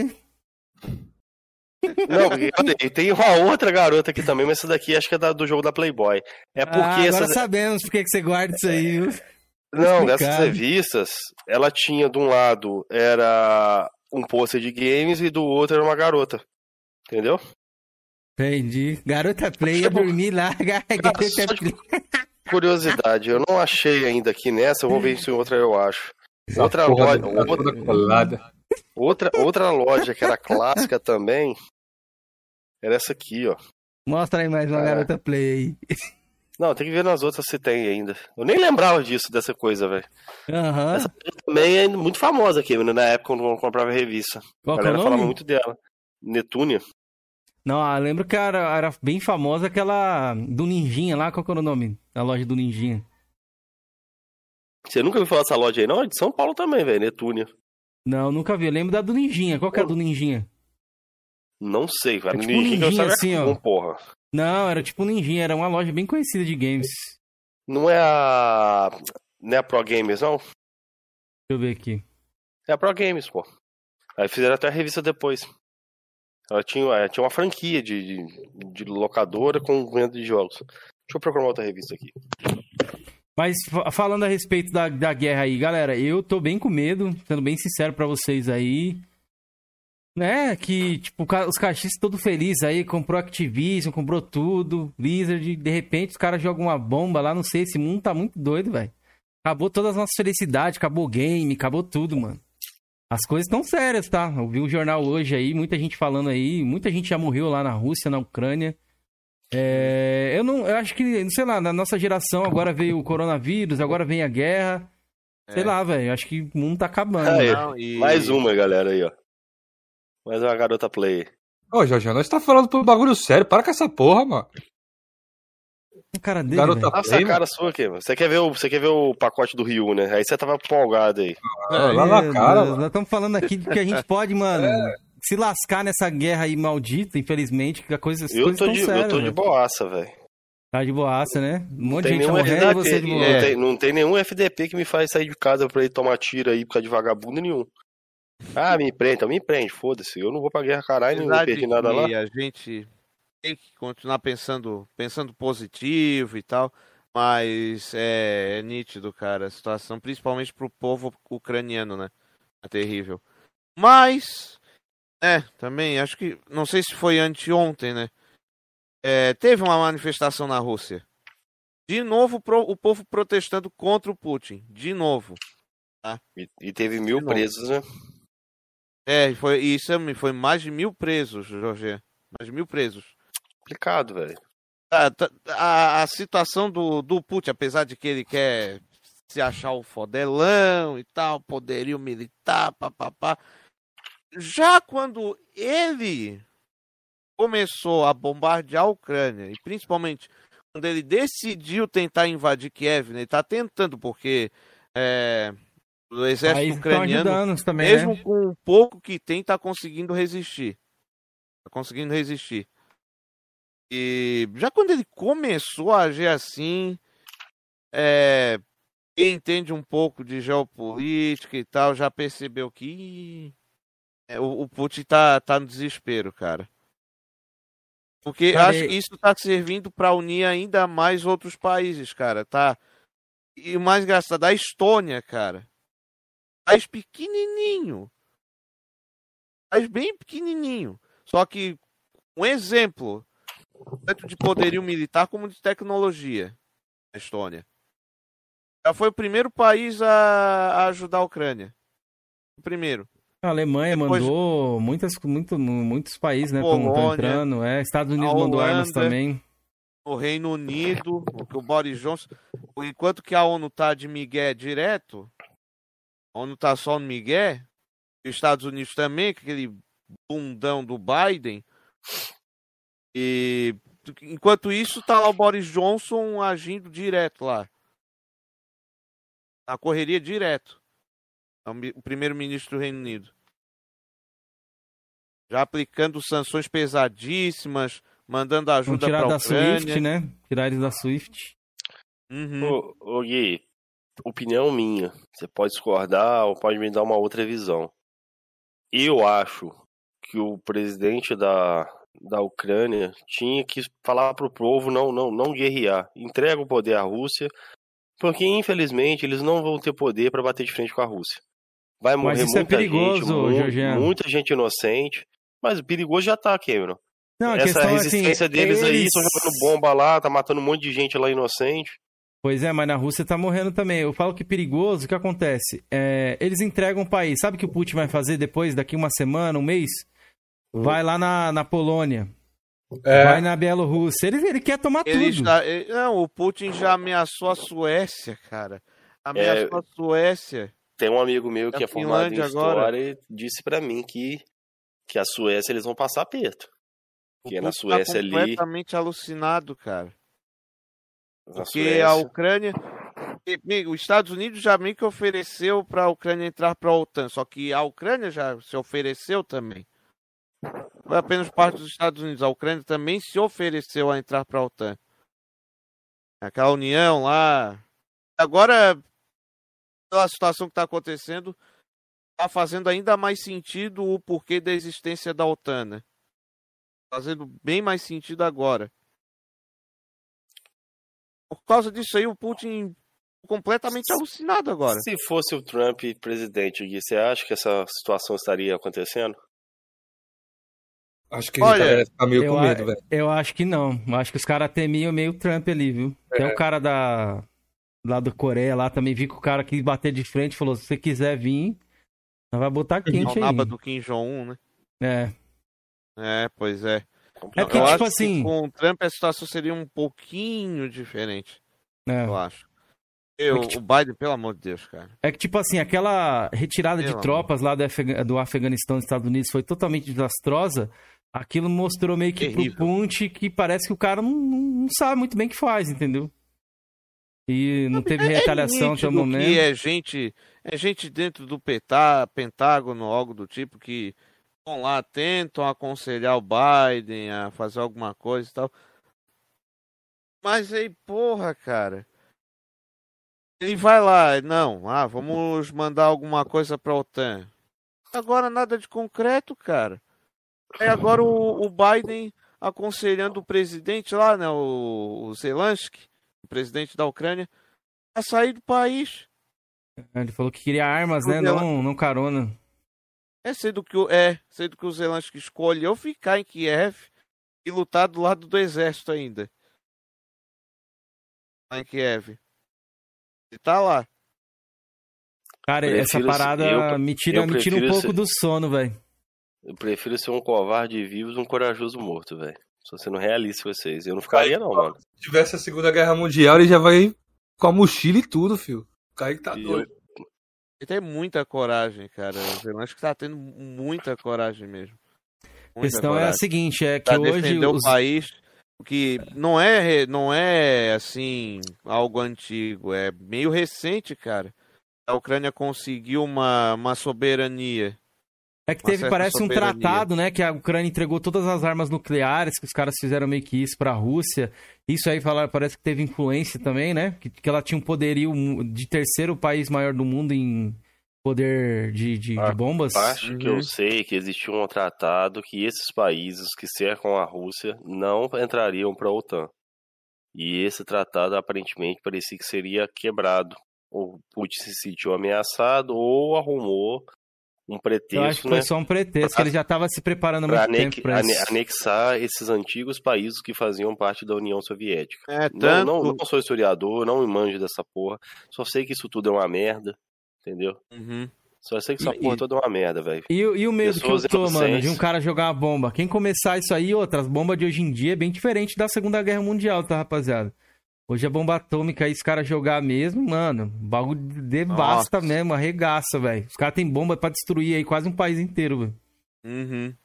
Não, porque, e tem uma outra garota aqui também, mas essa daqui acho que é da- do jogo da Playboy. É porque ah, agora essas. sabemos por que você guarda isso aí. viu? Não, dessas revistas, ela tinha de um lado era um pôster de games e do outro era uma garota. Entendeu? Entendi. Garota Play ia dormir lá. [laughs] Garota Play. Curiosidade, eu não achei ainda aqui nessa, eu vou ver se em outra eu acho. Essa Outra loja, outra, colada. outra, outra loja que era clássica também. Era essa aqui, ó. Mostra aí mais uma É. Garota Play aí. Não, tem que ver nas outras se tem ainda. Eu nem lembrava disso, dessa coisa, velho. Aham. Essa também é muito famosa aqui, né, na época quando eu comprava revista. Qual A é o galera falava muito dela. Netúnia. Não, ah, lembro que era, era bem famosa aquela do Ninjinha lá. Qual que era o nome? A loja do Ninjinha. Você nunca ouviu falar dessa loja aí, não? É de São Paulo também, velho. Netúnia. Não, nunca vi. Eu lembro da do Ninjinha. Qual que é a do Ninjinha? Não sei, cara. É tipo eu ninjinha, saiba assim, ó. porra. Não, era tipo Ninjinha. Era uma loja bem conhecida de games. Não é a. Não é a Pro Gamers, não? Deixa eu ver aqui. É a Pro Games, pô. Aí fizeram até a revista depois. Ela tinha, ela tinha uma franquia de, de, de locadora com venda de jogos. Deixa eu procurar uma outra revista aqui. Mas fa- falando a respeito da, da guerra aí, galera, eu tô bem com medo, sendo bem sincero pra vocês aí. Né, que, tipo, os cachistas todo felizes aí, comprou Activision, comprou tudo, Blizzard, de repente os caras jogam uma bomba lá, não sei, esse mundo tá muito doido, velho. Acabou todas as nossas felicidades, acabou o game, acabou tudo, mano. As coisas estão sérias, tá? Eu vi o jornal hoje aí, muita gente falando aí, muita gente já morreu lá na Rússia, na Ucrânia. É, eu não, eu acho que, sei lá, na nossa geração agora veio o coronavírus, agora vem a guerra. Sei É. lá, velho, acho que o mundo tá acabando. É. Não, e- Mais uma, galera, aí, ó. Mais uma garota play. Ô, Jorge, nós tá falando por bagulho sério. Para com essa porra, mano. A cara dele, Garota velho. Nossa, Play, a cara sua aqui, mano. Você quer ver o, você quer ver o pacote do Rio, né? Aí você tava empolgado aí. Ah, lá na Meu cara, Deus, mano. Nós estamos falando aqui de que a gente pode, mano, [laughs] se lascar nessa guerra aí maldita, infelizmente, que a coisa, as Eu coisas tô, de, sérias. eu tô de boaça, velho. Tá de boaça, né? Um Não monte de tem, gente tá nenhum morrendo e FDP, você de não, boa. tem, não tem nenhum FDP que me faz sair de casa pra ir tomar tiro aí por causa de vagabundo nenhum. Ah, me prende, então me prende, foda-se. Eu não vou pra guerra caralho, não perdi nada lá. a gente tem que continuar pensando, pensando positivo e tal. Mas é, é nítido, cara, a situação, principalmente pro povo ucraniano, né? É terrível. Mas, é, também, acho que, não sei se foi anteontem, né? É, teve uma manifestação na Rússia. De novo, pro, o povo protestando contra o Putin. De novo. E, e teve mil presos, né? É, foi, isso é- foi mais de mil presos, Jorge. Mais de mil presos. Complicado, velho. Ah, tá- a, a situação do, do Putin, apesar de que ele quer se achar o fodelão e tal, poderio militar, papapá. Já quando ele começou a bombardear a Ucrânia, e principalmente quando ele decidiu tentar invadir Kiev, né, ele tá tentando, porque é, o exército Aí estão ucraniano também, mesmo né? com o pouco que tem, tá conseguindo resistir. Tá conseguindo resistir. E já quando ele começou a agir assim, é, quem entende um pouco de geopolítica e tal, já percebeu que é, o, o Putin tá, tá no desespero, cara. Porque Cara, acho que isso tá servindo para unir ainda mais outros países, cara, tá? E o mais engraçado, a Estônia, cara país pequenininho. País bem pequenininho. Só que um exemplo, tanto de poderio militar como de tecnologia, a Estônia. Já foi o primeiro país a, a ajudar a Ucrânia. O primeiro. A Alemanha Depois- mandou muitas, muito, muitos países, né? Estão entrando. É, Estados Unidos a mandou armas Holanda. também. O Reino Unido, o Boris Johnson. Enquanto que a ONU tá de migué direto, a ONU tá só no migué, os Estados Unidos também, aquele bundão do Biden. E enquanto isso, tá lá o Boris Johnson agindo direto lá. Na correria direto. É o mi- o primeiro-ministro do Reino Unido. Já aplicando sanções pesadíssimas, mandando ajuda tirar para da a Ucrânia. Swift, né? Tirar eles da Swift. Uhum. Ô, ô Gui, opinião minha. Você pode discordar ou pode me dar uma outra visão. Eu acho que o presidente da, da Ucrânia tinha que falar pro povo não, não, não guerrear. Entrega o poder à Rússia, porque infelizmente eles não vão ter poder para bater de frente com a Rússia. Vai morrer isso é muita perigoso, gente, mu- muita gente inocente. Mas o perigoso já tá, Cameron. Não, a Essa questão é resistência assim, deles aí, eles- estão jogando bomba lá, tá matando um monte de gente lá inocente. Pois é, mas na Rússia tá morrendo também. Eu falo que perigoso, o que acontece? É, eles entregam o país. Sabe o que o Putin vai fazer depois, daqui uma semana, um mês? Vai lá na, na Polônia, É, vai na Bielorrússia. Ele, ele quer tomar Ele tudo. já, ele- não, o Putin já ameaçou a Suécia, cara. Ameaçou a Suécia. Tem um amigo meu que Da é formado em Finlândia agora. história e disse pra mim que, que a Suécia eles vão passar aperto. O Porque na Putin Suécia tá ali. completamente alucinado, cara. Na Porque Suécia, a Ucrânia. e, amigo, Os Estados Unidos já meio que ofereceu para a Ucrânia entrar para a OTAN, só que a Ucrânia já se ofereceu também. Foi apenas parte dos Estados Unidos, a Ucrânia também se ofereceu a entrar para a OTAN. Aquela união lá. Agora, pela situação que está acontecendo, está fazendo ainda mais sentido o porquê da existência da OTAN, né? Fazendo bem mais sentido agora. Por causa disso aí, o Putin completamente alucinado agora. Se fosse o Trump presidente, você acha que essa situação estaria acontecendo? Acho que Olha, a galera fica meio com medo, velho. eu acho que não. Eu acho que os caras temiam meio o Trump ali, viu? Tem É. o cara da. Lá do Coreia, lá também vi que o cara quis bater de frente falou: se você quiser vir, nós vai botar É o quente aí. do Kim Jong-un, né? É. É, pois é. É porque, eu tipo acho assim- que com o Trump a situação seria um pouquinho diferente, é. eu acho. Eu, É que, tipo- O Biden, pelo amor de Deus, cara. É que, tipo assim, aquela retirada de Pelo tropas lá do, Afega- do Afeganistão dos Estados Unidos foi totalmente desastrosa. Aquilo mostrou meio que Terrível. pro Putin que parece que o cara não, não, sabe muito bem o que faz, entendeu? E não teve retaliação até o momento. que é gente, é gente dentro do peta- Pentágono, algo do tipo, que vão lá, tentam aconselhar o Biden a fazer alguma coisa e tal. Mas aí, porra, cara. Ele vai lá, não, ah, vamos mandar alguma coisa pra OTAN. Agora nada de concreto, cara. Aí agora o, o Biden aconselhando o presidente lá, né, o, o Zelensky, o presidente da Ucrânia, a sair do país. Ele falou que queria armas, né? Não, não carona. É sendo que o é, sendo que o Zelensky escolheu ficar em Kiev e lutar do lado do exército ainda. Lá em Kiev. Ele tá lá. Cara, Prefiro essa parada eu- me tira, me tira um pouco ser- do sono, velho. Eu prefiro ser um covarde vivo do que um corajoso morto, velho. Tô sendo realista com vocês. Eu não ficaria, não, mano. Se tivesse a Segunda Guerra Mundial, ele já vai com a mochila e tudo, filho. O Kaique tá E doido. Ele tem muita coragem, cara. O Zelensky tá tendo muita coragem mesmo. A questão é a coragem. seguinte, é que Pra hoje defender os... o país, o que não é, não é assim algo antigo, é meio recente, cara. A Ucrânia conseguiu uma, uma soberania. É que teve, parece, um tratado, né? Que a Ucrânia entregou todas as armas nucleares, que os caras fizeram meio que isso pra Rússia. Isso aí falaram, parece que teve influência também, né? Que, que ela tinha um poderio de terceiro país maior do mundo em poder de, de, de Ah, bombas. Acho que Uhum. eu sei que existiu um tratado que esses países que cercam a Rússia não entrariam para a OTAN. E esse tratado aparentemente parecia que seria quebrado. O Putin se sentiu ameaçado ou arrumou um Eu acho pretexto, que né, foi só um pretexto, que ele já tava se preparando há para muito tempo pra isso. anexar esses antigos países que faziam parte da União Soviética. É, Não, tanto. não, não sou historiador, não me manjo dessa porra. Só sei que isso tudo é uma merda, entendeu? Uhum. Só sei que essa E- porra toda é uma merda, velho. E, o- e o medo que eu Pessoas tô, mano, de um cara jogar uma bomba. Quem começar isso aí, outras bombas de hoje em dia é bem diferente da Segunda Guerra Mundial, tá, rapaziada? Hoje a bomba atômica aí, os caras jogar mesmo, mano, o bagulho devasta Nossa. mesmo, arregaça, velho. Os caras têm bomba pra destruir aí quase um país inteiro, velho. Uhum.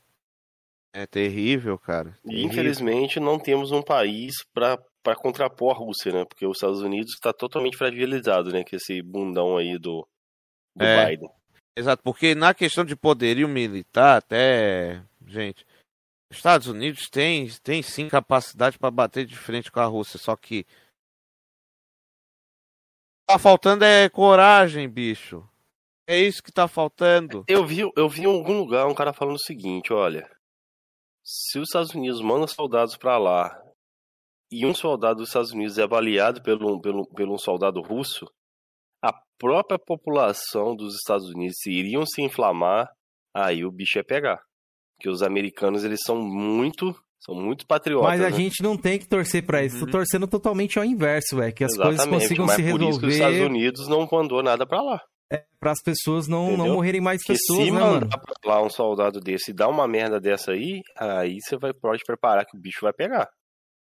É terrível, cara. E Terrível. infelizmente não temos um país pra para contrapor a Rússia, né? Porque os Estados Unidos está totalmente fragilizado, né? Com esse bundão aí do, do É. Biden. Exato, porque na questão de poderio militar, até. Gente, os Estados Unidos tem, tem sim capacidade para bater de frente com a Rússia, só que. Tá faltando é coragem, bicho. É isso que tá faltando. Eu vi, eu vi em algum lugar um cara falando o seguinte, olha, se os Estados Unidos mandam soldados pra lá e um soldado dos Estados Unidos é baleado pelo, pelo, pelo um soldado russo, a própria população dos Estados Unidos iriam se inflamar, aí o bicho ia pegar. Porque os americanos, eles são muito, são muito patriotas, Mas a né? gente não tem que torcer pra isso. Tô Uhum. torcendo totalmente ao inverso, velho. Que as coisas consigam mas se por isso que os Estados resolver Unidos não mandou nada pra lá. para as pessoas não, não morrerem mais Porque pessoas, se né, mano? mandar pra lá um soldado desse e dar uma merda dessa aí, aí você vai, pode preparar que o bicho vai pegar.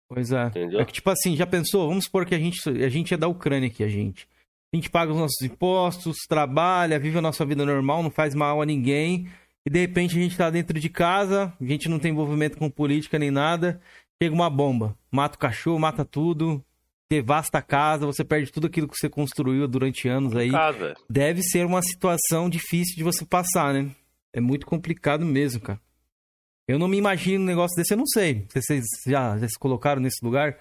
Pois é. Entendeu? É que, tipo assim, já pensou? Vamos supor que a gente, a gente é da Ucrânia aqui, a gente. A gente paga os nossos impostos, trabalha, vive a nossa vida normal, não faz mal a ninguém. E de repente a gente tá dentro de casa, a gente não tem envolvimento com política nem nada. Chega uma bomba, mata o cachorro, mata tudo, devasta a casa, você perde tudo aquilo que você construiu durante anos aí. Casa. Deve ser uma situação difícil de você passar, né? É muito complicado mesmo, cara. Eu não me imagino um negócio desse, eu não sei. Se Vocês já, já se colocaram nesse lugar?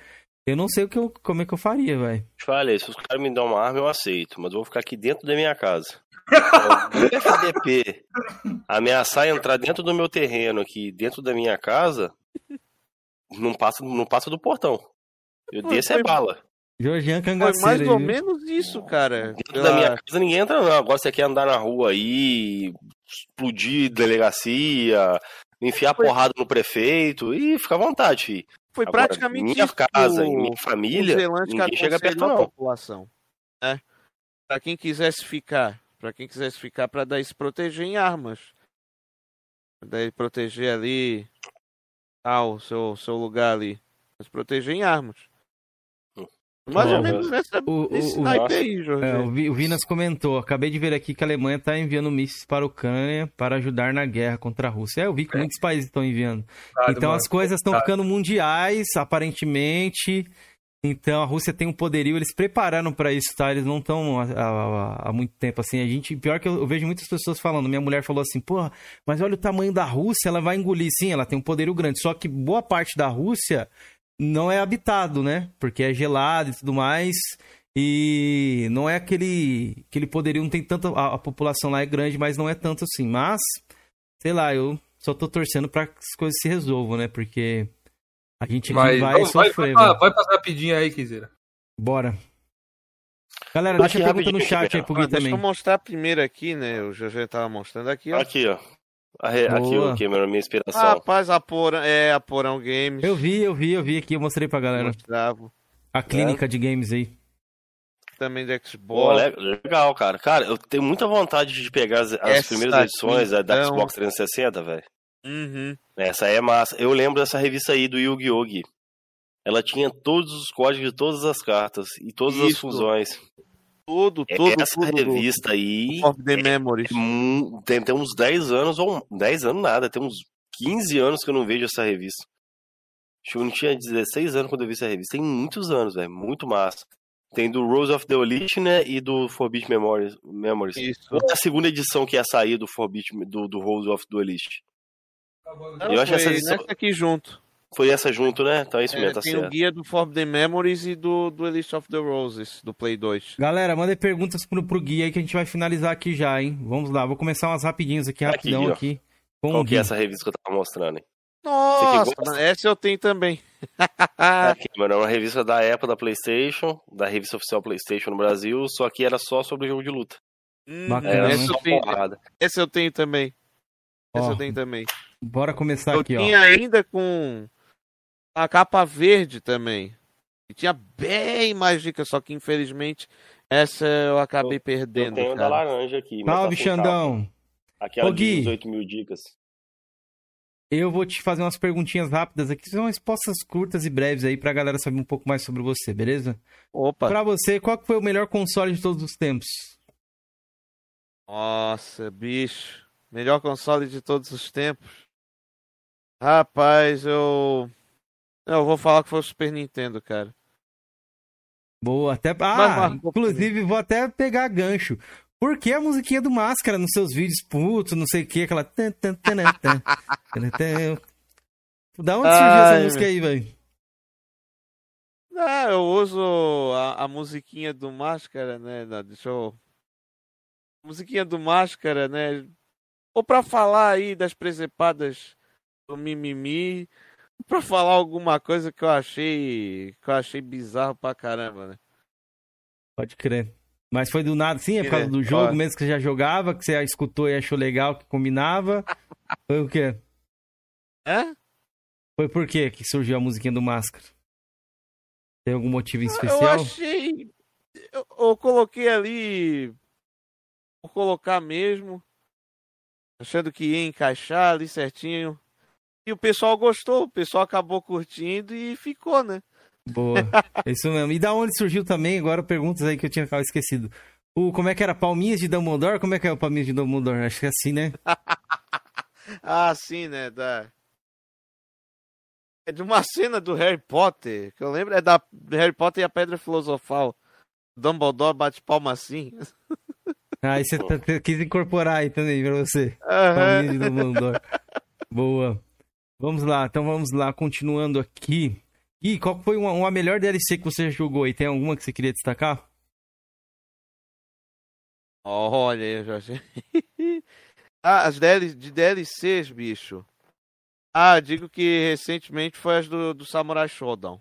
Eu não sei o que eu, como é que eu faria, velho. Falei, se os caras me dão uma arma, eu aceito, mas eu vou ficar aqui dentro da minha casa. FDP ameaçar entrar dentro do meu terreno aqui, dentro da minha casa, não passa, não passa do portão. Eu Pô, desço foi- é bala. Georgian Foi Cangaceiro. mais aí, ou viu? menos isso, cara. Dentro da minha casa ninguém entra, não. Agora você quer andar na rua aí, explodir delegacia, enfiar Foi- porrada no prefeito, e fica à vontade, filho. Foi Agora, praticamente minha casa o- e minha família, ninguém chega perto, não. população. Né? Pra quem quisesse ficar, para quem quisesse ficar, pra daí se proteger em armas. Pra daí proteger ali, tal, seu, seu lugar ali. Se proteger em armas. Hum. Mais ou menos nessa, o- o- nesse o- naipe aí, Jorge. É, o Vi- o Vinas comentou, acabei de ver aqui que a Alemanha está enviando mísseis para a Ucrânia para ajudar na guerra contra a Rússia. É, eu vi que muitos países estão enviando. Então as coisas estão ficando mundiais, aparentemente. Então a Rússia tem um poderio, eles prepararam para isso, tá? Eles não estão há, muito tempo assim. A gente, pior que eu, eu vejo muitas pessoas falando. Minha mulher falou assim, porra, mas olha o tamanho da Rússia, ela vai engolir. Sim, ela tem um poderio grande. Só que boa parte da Rússia não é habitado, né? Porque é gelado e tudo mais. E não é aquele, aquele poderio, não tem tanta. A, a população lá é grande, mas não é tanto assim. Mas, sei lá, eu só tô torcendo para que as coisas se resolvam, né? Porque a gente vai vai, vai, sofrer. vai, velho. vai passar rapidinho aí, Kizeira. Bora. Galera, Aqui, deixa a pergunta no chat aí pro Ah, Gui deixa também. eu mostrar primeiro aqui, né? O GG tava mostrando aqui, ó. Aqui, ó. Aqui Boa. o Cameron, minha inspiração. Rapaz, a Porão, é, a Porão Games. Eu vi, eu vi, eu vi aqui, eu mostrei pra galera. Mostrava. A clínica de games aí. Também do Pô, Xbox. le- legal, cara. Cara, eu tenho muita vontade de pegar as, as primeiras aqui, edições da- da. Xbox 360, velho. Uhum. Essa é massa. Eu lembro dessa revista aí do Yu-Gi-Oh! Ela tinha todos os códigos de todas as cartas e todas as Isso. fusões. Tudo, tudo, Essa tudo. do- revista aí Of the Memories. mu- tem, tem uns 10 anos, ou 10 anos nada, tem uns 15 anos que eu não vejo essa revista. Acho que eu não tinha 16 anos quando eu vi essa revista. Tem muitos anos, velho. Muito massa. Tem do Rose of the Elite, né? E do Forbidden Memories. Memories. Isso. Qual é a segunda edição que ia sair do Forbidden, do, do Rose of the Elite? Não, Eu acho foi essa edição- aqui junto. Foi essa junto, né? Então é isso É, mesmo, tá tem o certo. guia do Forbidden Memories e do, do Elite of the Roses, do Play 2. Galera, mandem perguntas pro, pro Gui aí que a gente vai finalizar aqui já, hein? Vamos lá, vou começar umas rapidinhas aqui, Aqui, rapidão ó. aqui. Com Qual o que é essa revista que eu tava mostrando, hein? Nossa, essa eu tenho também. [laughs] Aqui, mano, é uma revista da Apple, da PlayStation, da revista oficial PlayStation no Brasil, só que era só sobre jogo de luta. Hum, Bacana, né? essa, só eu tenho, porrada. essa eu tenho também. Essa eu tenho também. Bora começar eu aqui, ó. tinha ainda com a capa verde também. E tinha bem mais dicas, só que infelizmente essa eu acabei Eu perdendo, tenho da cara. laranja aqui. mas Salve, tá sem capa. Xandão. Aquela Ô, Gui. de 18 mil dicas. Eu vou te fazer umas perguntinhas rápidas aqui, são respostas curtas e breves aí pra galera saber um pouco mais sobre você, beleza? Opa. Pra você, qual foi o melhor console de todos os tempos? Nossa, bicho. Melhor console de todos os tempos. Rapaz, eu. Eu vou falar que foi o Super Nintendo, cara. Boa, até. Ah, marcou inclusive vou até pegar gancho. Por que a musiquinha do Máscara nos seus vídeos, puto, não sei o que, aquela. Da onde surgiu essa Ai, música aí, velho? Ah, eu uso a, a musiquinha do Máscara, né? Deixa eu. Musiquinha do Máscara, né? Ou pra falar aí das presepadas do mimimi, ou pra falar alguma coisa que eu achei. que eu achei bizarro pra caramba, né? Pode crer. Mas foi do nada, sim? É por causa É, do jogo ó. mesmo que você já jogava, que você escutou e achou legal, que combinava? [laughs] Foi o quê? Hã? Foi por quê que surgiu a musiquinha do Máscara? Tem algum motivo em Eu especial? achei. Eu, eu coloquei ali. Vou colocar mesmo. Achando que ia encaixar ali certinho. E o pessoal gostou, o pessoal acabou curtindo e ficou, né? Boa. [laughs] Isso mesmo. E da onde surgiu também, agora perguntas aí que eu tinha esquecido. O, como é que era? Palminhas de Dumbledore? Como é que é o Palminhas de Dumbledore? Acho que é assim, né? [laughs] Ah, sim, né? Da... É de uma cena do Harry Potter, que eu lembro, é da Harry Potter e a Pedra Filosofal. Dumbledore bate palma assim. [laughs] Aí você tá- tá- quis incorporar aí também pra você. De Dumbledore. [laughs] Boa. Vamos lá, então vamos lá, continuando aqui. Gui, qual foi uma, uma melhor DLC que você jogou aí? Tem alguma que você queria destacar? Olha, já achei. [laughs] ah, as DL... de DLCs, bicho. Ah, digo que recentemente foi as do, do Samurai Showdown.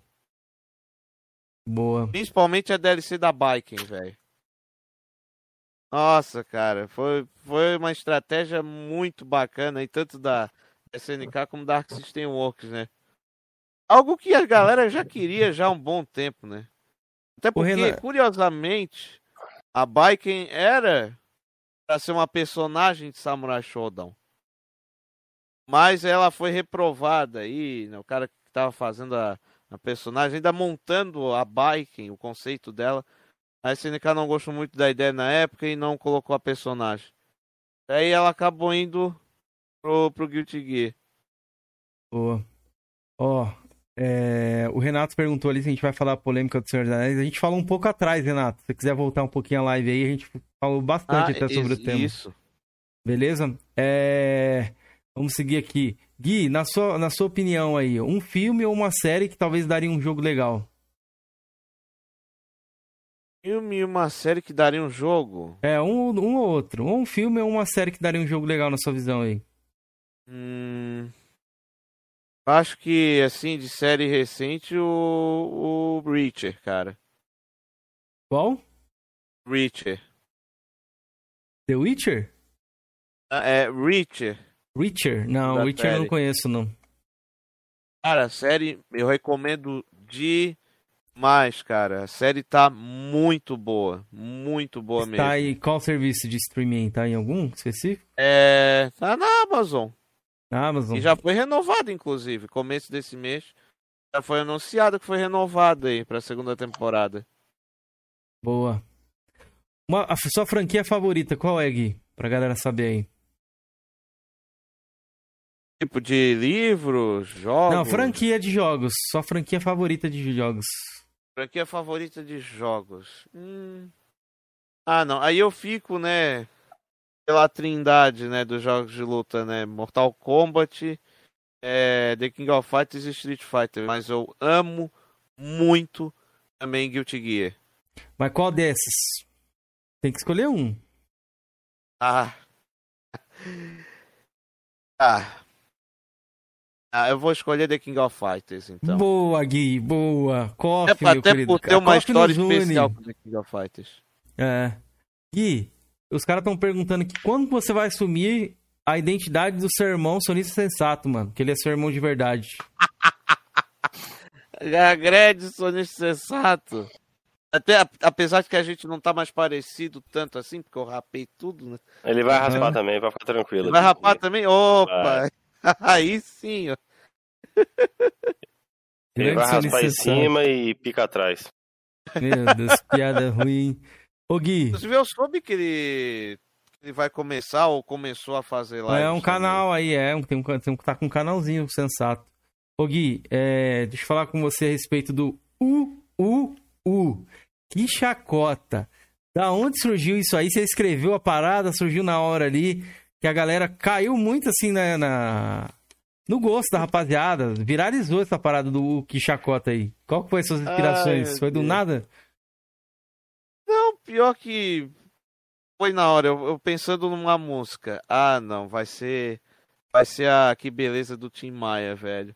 Boa. Principalmente a DLC da Biking, velho. Nossa, cara, foi, foi uma estratégia muito bacana, aí, tanto da SNK como da Arc System Works, né? Algo que a galera já queria já há um bom tempo, né? Até porque, curiosamente, a Biken era para ser uma personagem de Samurai Showdown. Mas ela foi reprovada aí, né? O cara que tava fazendo a, a personagem, ainda montando a Biken, o conceito dela. A SNK não gostou muito da ideia na época e não colocou a personagem. Aí ela acabou indo pro, pro Guilty Gear. Boa. Ó, é, o Renato perguntou ali se a gente vai falar a polêmica do Senhor dos Anéis. A gente falou um pouco atrás, Renato. Se você quiser voltar um pouquinho a live aí, a gente falou bastante até sobre o tema. Ah, Isso. Beleza? É, Vamos seguir aqui. Gui, na sua, na sua opinião aí, um filme ou uma série que talvez daria um jogo legal? Filme e uma série que daria um jogo. É, um, um ou outro. Ou um filme ou uma série que daria um jogo legal na sua visão aí. Hum, acho que, assim, de série recente, o, o Reacher, cara. Qual? Reacher. The Witcher? Ah, É, Reacher. Witcher? Não, Da Witcher eu não conheço, não. Cara, a série eu recomendo demais, cara. A série tá muito boa. Muito boa mesmo. Tá aí, qual serviço de streaming? Tá em algum específico? É. Tá na Amazon. Na Amazon? E já foi renovado, inclusive. Começo desse mês. Já foi anunciado que foi renovado aí pra segunda temporada. Boa. Uma, a sua franquia favorita, qual é, Gui? Pra galera saber aí. Tipo de livros, jogos. Não, franquia de jogos. Sua franquia favorita de jogos. Franquia favorita de jogos. Hum. Ah, não. Aí eu fico, né? Pela trindade, né? Dos jogos de luta, né? Mortal Kombat, é, The King of Fighters e Street Fighter. Mas eu amo muito também Guilty Gear. Mas qual desses? Tem que escolher um. Ah. [laughs] Ah. Ah, eu vou escolher The King of Fighters, então. Boa, Gui, boa. Coffee, É, meu até querido. por ter uma Coffee história especial com The King of Fighters. É. Gui, os caras estão perguntando aqui quando você vai assumir a identidade do seu irmão sonista sensato, mano. Que ele é seu irmão de verdade. [laughs] Agrede sonista sensato. Até apesar de que a gente não tá mais parecido tanto assim, porque eu rapei tudo, né? Ele vai raspar também, vai ficar tranquilo. Vai rapar também? Opa! [laughs] Aí sim, ó. Ele vai raspar em cima e pica atrás. Meu Deus, piada [laughs] ruim. Ô, Gui, Inclusive, eu soube que ele, que ele vai começar ou começou a fazer lá. é um canal aí, é. um- Tem um, tem um, tá com um canalzinho sensato. Ô, Gui, é, deixa eu falar com você a respeito do UUU. Que chacota. Da onde surgiu isso aí? Você escreveu a parada, surgiu na hora ali, que a galera caiu muito assim na, na- no gosto da rapaziada. Viralizou essa parada do que chacota aí. Qual que foi as suas inspirações? meu foi do Deus. nada? Não, pior que foi na hora, eu, eu pensando numa música. Ah, não, vai ser. Vai ser a Que Beleza do Tim Maia, velho.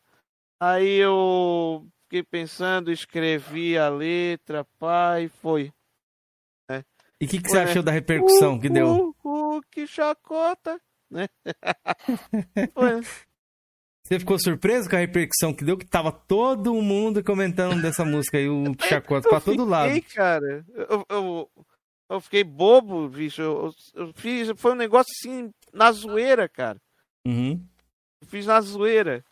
Aí eu fiquei pensando, escrevi a letra, pai, foi. E o que, que Foi, você né? achou da repercussão que deu? Uh, uh, que chacota, né? [laughs] Você ficou surpreso com a repercussão que deu? Que tava todo mundo comentando dessa música aí, o [laughs] chacota, pra todo lado. Fiquei, cara. Eu, eu, eu fiquei bobo, bicho. Eu, eu fiz, foi um negócio assim, na zoeira, cara. Uhum. Eu fiz na zoeira.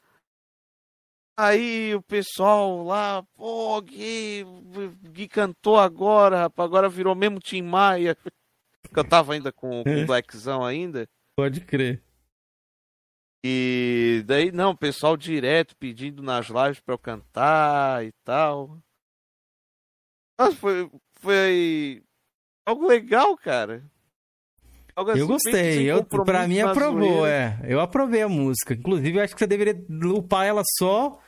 Aí o pessoal lá, pô, Gui, Gui cantou agora, rapaz, agora virou mesmo Tim Maia. [laughs] Que eu tava ainda com, com o Blackzão ainda. Pode crer. E daí, não, o pessoal direto pedindo nas lives pra eu cantar e tal. Nossa, foi, foi algo legal, cara. Algo assim, Eu sem gostei. Eu, pra mim aprovou, zoeira. é. Eu aprovei a música. Inclusive, eu acho que você deveria upar ela só,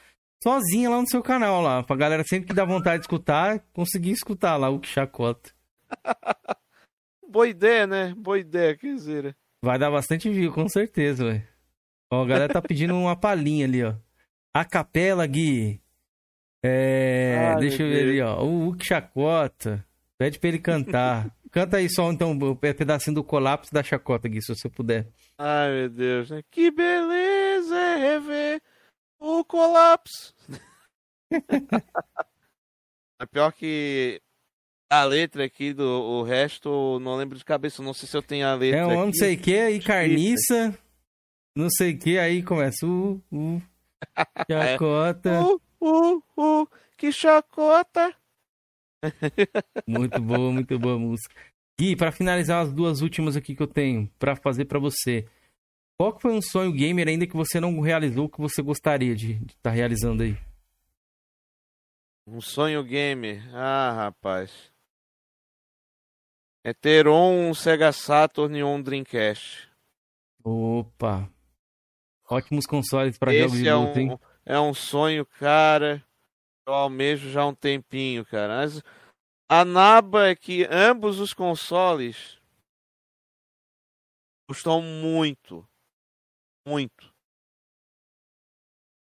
sozinha lá no seu canal lá. Pra galera sempre que dá vontade de escutar, conseguir escutar lá o que chacota. [laughs] Boa ideia, né? Boa ideia, quer dizer. Vai dar bastante view, com certeza, velho. Ó, a galera tá pedindo uma palhinha ali, ó. A capela, Gui. É. Ai, deixa eu ver Deus. ali, ó. O Hulk chacota. Pede pra ele cantar. Canta aí só, então, o pe- pedacinho do colapso da chacota, Gui, se você puder. Ai, meu Deus, né? Que beleza é rever o colapso. [laughs] é pior que a letra aqui do o resto, não lembro de cabeça. Não sei se eu tenho a letra É um não sei o que, aí carniça. Não sei o que, aí começa. Uh, [laughs] uh. Chacota. Uh, uh, uh, que chacota. Muito boa, muito boa a música. Gui, pra finalizar as duas últimas aqui que eu tenho pra fazer pra você. Qual que foi um sonho gamer ainda que você não realizou que você gostaria de estar realizando aí? Um sonho gamer. Ah, rapaz. É ter um Sega Saturn e um Dreamcast. Opa. Ótimos consoles pra jogos de é luta, hein? um, é um sonho, cara. Eu almejo já há um tempinho, cara. Mas a naba é que ambos os consoles custam muito. Muito.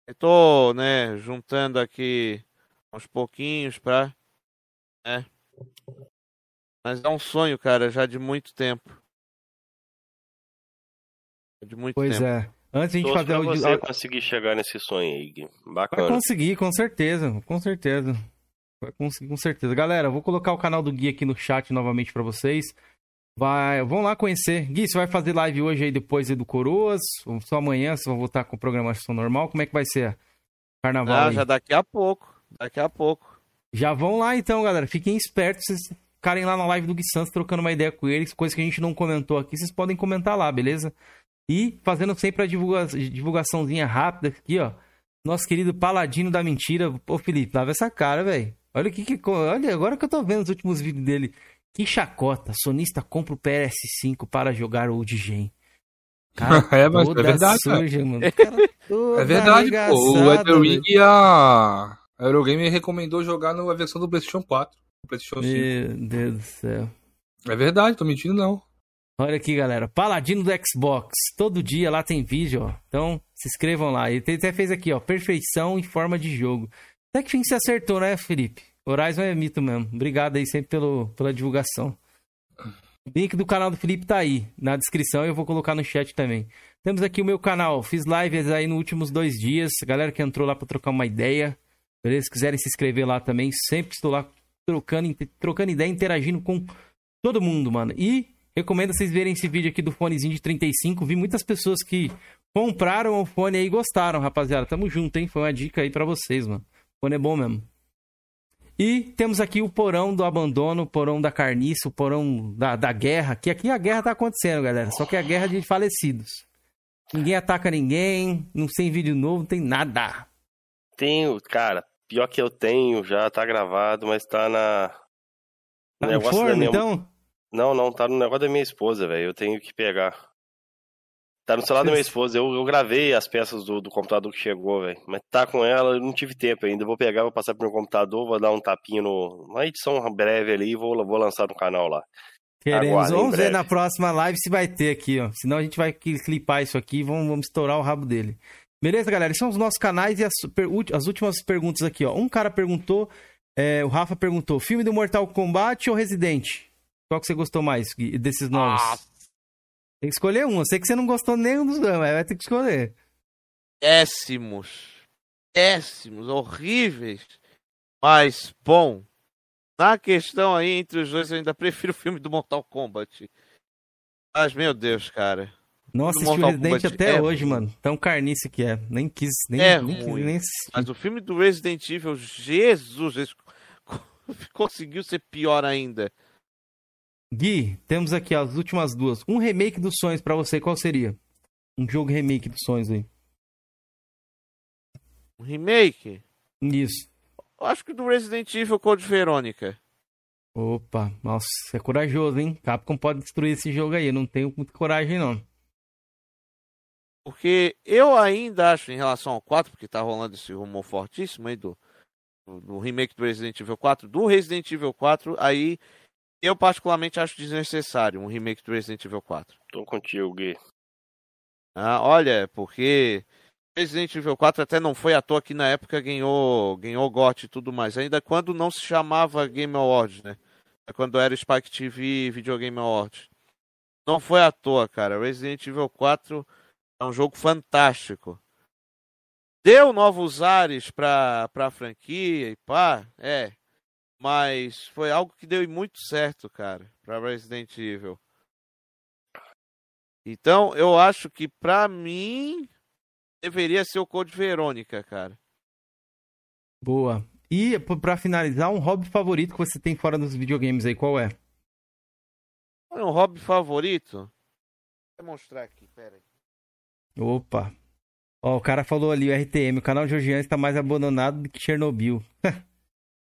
Eu tô, né, juntando aqui uns pouquinhos pra Mas é um sonho, cara, já de muito tempo. De muito Pois tempo. é. Antes de a gente fazer o. você conseguir chegar nesse sonho aí, Gui. Vai Bacana. conseguir, com certeza, com certeza. Vai conseguir, com certeza. Galera, vou colocar o canal do Gui aqui no chat novamente pra vocês. Vai, vão lá conhecer. Gui, você vai fazer live hoje aí depois do Coroas? Ou só amanhã você vai voltar com programação normal? Como é que vai ser? Carnaval. Ah, aí? já daqui a pouco. Daqui a pouco. Já vão lá então, galera. Fiquem espertos. Vocês ficarem lá na live do Gui Santos trocando uma ideia com eles. Coisa que a gente não comentou aqui, vocês podem comentar lá, beleza? E fazendo sempre a divulga... divulgaçãozinha rápida aqui, ó. Nosso querido Paladino da Mentira. Ô, Felipe, lava essa cara, velho. Olha o que, que. Olha, agora que eu tô vendo os últimos vídeos dele. Que chacota. Sonista compra o PS5 para jogar Old Gen. Cara, [laughs] É, mas é verdade, cara. suja, mano. Cara toda É verdade, pô. O Elden e a a Eurogame recomendou jogar na versão do PlayStation 4. do PlayStation 5. Meu Deus do céu. É verdade, tô mentindo não. Olha aqui, galera. Paladino do Xbox. Todo dia lá tem vídeo, ó. Então, se inscrevam lá. Ele até fez aqui, ó. Perfeição em forma de jogo. Até que fim você acertou, né, Felipe? Horizon é mito mesmo. Obrigado aí sempre pelo, pela divulgação. O link do canal do Felipe tá aí na descrição eu vou colocar no chat também. Temos aqui o meu canal. Fiz lives aí nos últimos dois dias. Galera que entrou lá pra trocar uma ideia. Beleza? Se quiserem se inscrever lá também, sempre estou lá trocando, trocando ideia, interagindo com todo mundo, mano. E recomendo vocês verem esse vídeo aqui do fonezinho de 35. Vi muitas pessoas que compraram o fone aí e gostaram, rapaziada. Tamo junto, hein? Foi uma dica aí pra vocês, mano. O fone é bom mesmo. E temos aqui o porão do abandono, o porão da carniça, o porão da, da guerra. Que aqui a guerra tá acontecendo, galera. Só que é a guerra de falecidos. Ninguém ataca ninguém, não tem vídeo novo, não tem nada. Tenho, cara, pior que eu tenho, já tá gravado, mas tá na. Tá no forno, minha- então? Não, não, tá no negócio da minha esposa, velho. Eu tenho que pegar. Tá no celular da minha esposa. Eu, eu gravei as peças do, do computador que chegou, velho. Mas tá com ela, eu não tive tempo ainda. Eu Vou pegar, vou passar pro meu computador, vou dar um tapinho no. Uma edição breve ali e vou, vou lançar no canal lá. Queremos. Aguardem Vamos ver na próxima live se vai ter aqui, ó. Senão a gente vai cli- clipar isso aqui e vamos, vamos estourar o rabo dele. Beleza, galera? Esses são os nossos canais e as, as últimas perguntas aqui, ó. Um cara perguntou, é, o Rafa perguntou: filme do Mortal Kombat ou Resident? Qual que você gostou mais Gui, desses novos? Ah, Tem que escolher um. Eu sei que você não gostou nenhum dos dois, mas vai ter que escolher. péssimos. Péssimos, horríveis. Mas, bom. Na questão aí entre os dois, eu ainda prefiro o filme do Mortal Kombat. Mas, meu Deus, cara. Nossa, assisti o Resident Kombat até é hoje, ruim. mano. Tão carnice que é. Nem quis, nem, É nem, quis, ruim. nem assistir. Mas o filme do Resident Evil, Jesus, [laughs] conseguiu ser pior ainda. Gui, temos aqui as últimas duas. Um remake dos sonhos pra você, qual seria? Um jogo remake dos sonhos aí. Um remake? Isso. Eu acho que do Resident Evil Code Verônica. Opa, nossa, é corajoso, hein? Capcom pode destruir esse jogo aí. Eu não tenho muita coragem, não. Porque eu ainda acho, em relação ao 4, porque tá rolando esse rumor fortíssimo aí do, do remake do Resident Evil 4, do Resident Evil 4, aí eu particularmente acho desnecessário um remake do Resident Evil 4. Tô contigo, Gui. Ah, olha, porque Resident Evil 4 até não foi à toa que na época ganhou, ganhou GOT e tudo mais, ainda quando não se chamava Game Awards, né? É Quando era Spike TV Videogame Awards. Não foi à toa, cara. Resident Evil 4 é um jogo fantástico. Deu novos ares pra, pra franquia e pá, é. Mas foi algo que deu muito certo, cara, pra Resident Evil. Então, eu acho que pra mim deveria ser o Code Verônica, cara. Boa. E p- pra finalizar, um hobby favorito que você tem fora dos videogames aí, qual é? Olha, um hobby favorito? Vou mostrar aqui, pera aí. Opa. Ó, o cara falou ali, o RTM, o canal Georgiano está mais abandonado do que Chernobyl. [laughs]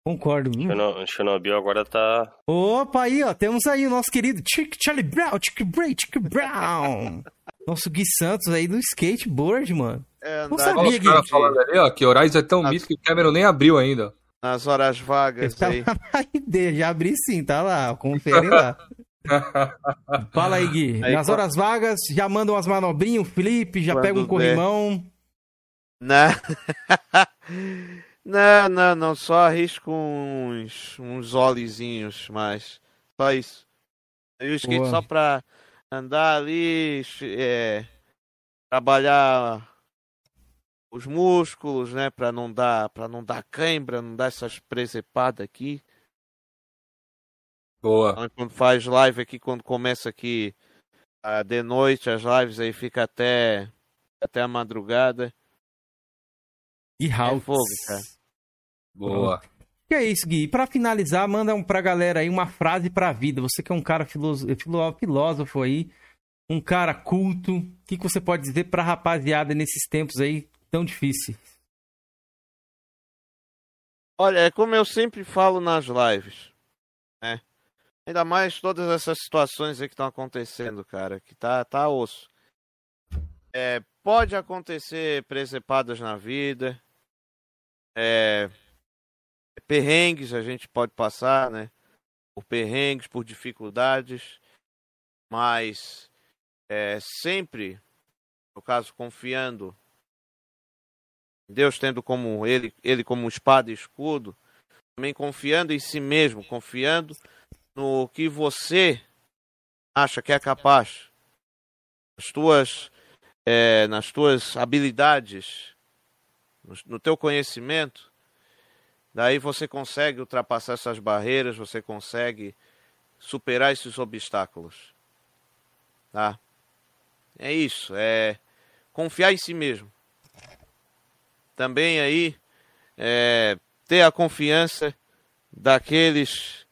Concordo. viu? Cherno- Chernobyl agora tá. Opa, aí, ó, temos aí o nosso querido Chick Charlie Brown, Chick Bray, Chick Brown. [laughs] Nosso Gui Santos aí do skateboard, mano. É, Não sabia que- os caras falando ali, ó, que Horizon é tão misto que o Cameron nem abriu ainda. nas horas vagas Tá aí. lá já abri sim, tá lá, confere lá. [laughs] Fala aí, Gui. Aí, Nas qual- horas vagas, já manda umas manobrinhas, um flip, já Quando pega um corrimão. Na... [laughs] Não, não, não. Só arrisco uns, uns olezinhos, mas só isso. Eu skate Boa. só pra andar ali, é, trabalhar os músculos, né? Pra não dar, para não dar cãibra, não dar essas presepadas aqui. Boa. Então, Quando faz live aqui, quando começa aqui ah, de noite, as lives aí fica até até a madrugada. E House. fogo, cara. Boa. Que é isso, Gui. E pra finalizar, manda um pra galera aí uma frase pra vida. Você que é um cara filósofo, filósofo aí, um cara culto. O que, que você pode dizer pra rapaziada nesses tempos aí tão difíceis? Olha, é como eu sempre falo nas lives, né? Ainda mais todas essas situações aí que estão acontecendo, cara, que tá, tá osso. É, pode acontecer presepadas na vida, é, perrengues a gente pode passar, né? Por perrengues, por dificuldades, mas é, sempre, no caso, confiando Deus tendo como ele, ele como espada e escudo, também confiando em si mesmo, confiando no que você acha que é capaz, nas tuas, é, nas tuas habilidades, no, no teu conhecimento, daí você consegue ultrapassar essas barreiras, você consegue superar esses obstáculos, tá? É isso, é confiar em si mesmo. Também aí é, ter a confiança daqueles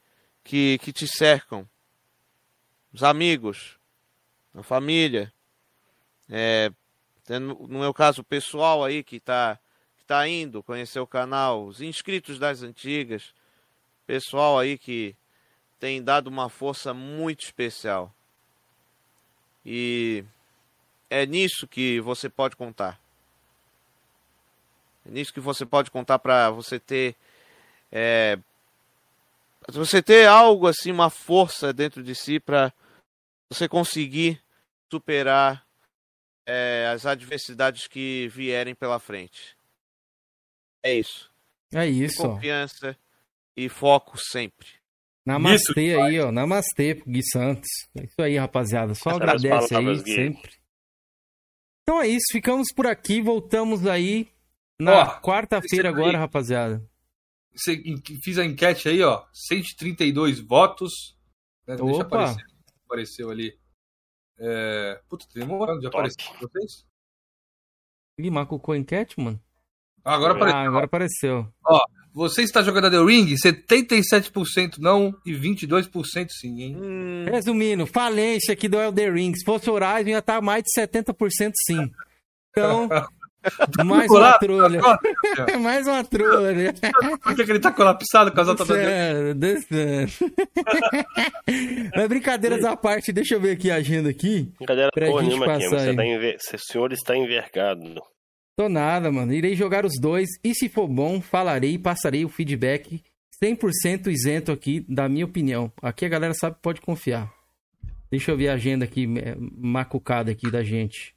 que, que te cercam, os amigos, a família, é, no meu caso pessoal aí que está que tá indo conhecer o canal, os inscritos das antigas, pessoal aí que tem dado uma força muito especial. E é nisso que você pode contar. É nisso que você pode contar para você ter é, você ter algo assim, uma força dentro de si para você conseguir superar é, as adversidades que vierem pela frente. É isso. É isso. ó. Confiança e foco sempre. Namastê Isso, aí, ó. Namastê pro Gui Santos. É isso aí, rapaziada. Só Essas agradece aí Gui. sempre. Então é isso, ficamos por aqui. Voltamos aí na quarta-feira receba aí. agora, rapaziada. Você, fiz a enquete aí, ó. 132 votos. Né, Deixa Opa. aparecer. Apareceu ali. É... Puta, demorando de Top. aparecer pra vocês. Ih, a enquete, mano? Ah, agora apareceu. Ah, agora apareceu. Você está jogando a The Ring? 77% não e 22% sim, hein? Hum, Resumindo, falência aqui do Elder Ring. Se fosse Horizon, ia estar mais de 70% sim. Então, [laughs] mais uma Lá, trolha. [laughs] agora, mais uma trolha. Por que, ele tá colapsado com as descendo. [laughs] Mas brincadeiras à parte, deixa eu ver aqui a agenda aqui. Brincadeira porra nenhuma aqui. Você tá enver... O senhor está envergado. Tô nada, mano. Irei jogar os dois e se for bom, falarei e passarei o feedback 100% isento aqui da minha opinião. Aqui a galera sabe pode confiar. Deixa eu ver a agenda aqui, macucada aqui da gente.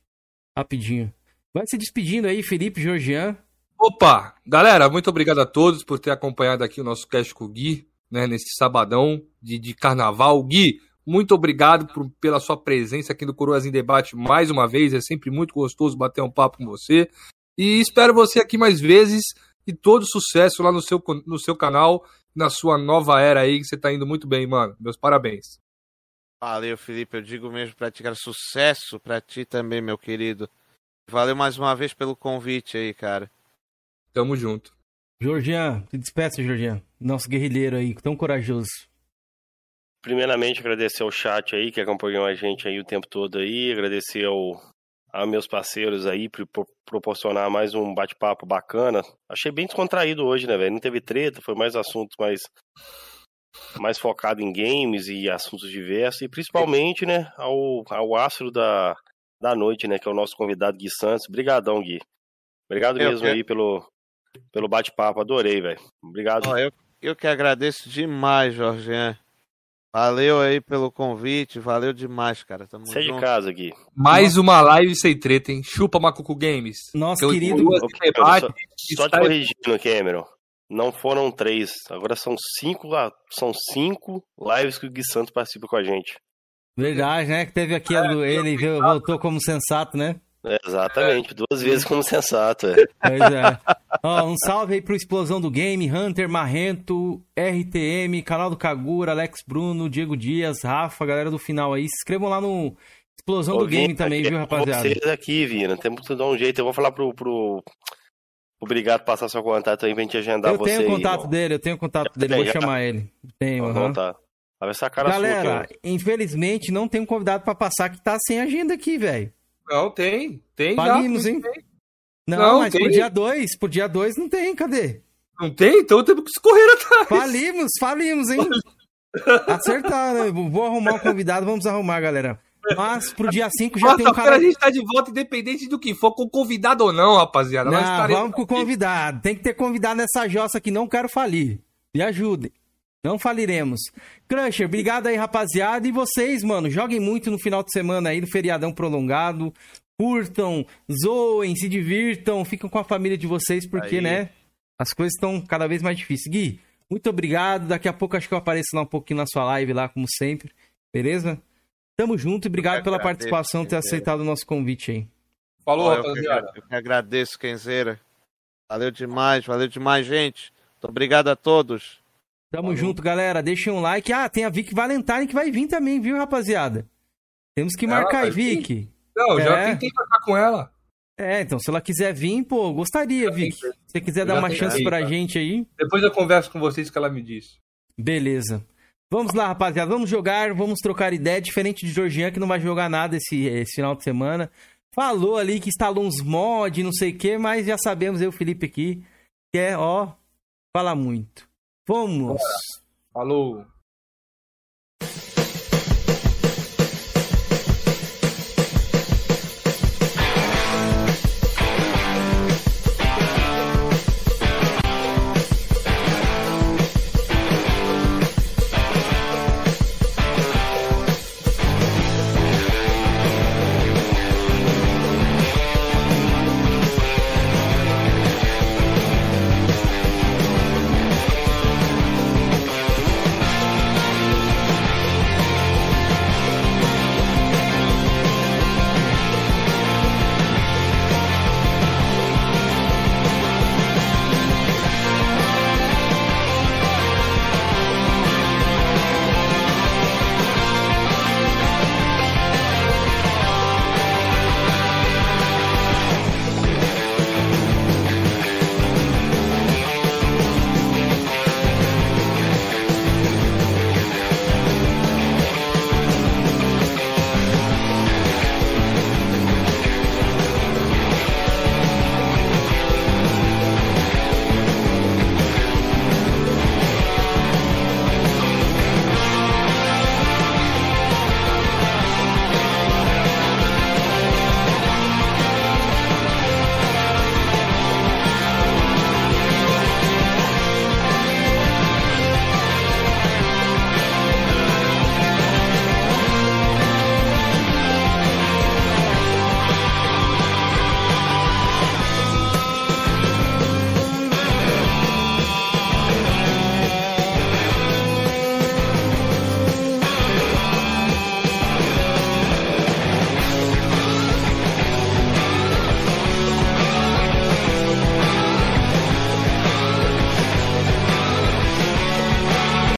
Rapidinho. Vai se despedindo aí, Felipe Georgian. Opa! Galera, muito obrigado a todos por ter acompanhado aqui o nosso cast com o Gui, né, nesse sabadão de, de carnaval. Gui, muito obrigado por- pela sua presença aqui no Coroas em Debate mais uma vez. É sempre muito gostoso bater um papo com você. E espero você aqui mais vezes e todo sucesso lá no seu, no seu canal, na sua nova era aí, que você tá indo muito bem, mano. Meus parabéns. Valeu, Felipe. Eu digo mesmo pra ti, cara, sucesso pra ti também, meu querido. Valeu mais uma vez pelo convite aí, cara. Tamo junto. Georgian, se despeça, Georgian. Nosso guerrilheiro aí, tão corajoso. Primeiramente, agradecer ao chat aí que acompanhou a gente aí o tempo todo aí. Agradecer ao, a meus parceiros aí por por proporcionar mais um bate-papo bacana. Achei bem descontraído hoje, né, velho? Não teve treta, foi mais assuntos mais mais focado em games e assuntos diversos e principalmente, né, ao, ao astro da, da noite, né, que é o nosso convidado Gui Santos. Obrigadão, Gui. Obrigado Eu mesmo que- aí pelo pelo bate-papo, adorei, velho. Obrigado. Ó, eu, eu que agradeço demais, Jorge. Valeu aí pelo convite, valeu demais, cara. Tamo Sai é de junto. casa aqui. Mais uma live sem treta, hein? Chupa Macuco Games. Nosso Que eu- querido- debate só, só te corrigindo, Cameron. Não foram três. Agora são cinco, são cinco lives que o Gui Santos participa com a gente. Verdade, né? Que teve aqui a do- ele voltou como sensato, né? É, exatamente, duas vezes como sensato. é. Pois é. Ó, um salve aí pro Explosão do Game, Hunter, Marrento, RTM, canal do Kagura, Alex Bruno, Diego Dias, Rafa, galera do final aí. Se inscrevam lá no Explosão do Ô, Game Vina, também, viu, é rapaziada? Vocês aqui, Vina. Temos que dar um jeito. Eu vou falar pro. pro... Obrigado passar seu contato aí pra gente agendar Eu você. tenho o aí, contato irmão. dele, eu tenho o contato dele, vou já? chamar ele. Tenho, aham. tá. Vai ver essa cara Galera, sua, infelizmente não tem um convidado pra passar que tá sem agenda aqui, velho. Não, tem. Tem. Falimos, tem. hein? Não, Não, mas tem. pro dia 2, pro dia 2 não tem, cadê? Não tem? Então temos que escorrer atrás. Falimos, falimos, hein? [laughs] Acertar, né? Vou arrumar um convidado, vamos arrumar, galera. Mas pro dia 5 já tem um cara. a gente tá de volta, independente do que for, com convidado ou não, rapaziada. Não, vamos com o convidado. Tem que ter convidado nessa jossa que não quero falir. Me ajudem. Não faliremos. Crusher, obrigado aí, rapaziada. E vocês, mano, joguem muito no final de semana aí, no feriadão prolongado. Curtam, zoem, se divirtam, ficam com a família de vocês, porque, Aí. né, as coisas estão cada vez mais difíceis. Gui, muito obrigado. Daqui a pouco acho que eu apareço lá um pouquinho na sua live lá, como sempre. Beleza? Tamo junto e obrigado pela participação, ter Kenzeira. aceitado o nosso convite aí. Falou, rapaziada. eu que agradeço, Kenzeira. Valeu demais, valeu demais, gente. Muito obrigado a todos. Tamo Falou. junto, galera. Deixem um like. Ah, tem a Vic Valentine que vai vir também, viu, rapaziada? Temos que Ela marcar vir? Vic. Não, já É. tentei marcar com ela. É, então, se ela quiser vir, pô, gostaria, Já Vic. tentei. Se você quiser dar Já uma tentei, chance pra tá. gente aí, Depois eu converso com vocês que ela me disse. beleza. Vamos lá, rapaziada. Vamos jogar, vamos trocar ideia. Diferente de Georgian, que não vai jogar nada esse, esse final de semana. Falou ali que instalou uns mods, não sei o que, mas já sabemos, eu, o Felipe aqui, que é, ó, fala muito. Vamos! Bora. Falou!